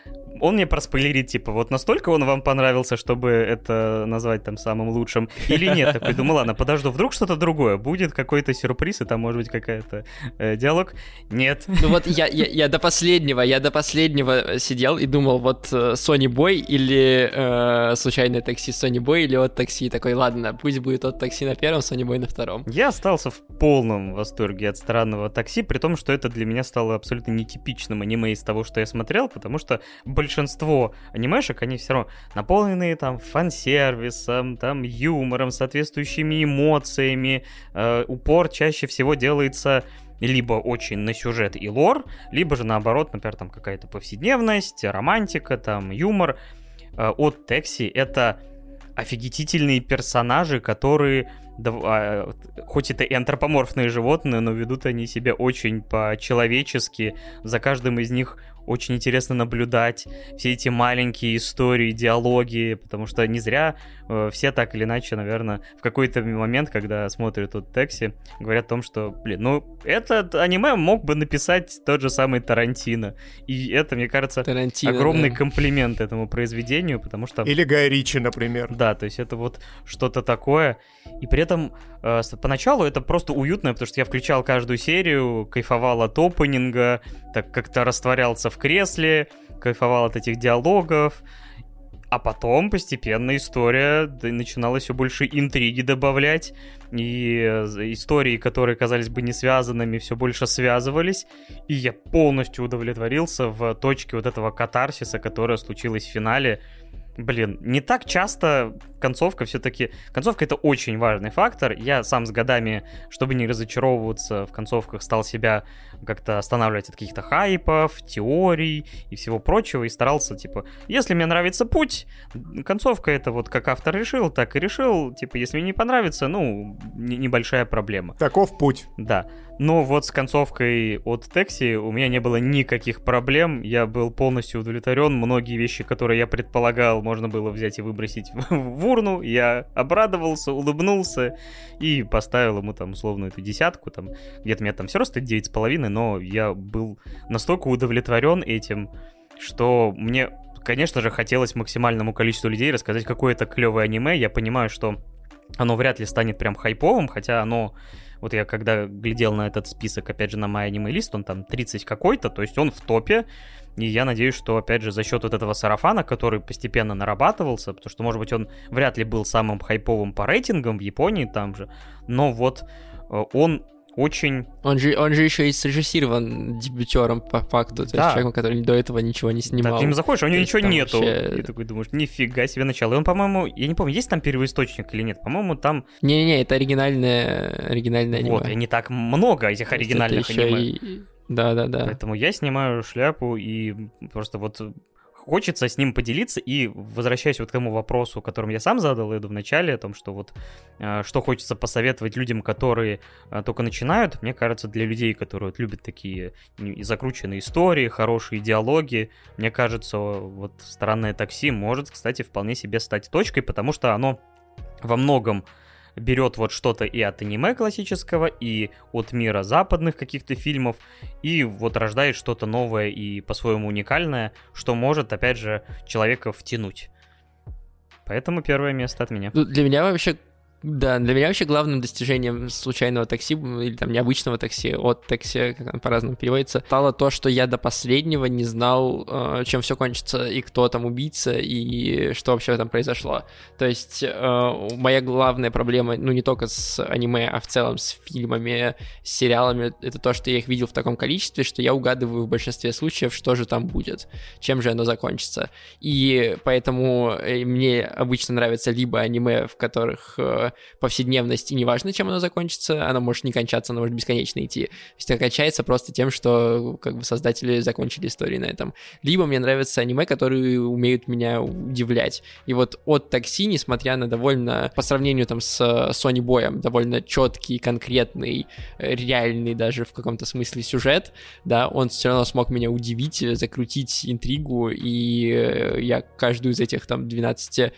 он мне проспойлерит, типа, вот настолько он вам понравился, чтобы это назвать там самым лучшим, или нет? Такой, думаю, ладно, подожду, вдруг что-то другое, будет какой-то сюрприз, и там может быть какая-то э, диалог. Нет. Ну вот я, я, я до последнего, я до последнего сидел и думал, вот э, Sony Boy или э, случайное такси Sony Boy или от такси. Такой, ладно, пусть будет от такси на первом, Sony Boy на втором. Я остался в полном восторге от странного такси, при том, что это для меня стало абсолютно нетипичным аниме из того, что я смотрел, потому что большинство анимешек, они все равно наполнены там фан-сервисом, там юмором, соответствующими эмоциями. Э, упор чаще всего делается либо очень на сюжет и лор, либо же наоборот, например, там какая-то повседневность, романтика, там юмор. Э, от Текси это офигительные персонажи, которые а, хоть это и антропоморфные животные, но ведут они себя очень по-человечески. За каждым из них очень интересно наблюдать все эти маленькие истории, диалоги, потому что не зря э, все так или иначе, наверное, в какой-то момент, когда смотрят тут Текси, говорят о том, что, блин, ну, этот аниме мог бы написать тот же самый Тарантино. И это, мне кажется, Тарантино, огромный да. комплимент этому произведению, потому что... Или Гай Ричи, например. Да, то есть это вот что-то такое. И при этом э, поначалу это просто уютно, потому что я включал каждую серию, кайфовал от опенинга, так как-то растворялся в кресле, кайфовал от этих диалогов. А потом постепенно история начинала все больше интриги добавлять, и э, истории, которые казались бы не связанными, все больше связывались, и я полностью удовлетворился в точке вот этого катарсиса, которая случилась в финале, Блин, не так часто концовка все-таки... Концовка — это очень важный фактор. Я сам с годами, чтобы не разочаровываться в концовках, стал себя как-то останавливать от каких-то хайпов, теорий и всего прочего, и старался, типа, если мне нравится путь, концовка — это вот как автор решил, так и решил. Типа, если мне не понравится, ну, небольшая проблема. Таков путь. Да. Но вот с концовкой от Текси у меня не было никаких проблем. Я был полностью удовлетворен. Многие вещи, которые я предполагал, можно было взять и выбросить [laughs] в урну. Я обрадовался, улыбнулся и поставил ему там условно эту десятку. Там где-то меня там все равно с половиной, но я был настолько удовлетворен этим, что мне, конечно же, хотелось максимальному количеству людей рассказать, какое это клевое аниме. Я понимаю, что оно вряд ли станет прям хайповым, хотя оно вот я когда глядел на этот список, опять же, на мой аниме лист, он там 30 какой-то, то есть он в топе. И я надеюсь, что, опять же, за счет вот этого сарафана, который постепенно нарабатывался, потому что, может быть, он вряд ли был самым хайповым по рейтингам в Японии там же, но вот э, он очень... Он же, он же еще и срежиссирован дебютером по факту, то да. есть человеком, который до этого ничего не снимал. Да, ты ему заходишь, а у него ничего нету. Вообще... И такой думаешь, нифига себе начало. И он, по-моему, я не помню, есть там первоисточник или нет, по-моему, там... Не-не-не, это оригинальное, оригинальное аниме. Вот, и не так много этих оригинальных аниме. И... Да-да-да. Поэтому я снимаю шляпу и просто вот хочется с ним поделиться. И возвращаясь вот к тому вопросу, которым я сам задал Эду в начале, о том, что вот э, что хочется посоветовать людям, которые э, только начинают, мне кажется, для людей, которые вот любят такие закрученные истории, хорошие диалоги, мне кажется, вот «Странное такси» может, кстати, вполне себе стать точкой, потому что оно во многом берет вот что-то и от аниме классического, и от мира западных каких-то фильмов, и вот рождает что-то новое и по-своему уникальное, что может, опять же, человека втянуть. Поэтому первое место от меня. Ну, для меня вообще да, для меня вообще главным достижением случайного такси или там необычного такси, от такси, как оно по-разному переводится, стало то, что я до последнего не знал, э, чем все кончится, и кто там убийца, и что вообще там произошло. То есть э, моя главная проблема, ну не только с аниме, а в целом с фильмами, с сериалами, это то, что я их видел в таком количестве, что я угадываю в большинстве случаев, что же там будет, чем же оно закончится. И поэтому э, мне обычно нравятся либо аниме, в которых повседневности, неважно, чем оно закончится, оно может не кончаться, оно может бесконечно идти. То есть это кончается просто тем, что как бы создатели закончили историю на этом. Либо мне нравятся аниме, которые умеют меня удивлять. И вот от такси, несмотря на довольно, по сравнению там с Sony Boy, довольно четкий, конкретный, реальный даже в каком-то смысле сюжет, да, он все равно смог меня удивить, закрутить интригу, и я каждую из этих там 12-13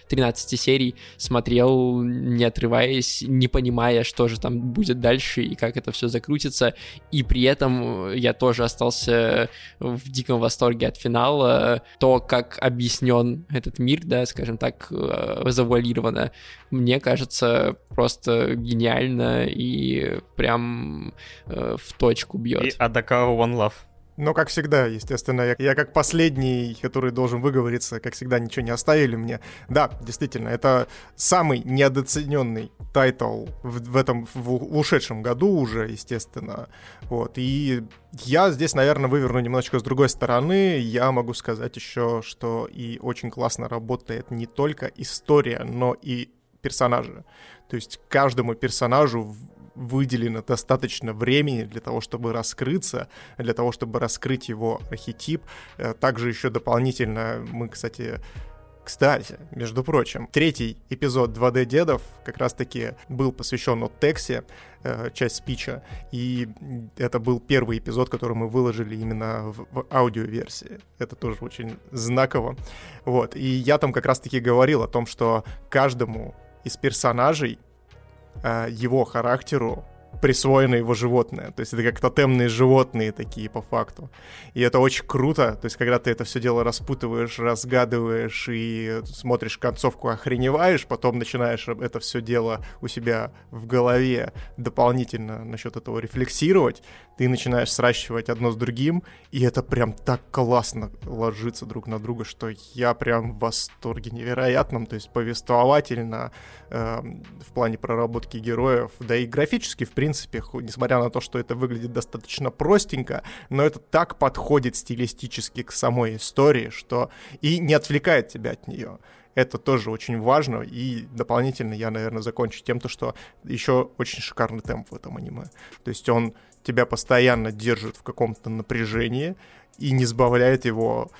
серий смотрел, не отрываясь отрываясь, не понимая, что же там будет дальше и как это все закрутится. И при этом я тоже остался в диком восторге от финала. То, как объяснен этот мир, да, скажем так, э, завуалировано, мне кажется просто гениально и прям э, в точку бьет. И Одокава One Love. Но, как всегда, естественно, я, я как последний, который должен выговориться, как всегда, ничего не оставили мне. Да, действительно, это самый недооцененный тайтл в, в этом, в, в ушедшем году уже, естественно. Вот, и я здесь, наверное, выверну немножечко с другой стороны. Я могу сказать еще, что и очень классно работает не только история, но и персонажи. То есть каждому персонажу выделено достаточно времени для того, чтобы раскрыться, для того, чтобы раскрыть его архетип. Э, также еще дополнительно мы, кстати, кстати, между прочим, третий эпизод 2D Дедов как раз-таки был посвящен от Тексе, э, часть спича, и это был первый эпизод, который мы выложили именно в, в аудиоверсии. Это тоже очень знаково. Вот, и я там как раз-таки говорил о том, что каждому из персонажей его характеру присвоено его животное. То есть это как тотемные животные такие по факту. И это очень круто. То есть когда ты это все дело распутываешь, разгадываешь и смотришь концовку, охреневаешь, потом начинаешь это все дело у себя в голове дополнительно насчет этого рефлексировать, ты начинаешь сращивать одно с другим, и это прям так классно ложится друг на друга, что я прям в восторге невероятном, то есть повествовательно, э, в плане проработки героев, да и графически, в принципе, несмотря на то, что это выглядит достаточно простенько, но это так подходит стилистически к самой истории, что и не отвлекает тебя от нее это тоже очень важно. И дополнительно я, наверное, закончу тем, то, что еще очень шикарный темп в этом аниме. То есть он тебя постоянно держит в каком-то напряжении и не сбавляет его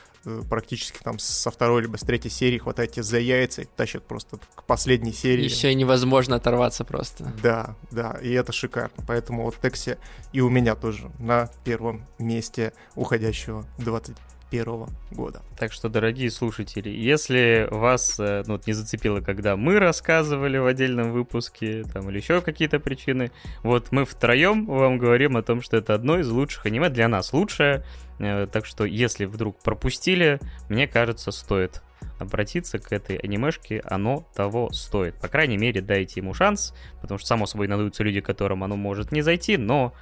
практически там со второй либо с третьей серии хватает тебя за яйца и тащит просто к последней серии. Еще невозможно оторваться просто. Да, да, и это шикарно. Поэтому вот Текси и у меня тоже на первом месте уходящего 20 2021 года. Так что, дорогие слушатели, если вас э, ну, не зацепило, когда мы рассказывали в отдельном выпуске, там, или еще какие-то причины, вот мы втроем вам говорим о том, что это одно из лучших аниме, для нас лучшее, э, так что, если вдруг пропустили, мне кажется, стоит обратиться к этой анимешке, оно того стоит. По крайней мере, дайте ему шанс, потому что, само собой, найдутся люди, которым оно может не зайти, но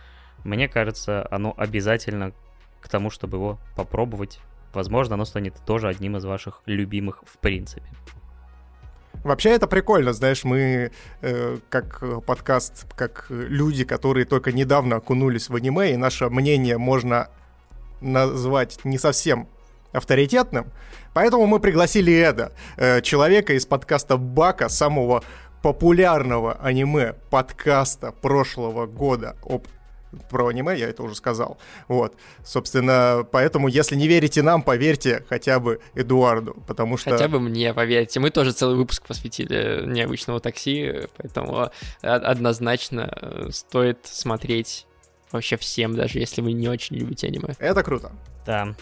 мне кажется, оно обязательно к тому, чтобы его попробовать. Возможно, оно станет тоже одним из ваших любимых в принципе. Вообще это прикольно, знаешь, мы э, как подкаст, как люди, которые только недавно окунулись в аниме, и наше мнение можно назвать не совсем авторитетным, поэтому мы пригласили Эда, э, человека из подкаста Бака, самого популярного аниме подкаста прошлого года об про аниме, я это уже сказал. Вот, собственно, поэтому, если не верите нам, поверьте хотя бы Эдуарду, потому что... Хотя бы мне, поверьте. Мы тоже целый выпуск посвятили необычному такси, поэтому однозначно э, стоит смотреть вообще всем, даже если вы не очень любите аниме. Это круто. Да.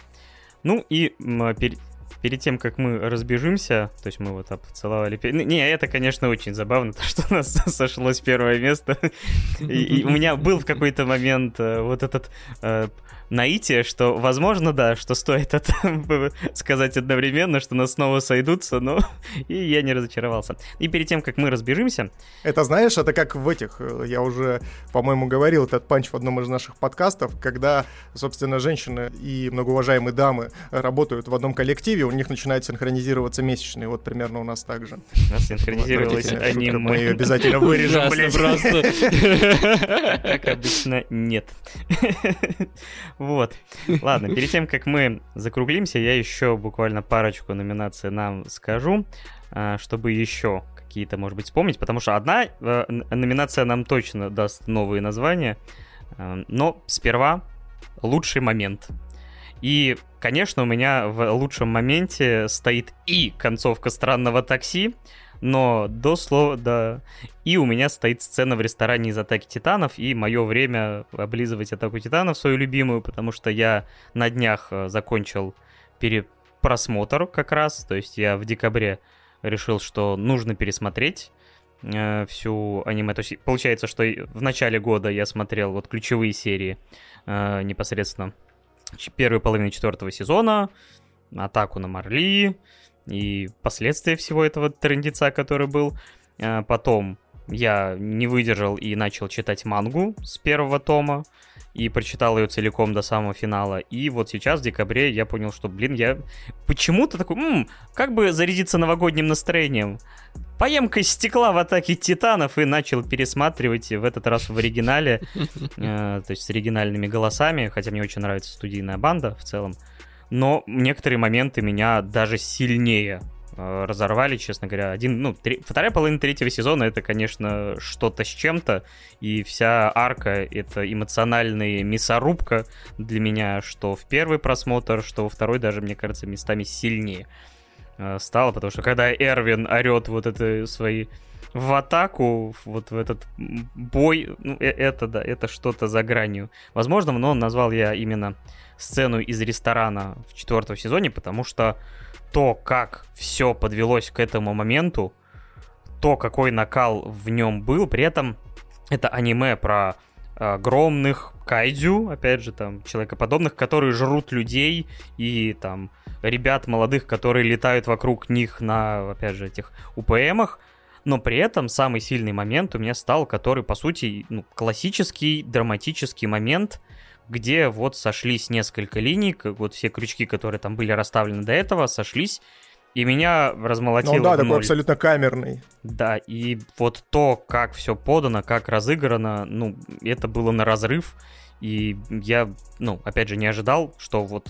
Ну и перед, тем, как мы разбежимся, то есть мы вот поцеловали... Не, это, конечно, очень забавно, [laughs] то, что у нас [laughs] сошлось первое место. [laughs] И у меня был в какой-то момент э, вот этот э, наитие, что, возможно, да, что стоит это [laughs] сказать одновременно, что нас снова сойдутся, но [laughs] и я не разочаровался. И перед тем, как мы разбежимся... Это, знаешь, это как в этих, э, я уже, по-моему, говорил этот панч в одном из наших подкастов, когда, собственно, женщины и многоуважаемые дамы работают в одном коллективе, у них начинают синхронизироваться месячные, вот примерно у нас так же. У нас синхронизировалось аниме. Мы ее обязательно вырежем, блядь. просто. [laughs] Как обычно, нет. Вот. Ладно, перед тем, как мы закруглимся, я еще буквально парочку номинаций нам скажу, а, чтобы еще какие-то, может быть, вспомнить, потому что одна э, номинация нам точно даст новые названия, а, но сперва лучший момент. И, конечно, у меня в лучшем моменте стоит и концовка странного такси, но до слова, да. И у меня стоит сцена в ресторане из Атаки Титанов, и мое время облизывать Атаку Титанов, свою любимую, потому что я на днях э, закончил перепросмотр как раз, то есть я в декабре решил, что нужно пересмотреть э, всю аниме. То есть получается, что в начале года я смотрел вот ключевые серии э, непосредственно первой половины четвертого сезона, атаку на Марли, и последствия всего этого трендеца, который был. А, потом я не выдержал и начал читать мангу с первого тома и прочитал ее целиком до самого финала. И вот сейчас, в декабре, я понял, что, блин, я почему-то такой, м-м, как бы зарядиться новогодним настроением. Поем-ка стекла в атаке титанов и начал пересматривать в этот раз в оригинале, [laughs] э, то есть с оригинальными голосами, хотя мне очень нравится студийная банда в целом но некоторые моменты меня даже сильнее э, разорвали, честно говоря. Один, ну, три, вторая половина третьего сезона это, конечно, что-то с чем-то, и вся арка это эмоциональная мясорубка для меня, что в первый просмотр, что во второй даже, мне кажется, местами сильнее э, стало, потому что когда Эрвин орет вот это свои в атаку, вот в этот бой, ну, э, это, да, это что-то за гранью. Возможно, но назвал я именно сцену из ресторана в четвертом сезоне, потому что то, как все подвелось к этому моменту, то, какой накал в нем был, при этом это аниме про огромных кайдзю, опять же, там, человекоподобных, которые жрут людей, и там ребят молодых, которые летают вокруг них на, опять же, этих УПМах, но при этом самый сильный момент у меня стал, который, по сути, ну, классический драматический момент, где вот сошлись несколько линий, вот все крючки, которые там были расставлены до этого, сошлись, и меня размолотило. Ну да, такой абсолютно камерный. Да, и вот то, как все подано, как разыграно, ну, это было на разрыв. И я, ну, опять же, не ожидал, что вот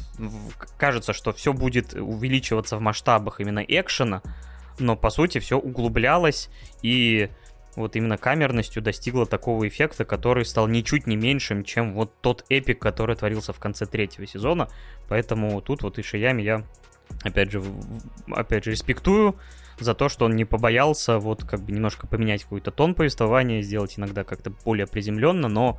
кажется, что все будет увеличиваться в масштабах именно экшена, но по сути все углублялось и вот именно камерностью достигла такого эффекта, который стал ничуть не меньшим, чем вот тот эпик, который творился в конце третьего сезона. Поэтому тут вот и Шиями я, опять же, опять же, респектую за то, что он не побоялся вот как бы немножко поменять какой-то тон повествования, сделать иногда как-то более приземленно, но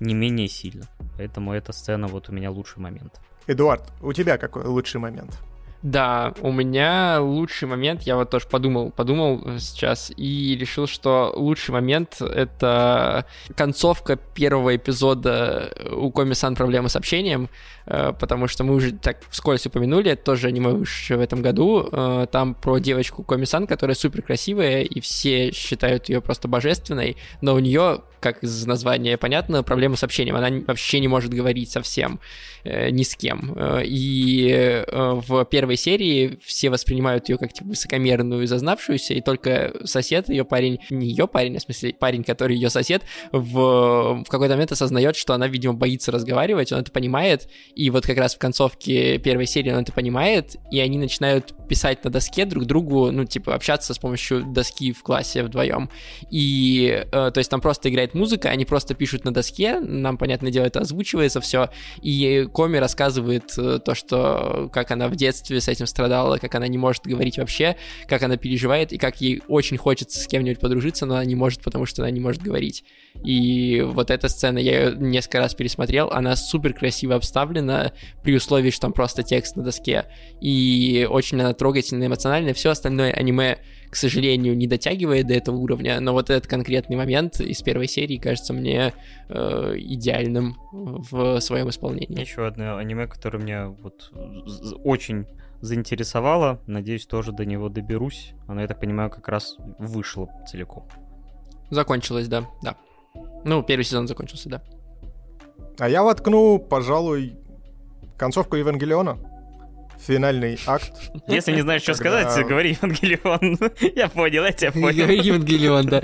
не менее сильно. Поэтому эта сцена вот у меня лучший момент. Эдуард, у тебя какой лучший момент? Да, у меня лучший момент, я вот тоже подумал, подумал сейчас и решил, что лучший момент — это концовка первого эпизода у Коми-сан «Проблемы с общением», э, потому что мы уже так вскользь упомянули, это тоже аниме вышедшее в этом году, э, там про девочку Коми-сан, которая супер красивая, и все считают ее просто божественной, но у нее, как из названия понятно, проблемы с общением, она вообще не может говорить совсем э, ни с кем. И в первой первой серии все воспринимают ее как типа, высокомерную и зазнавшуюся, и только сосед, ее парень, не ее парень, а в смысле парень, который ее сосед, в, в какой-то момент осознает, что она, видимо, боится разговаривать, он это понимает, и вот как раз в концовке первой серии он это понимает, и они начинают писать на доске друг другу, ну, типа, общаться с помощью доски в классе вдвоем. И, э, то есть там просто играет музыка, они просто пишут на доске, нам, понятное дело, это озвучивается все, и Коми рассказывает э, то, что как она в детстве с этим страдала, как она не может говорить вообще, как она переживает, и как ей очень хочется с кем-нибудь подружиться, но она не может, потому что она не может говорить. И вот эта сцена, я ее несколько раз пересмотрел, она супер красиво обставлена, при условии, что там просто текст на доске, и очень она трогательная, эмоциональная, все остальное аниме к сожалению, не дотягивает до этого уровня, но вот этот конкретный момент из первой серии кажется мне э, идеальным в своем исполнении. Еще одно аниме, которое меня вот очень заинтересовало. Надеюсь, тоже до него доберусь. Оно, я так понимаю, как раз вышло целиком. Закончилось, да, да. Ну, первый сезон закончился, да. А я воткну, пожалуй, концовку Евангелиона финальный акт. Если не знаешь, что когда... сказать, говори Евангелион. [laughs] я понял, я тебя понял. Говори Евангелион, да.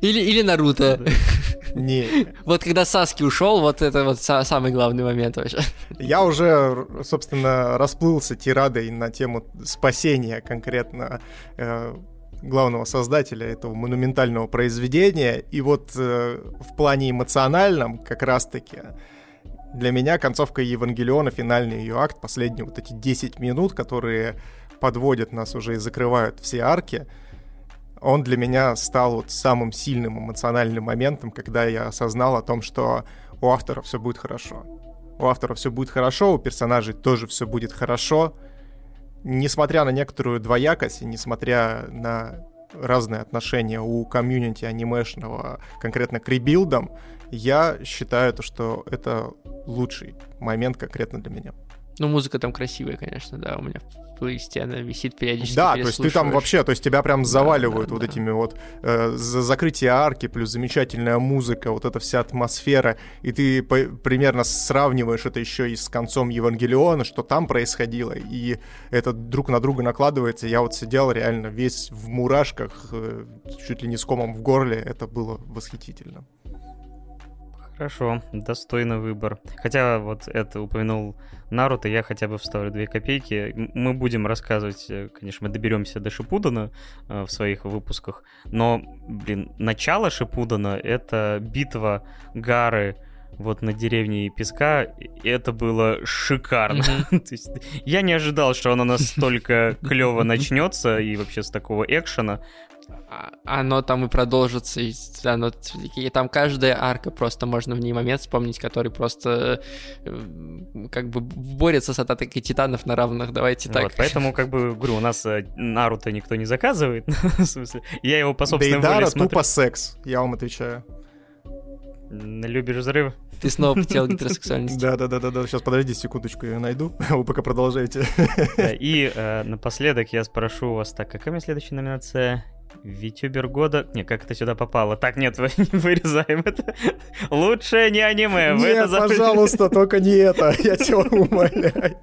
Или, или Наруто. Не. Вот когда Саски ушел, вот это вот самый главный момент вообще. Я уже, собственно, расплылся тирадой на тему спасения конкретно э, главного создателя этого монументального произведения. И вот э, в плане эмоциональном как раз-таки для меня концовка Евангелиона, финальный ее акт, последние вот эти 10 минут, которые подводят нас уже и закрывают все арки, он для меня стал вот самым сильным эмоциональным моментом, когда я осознал о том, что у автора все будет хорошо. У автора все будет хорошо, у персонажей тоже все будет хорошо. Несмотря на некоторую двоякость, и несмотря на разные отношения у комьюнити анимешного, конкретно к ребилдам, я считаю, то, что это лучший момент конкретно для меня. Ну, музыка там красивая, конечно, да, у меня в плейлисте она висит периодически. Да, то есть ты там вообще, то есть тебя прям заваливают да, да, вот да. этими вот э, за закрытие арки, плюс замечательная музыка, вот эта вся атмосфера, и ты по- примерно сравниваешь это еще и с концом Евангелиона, что там происходило, и это друг на друга накладывается. Я вот сидел реально весь в мурашках, э, чуть ли не с комом в горле, это было восхитительно. Хорошо, достойный выбор. Хотя вот это упомянул Наруто, я хотя бы вставлю две копейки. Мы будем рассказывать, э, конечно, мы доберемся до Шипудана э, в своих выпусках, но, блин, начало Шипудана — это битва Гары вот на деревне Песка, это было шикарно. [laughs] Есть, я не ожидал, что оно настолько клево начнется и вообще с такого экшена. А, оно там и продолжится, и, оно, и там каждая арка просто можно в ней момент вспомнить, который просто э, как бы борется с атакой титанов на равных, давайте так. Вот, поэтому, как бы, говорю, у нас э, Наруто никто не заказывает, [laughs] в смысле, я его по собственной Дейдара воле смотрю. тупо секс, я вам отвечаю. Любишь взрывы? Ты снова потерял [laughs] гетеросексуальность. Да-да-да-да, сейчас подожди секундочку, я найду, [laughs] вы пока продолжаете. И э, напоследок я спрошу у вас, так, какая у меня следующая номинация? Витюбер года... Не, как это сюда попало? Так, нет, [laughs] вырезаем это. Лучшее не аниме. Нет, пожалуйста, только не это. Я тебя [laughs] умоляю.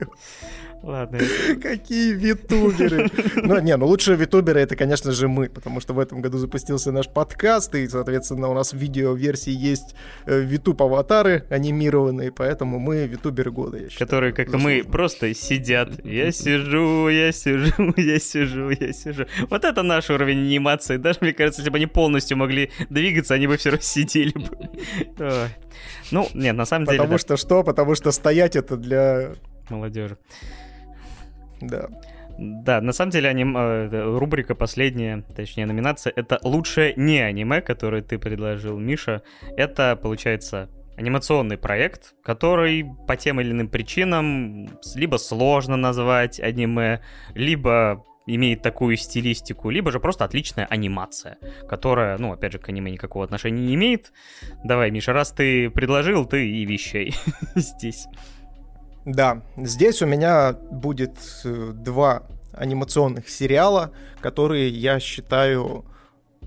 Ладно. [laughs] Какие витуберы. [laughs] Ну, не, ну лучшие витуберы это, конечно же, мы, потому что в этом году запустился наш подкаст, и, соответственно, у нас в видео-версии есть э, витуб-аватары анимированные, поэтому мы витуберы года, я считаю. Которые, как мы, просто сидят. Я сижу, я сижу, [laughs] я сижу, я сижу. Вот это наш уровень анимации. Даже, мне кажется, если бы они полностью могли двигаться, они бы все равно сидели бы. Ну, нет, на самом деле... Потому что что? Потому что стоять это для молодежи. Да. Да, на самом деле аним... Э, рубрика последняя, точнее номинация, это лучшее не аниме, которое ты предложил, Миша. Это, получается, анимационный проект, который по тем или иным причинам либо сложно назвать аниме, либо имеет такую стилистику, либо же просто отличная анимация, которая, ну, опять же, к аниме никакого отношения не имеет. Давай, Миша, раз ты предложил, ты и вещей [laughs] здесь. Да, здесь у меня будет э, два анимационных сериала, которые я считаю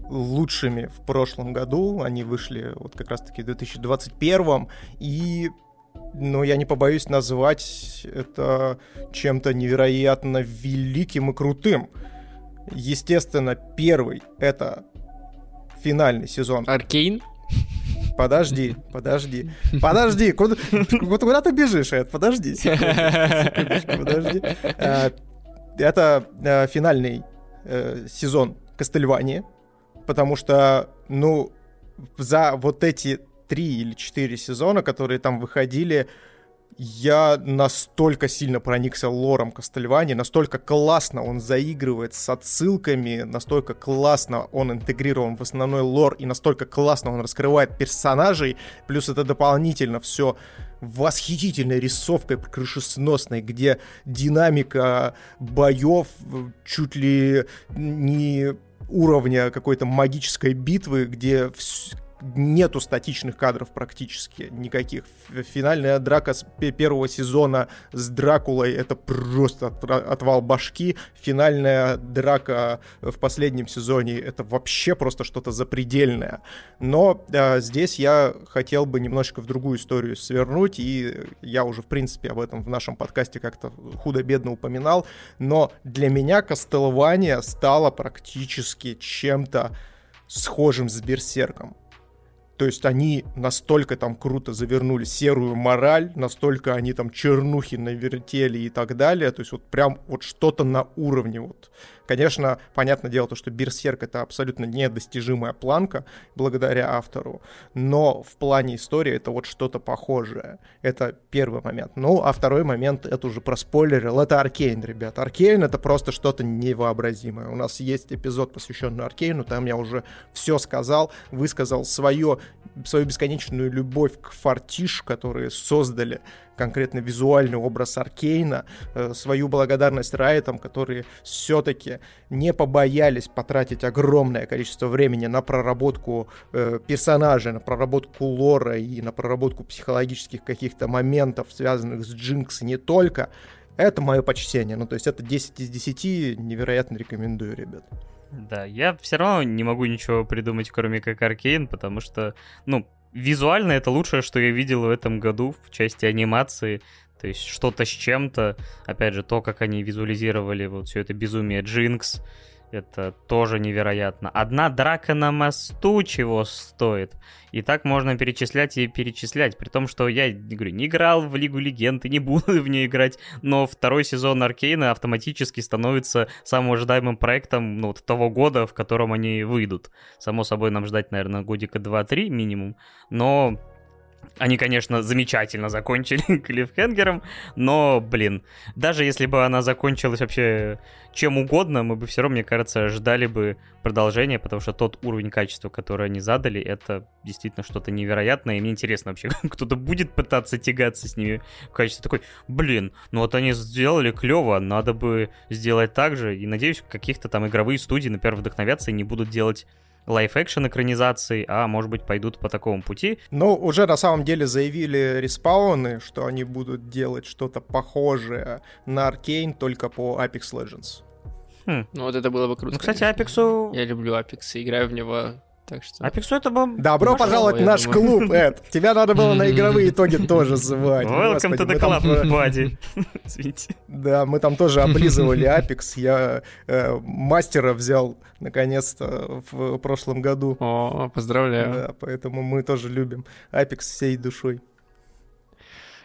лучшими в прошлом году. Они вышли вот как раз-таки в 2021. И ну, я не побоюсь назвать это чем-то невероятно великим и крутым. Естественно, первый — это финальный сезон. Аркейн? Подожди, подожди, подожди, куда, куда ты бежишь, Эд? Подожди, подожди. Э, это э, финальный э, сезон Кастельвании, потому что, ну, за вот эти три или четыре сезона, которые там выходили, я настолько сильно проникся лором Кастельвани, настолько классно он заигрывает с отсылками, настолько классно он интегрирован в основной лор, и настолько классно он раскрывает персонажей, плюс это дополнительно все восхитительной рисовкой крышесносной, где динамика боев чуть ли не уровня какой-то магической битвы, где нету статичных кадров практически никаких. Финальная драка с первого сезона с Дракулой это просто отвал башки. Финальная драка в последнем сезоне это вообще просто что-то запредельное. Но э, здесь я хотел бы немножко в другую историю свернуть, и я уже, в принципе, об этом в нашем подкасте как-то худо-бедно упоминал. Но для меня Кастелвания стала практически чем-то схожим с Берсерком. То есть они настолько там круто завернули серую мораль, настолько они там чернухи навертели и так далее. То есть вот прям вот что-то на уровне вот Конечно, понятное дело, то, что Берсерк — это абсолютно недостижимая планка благодаря автору, но в плане истории это вот что-то похожее. Это первый момент. Ну, а второй момент, это уже про спойлерил, это Аркейн, ребят. Аркейн — это просто что-то невообразимое. У нас есть эпизод, посвященный Аркейну, там я уже все сказал, высказал свое, свою бесконечную любовь к фартиш, которые создали конкретно визуальный образ Аркейна, э, свою благодарность Райтам, которые все-таки не побоялись потратить огромное количество времени на проработку э, персонажа, на проработку лора и на проработку психологических каких-то моментов, связанных с Джинкс не только. Это мое почтение. Ну, то есть это 10 из 10, невероятно рекомендую, ребят. Да, я все равно не могу ничего придумать, кроме как Аркейн, потому что, ну, визуально это лучшее, что я видел в этом году в части анимации. То есть что-то с чем-то. Опять же, то, как они визуализировали вот все это безумие Джинкс. Это тоже невероятно. Одна драка на мосту чего стоит. И так можно перечислять и перечислять. При том, что я, говорю, не играл в Лигу Легенд и не [laughs] буду в нее играть. Но второй сезон Аркейна автоматически становится самым ожидаемым проектом ну, вот, того года, в котором они выйдут. Само собой, нам ждать, наверное, годика 2-3 минимум. Но они, конечно, замечательно закончили [laughs] клиффхенгером, но, блин, даже если бы она закончилась вообще чем угодно, мы бы все равно, мне кажется, ждали бы продолжения, потому что тот уровень качества, который они задали, это действительно что-то невероятное, и мне интересно вообще, [laughs] кто-то будет пытаться тягаться с ними в качестве такой, блин, ну вот они сделали клево, надо бы сделать так же, и надеюсь, каких-то там игровые студии, например, вдохновятся и не будут делать live-action экранизации, а может быть пойдут по такому пути. Но уже на самом деле заявили Respawn ы, что они будут делать что-то похожее на Arcane только по Apex Legends. Хм. Ну вот это было бы круто. Ну, кстати, Apex у... Я люблю Apex и играю в него так что... Apex у это был... Добро пожаловать в наш клуб, Эд. Тебя надо было на [laughs] игровые итоги тоже звать. Welcome to the club, buddy. [laughs] Извините. Да, мы там тоже облизывали [laughs] Apex. Я э, мастера взял, наконец-то, в прошлом году. О, поздравляю. Да, поэтому мы тоже любим Апекс всей душой.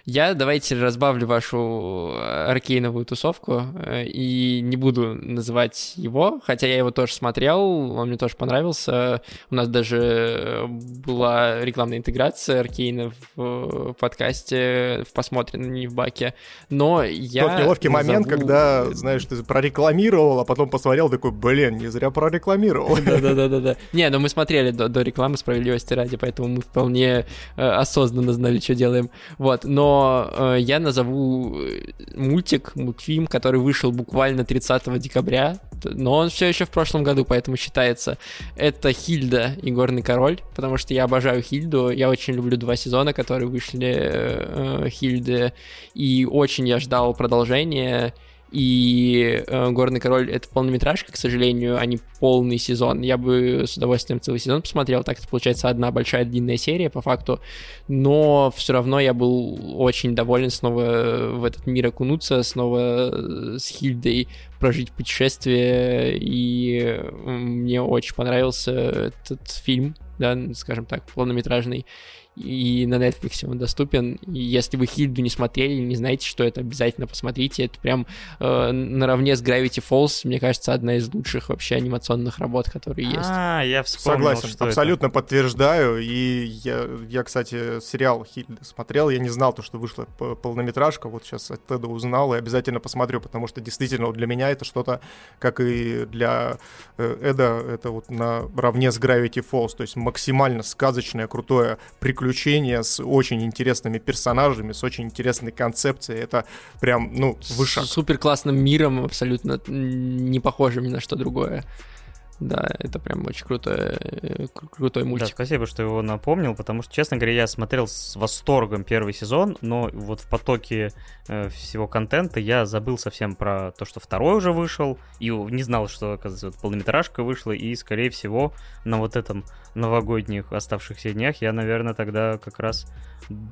Я давайте разбавлю вашу э, аркейновую тусовку э, и не буду называть его, хотя я его тоже смотрел, он мне тоже понравился. У нас даже э, была рекламная интеграция аркейна в подкасте, в посмотрен, не в баке. Но я Тот неловкий назову... момент, когда, знаешь, ты прорекламировал, а потом посмотрел, такой, блин, не зря прорекламировал. [laughs] Да-да-да-да. Не, но мы смотрели до рекламы справедливости ради, поэтому мы вполне осознанно знали, что делаем. Вот, но э, я назову э, мультик, мультфильм, который вышел буквально 30 декабря, но он все еще в прошлом году, поэтому считается. Это Хильда и Горный Король, потому что я обожаю Хильду, я очень люблю два сезона, которые вышли э, Хильды, и очень я ждал продолжения, и э, «Горный король» — это полнометражка, к сожалению, а не полный сезон. Я бы с удовольствием целый сезон посмотрел, так это получается одна большая длинная серия по факту, но все равно я был очень доволен снова в этот мир окунуться, снова э, с Хильдой прожить путешествие, и мне очень понравился этот фильм, да, скажем так, полнометражный и на Netflix он доступен. И если вы Хильду не смотрели, не знаете, что это, обязательно посмотрите. Это прям э, наравне с Gravity Falls, мне кажется, одна из лучших вообще анимационных работ, которые есть. А, я вспомнил, Согласен, что абсолютно это. подтверждаю. И я, я, кстати, сериал Хильда смотрел, я не знал то, что вышла полнометражка, вот сейчас от Теда узнал и обязательно посмотрю, потому что действительно для меня это что-то, как и для э, Эда, это вот наравне с Gravity Falls, то есть максимально сказочное, крутое приключение приключения с очень интересными персонажами, с очень интересной концепцией. Это прям, ну, вышаг. С супер классным миром, абсолютно не похожим ни на что другое. Да, это прям очень крутой, крутой мультик. Да, спасибо, что его напомнил, потому что, честно говоря, я смотрел с восторгом первый сезон, но вот в потоке э, всего контента я забыл совсем про то, что второй уже вышел, и не знал, что, оказывается, вот полнометражка вышла, и, скорее всего, на вот этом новогодних оставшихся днях я, наверное, тогда как раз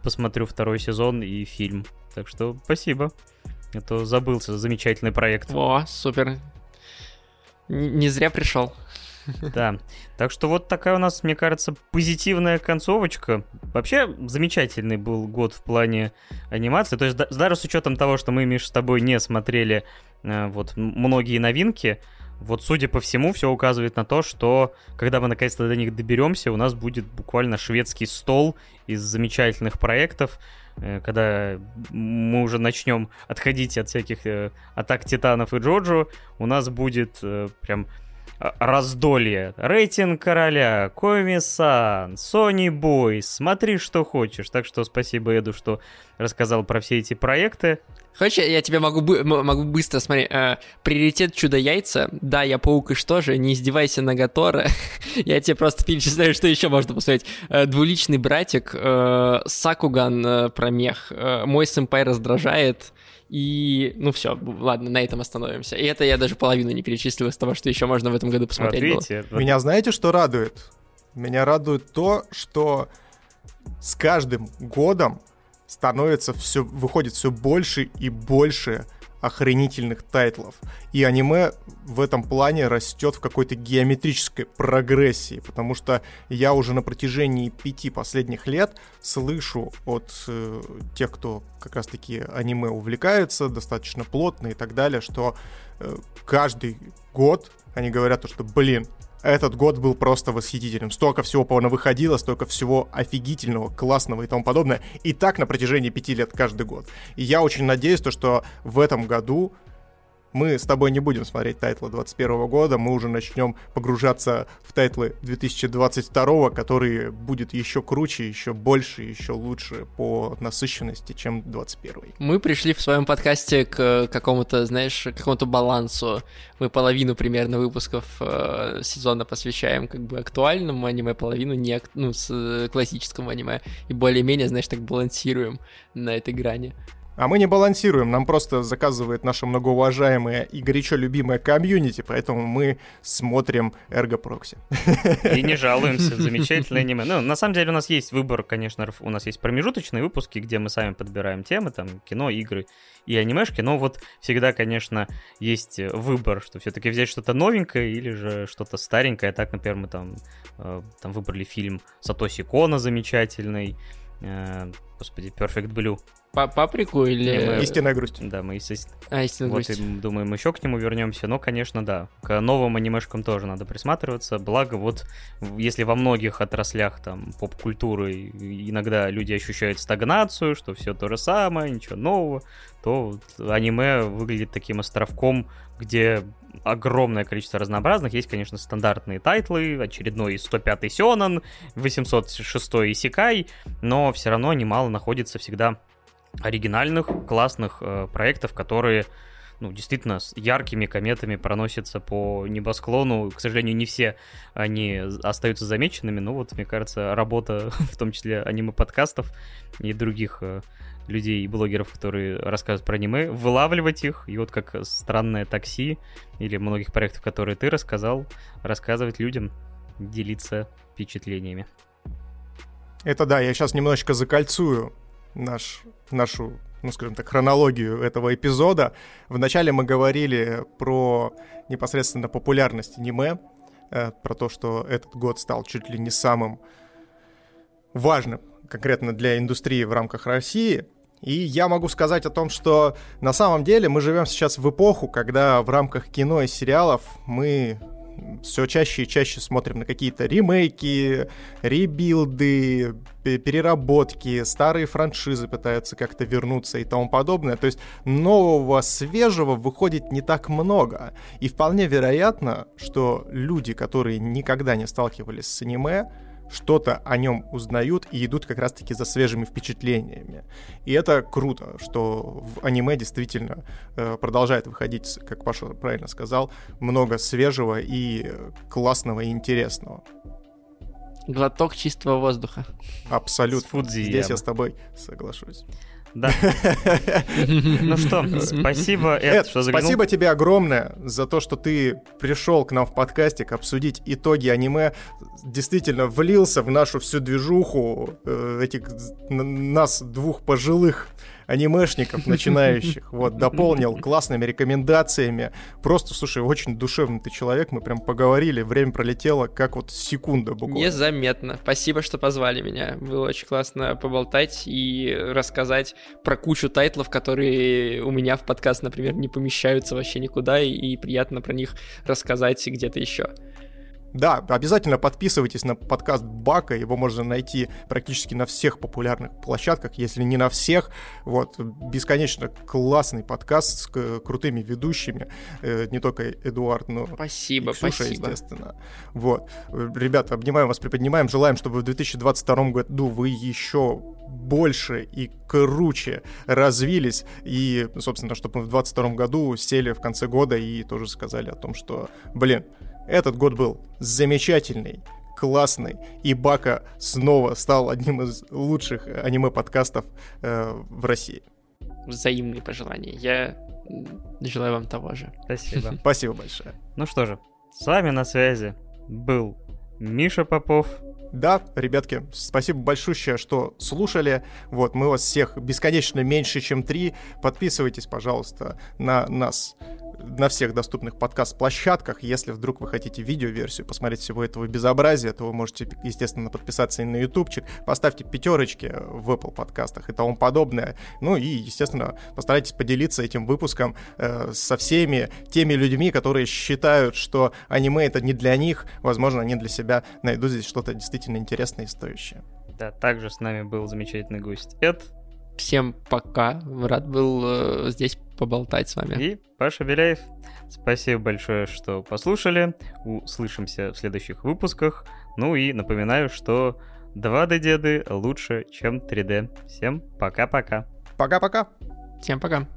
посмотрю второй сезон и фильм. Так что спасибо. Это а забылся замечательный проект. О, супер. Не зря пришел. [laughs] Да. Так что вот такая у нас, мне кажется, позитивная концовочка. Вообще замечательный был год в плане анимации. То есть даже с учетом того, что мы, Миш, с тобой не смотрели э, вот многие новинки, вот судя по всему, все указывает на то, что когда мы наконец-то до них доберемся, у нас будет буквально шведский стол из замечательных проектов. Э, когда мы уже начнем отходить от всяких э, атак Титанов и Джоджо, у нас будет э, прям раздолье. Рейтинг короля, Коми-сан, Sony Boy, смотри, что хочешь. Так что спасибо Эду, что рассказал про все эти проекты. Хочешь, я тебе могу, могу быстро, смотри, э, приоритет чудо-яйца, да, я паук и что же, не издевайся на Гатора, [laughs] я тебе просто перечисляю, что еще можно посмотреть. Э, двуличный братик, э, Сакуган э, про мех, э, мой сэмпай раздражает, и, ну все, ладно, на этом остановимся. И это я даже половину не перечислил из того, что еще можно в этом году посмотреть вот видите, было. Меня знаете, что радует? Меня радует то, что с каждым годом становится все, выходит все больше и больше охренительных тайтлов. И аниме в этом плане растет в какой-то геометрической прогрессии, потому что я уже на протяжении пяти последних лет слышу от э, тех, кто как раз-таки аниме увлекается достаточно плотно и так далее, что э, каждый год они говорят, что, блин, этот год был просто восхитительным. Столько всего выходило, столько всего офигительного, классного и тому подобное. И так на протяжении пяти лет каждый год. И я очень надеюсь, то, что в этом году мы с тобой не будем смотреть тайтлы 2021 года, мы уже начнем погружаться в тайтлы 2022, который будет еще круче, еще больше, еще лучше по насыщенности, чем 2021. Мы пришли в своем подкасте к какому-то, знаешь, какому-то балансу. Мы половину примерно выпусков э, сезона посвящаем как бы актуальному аниме, половину не, ну, с э, классическому аниме. И более-менее, знаешь, так балансируем на этой грани. А мы не балансируем, нам просто заказывает наша многоуважаемая и горячо любимая комьюнити, поэтому мы смотрим Ergo Proxy. И не жалуемся, [laughs] замечательное аниме. Ну, на самом деле у нас есть выбор, конечно, у нас есть промежуточные выпуски, где мы сами подбираем темы, там, кино, игры и анимешки, но вот всегда, конечно, есть выбор, что все-таки взять что-то новенькое или же что-то старенькое. Так, например, мы там, э, там выбрали фильм Сатоси Кона замечательный, э, господи, Perfect Blue. Паприку или... Мы... Истинная грусть. Да, мы, естественно... А, истинная вот, грусть. И, думаем, еще к нему вернемся, но, конечно, да. К новым анимешкам тоже надо присматриваться, благо вот, если во многих отраслях там поп-культуры иногда люди ощущают стагнацию, что все то же самое, ничего нового, то аниме выглядит таким островком, где огромное количество разнообразных. Есть, конечно, стандартные тайтлы, очередной 105-й Сёнэн, 806-й Исекай, но все равно немало находится всегда оригинальных, классных э, проектов, которые ну, действительно, с яркими кометами проносится по небосклону. К сожалению, не все они остаются замеченными, но вот, мне кажется, работа, [laughs] в том числе аниме-подкастов и других э, людей и блогеров, которые рассказывают про аниме, вылавливать их, и вот как странное такси или многих проектов, которые ты рассказал, рассказывать людям, делиться впечатлениями. Это да, я сейчас немножечко закольцую наш, нашу, ну скажем так, хронологию этого эпизода. Вначале мы говорили про непосредственно популярность аниме, э, про то, что этот год стал чуть ли не самым важным конкретно для индустрии в рамках России. И я могу сказать о том, что на самом деле мы живем сейчас в эпоху, когда в рамках кино и сериалов мы все чаще и чаще смотрим на какие-то ремейки, ребилды, переработки, старые франшизы пытаются как-то вернуться и тому подобное. То есть нового, свежего выходит не так много. И вполне вероятно, что люди, которые никогда не сталкивались с аниме, что-то о нем узнают и идут как раз-таки за свежими впечатлениями. И это круто, что в аниме действительно э, продолжает выходить, как Паша правильно сказал, много свежего и классного и интересного. Глоток чистого воздуха. Абсолютно. Здесь я с тобой соглашусь. Да. [laughs] Ну что, спасибо, Эд, что заглянул. Спасибо тебе огромное за то, что ты пришел к нам в подкастик обсудить итоги аниме. Действительно, влился в нашу всю движуху э, этих нас двух пожилых анимешников начинающих, вот, дополнил классными рекомендациями. Просто, слушай, очень душевный ты человек, мы прям поговорили, время пролетело как вот секунда буквально. Незаметно. Спасибо, что позвали меня. Было очень классно поболтать и рассказать про кучу тайтлов, которые у меня в подкаст, например, не помещаются вообще никуда, и приятно про них рассказать где-то еще. Да, обязательно подписывайтесь на подкаст Бака, его можно найти практически на всех популярных площадках, если не на всех. Вот, бесконечно классный подкаст с крутыми ведущими, э, не только Эдуард, но спасибо, и Ксюша, спасибо. естественно. Вот, ребята, обнимаем вас, приподнимаем, желаем, чтобы в 2022 году вы еще больше и круче развились, и, собственно, чтобы мы в 2022 году сели в конце года и тоже сказали о том, что, блин, этот год был замечательный, классный, и Бака снова стал одним из лучших аниме-подкастов э, в России. Взаимные пожелания. Я желаю вам того же. Спасибо. Спасибо большое. Ну что же, с вами на связи был Миша Попов. Да, ребятки, спасибо большое, что слушали. Вот, мы вас всех бесконечно меньше, чем три. Подписывайтесь, пожалуйста, на нас на всех доступных подкаст-площадках. Если вдруг вы хотите видеоверсию посмотреть всего этого безобразия, то вы можете, естественно, подписаться и на ютубчик, поставьте пятерочки в Apple подкастах и тому подобное. Ну и, естественно, постарайтесь поделиться этим выпуском э, со всеми теми людьми, которые считают, что аниме это не для них. Возможно, они для себя найдут здесь что-то действительно интересное и стоящее. Да, также с нами был замечательный гость Эд. Всем пока. Рад был э, здесь поболтать с вами. И Паша Беляев. Спасибо большое, что послушали. Услышимся в следующих выпусках. Ну и напоминаю, что 2D-деды лучше, чем 3D. Всем пока-пока. Пока-пока. Всем пока.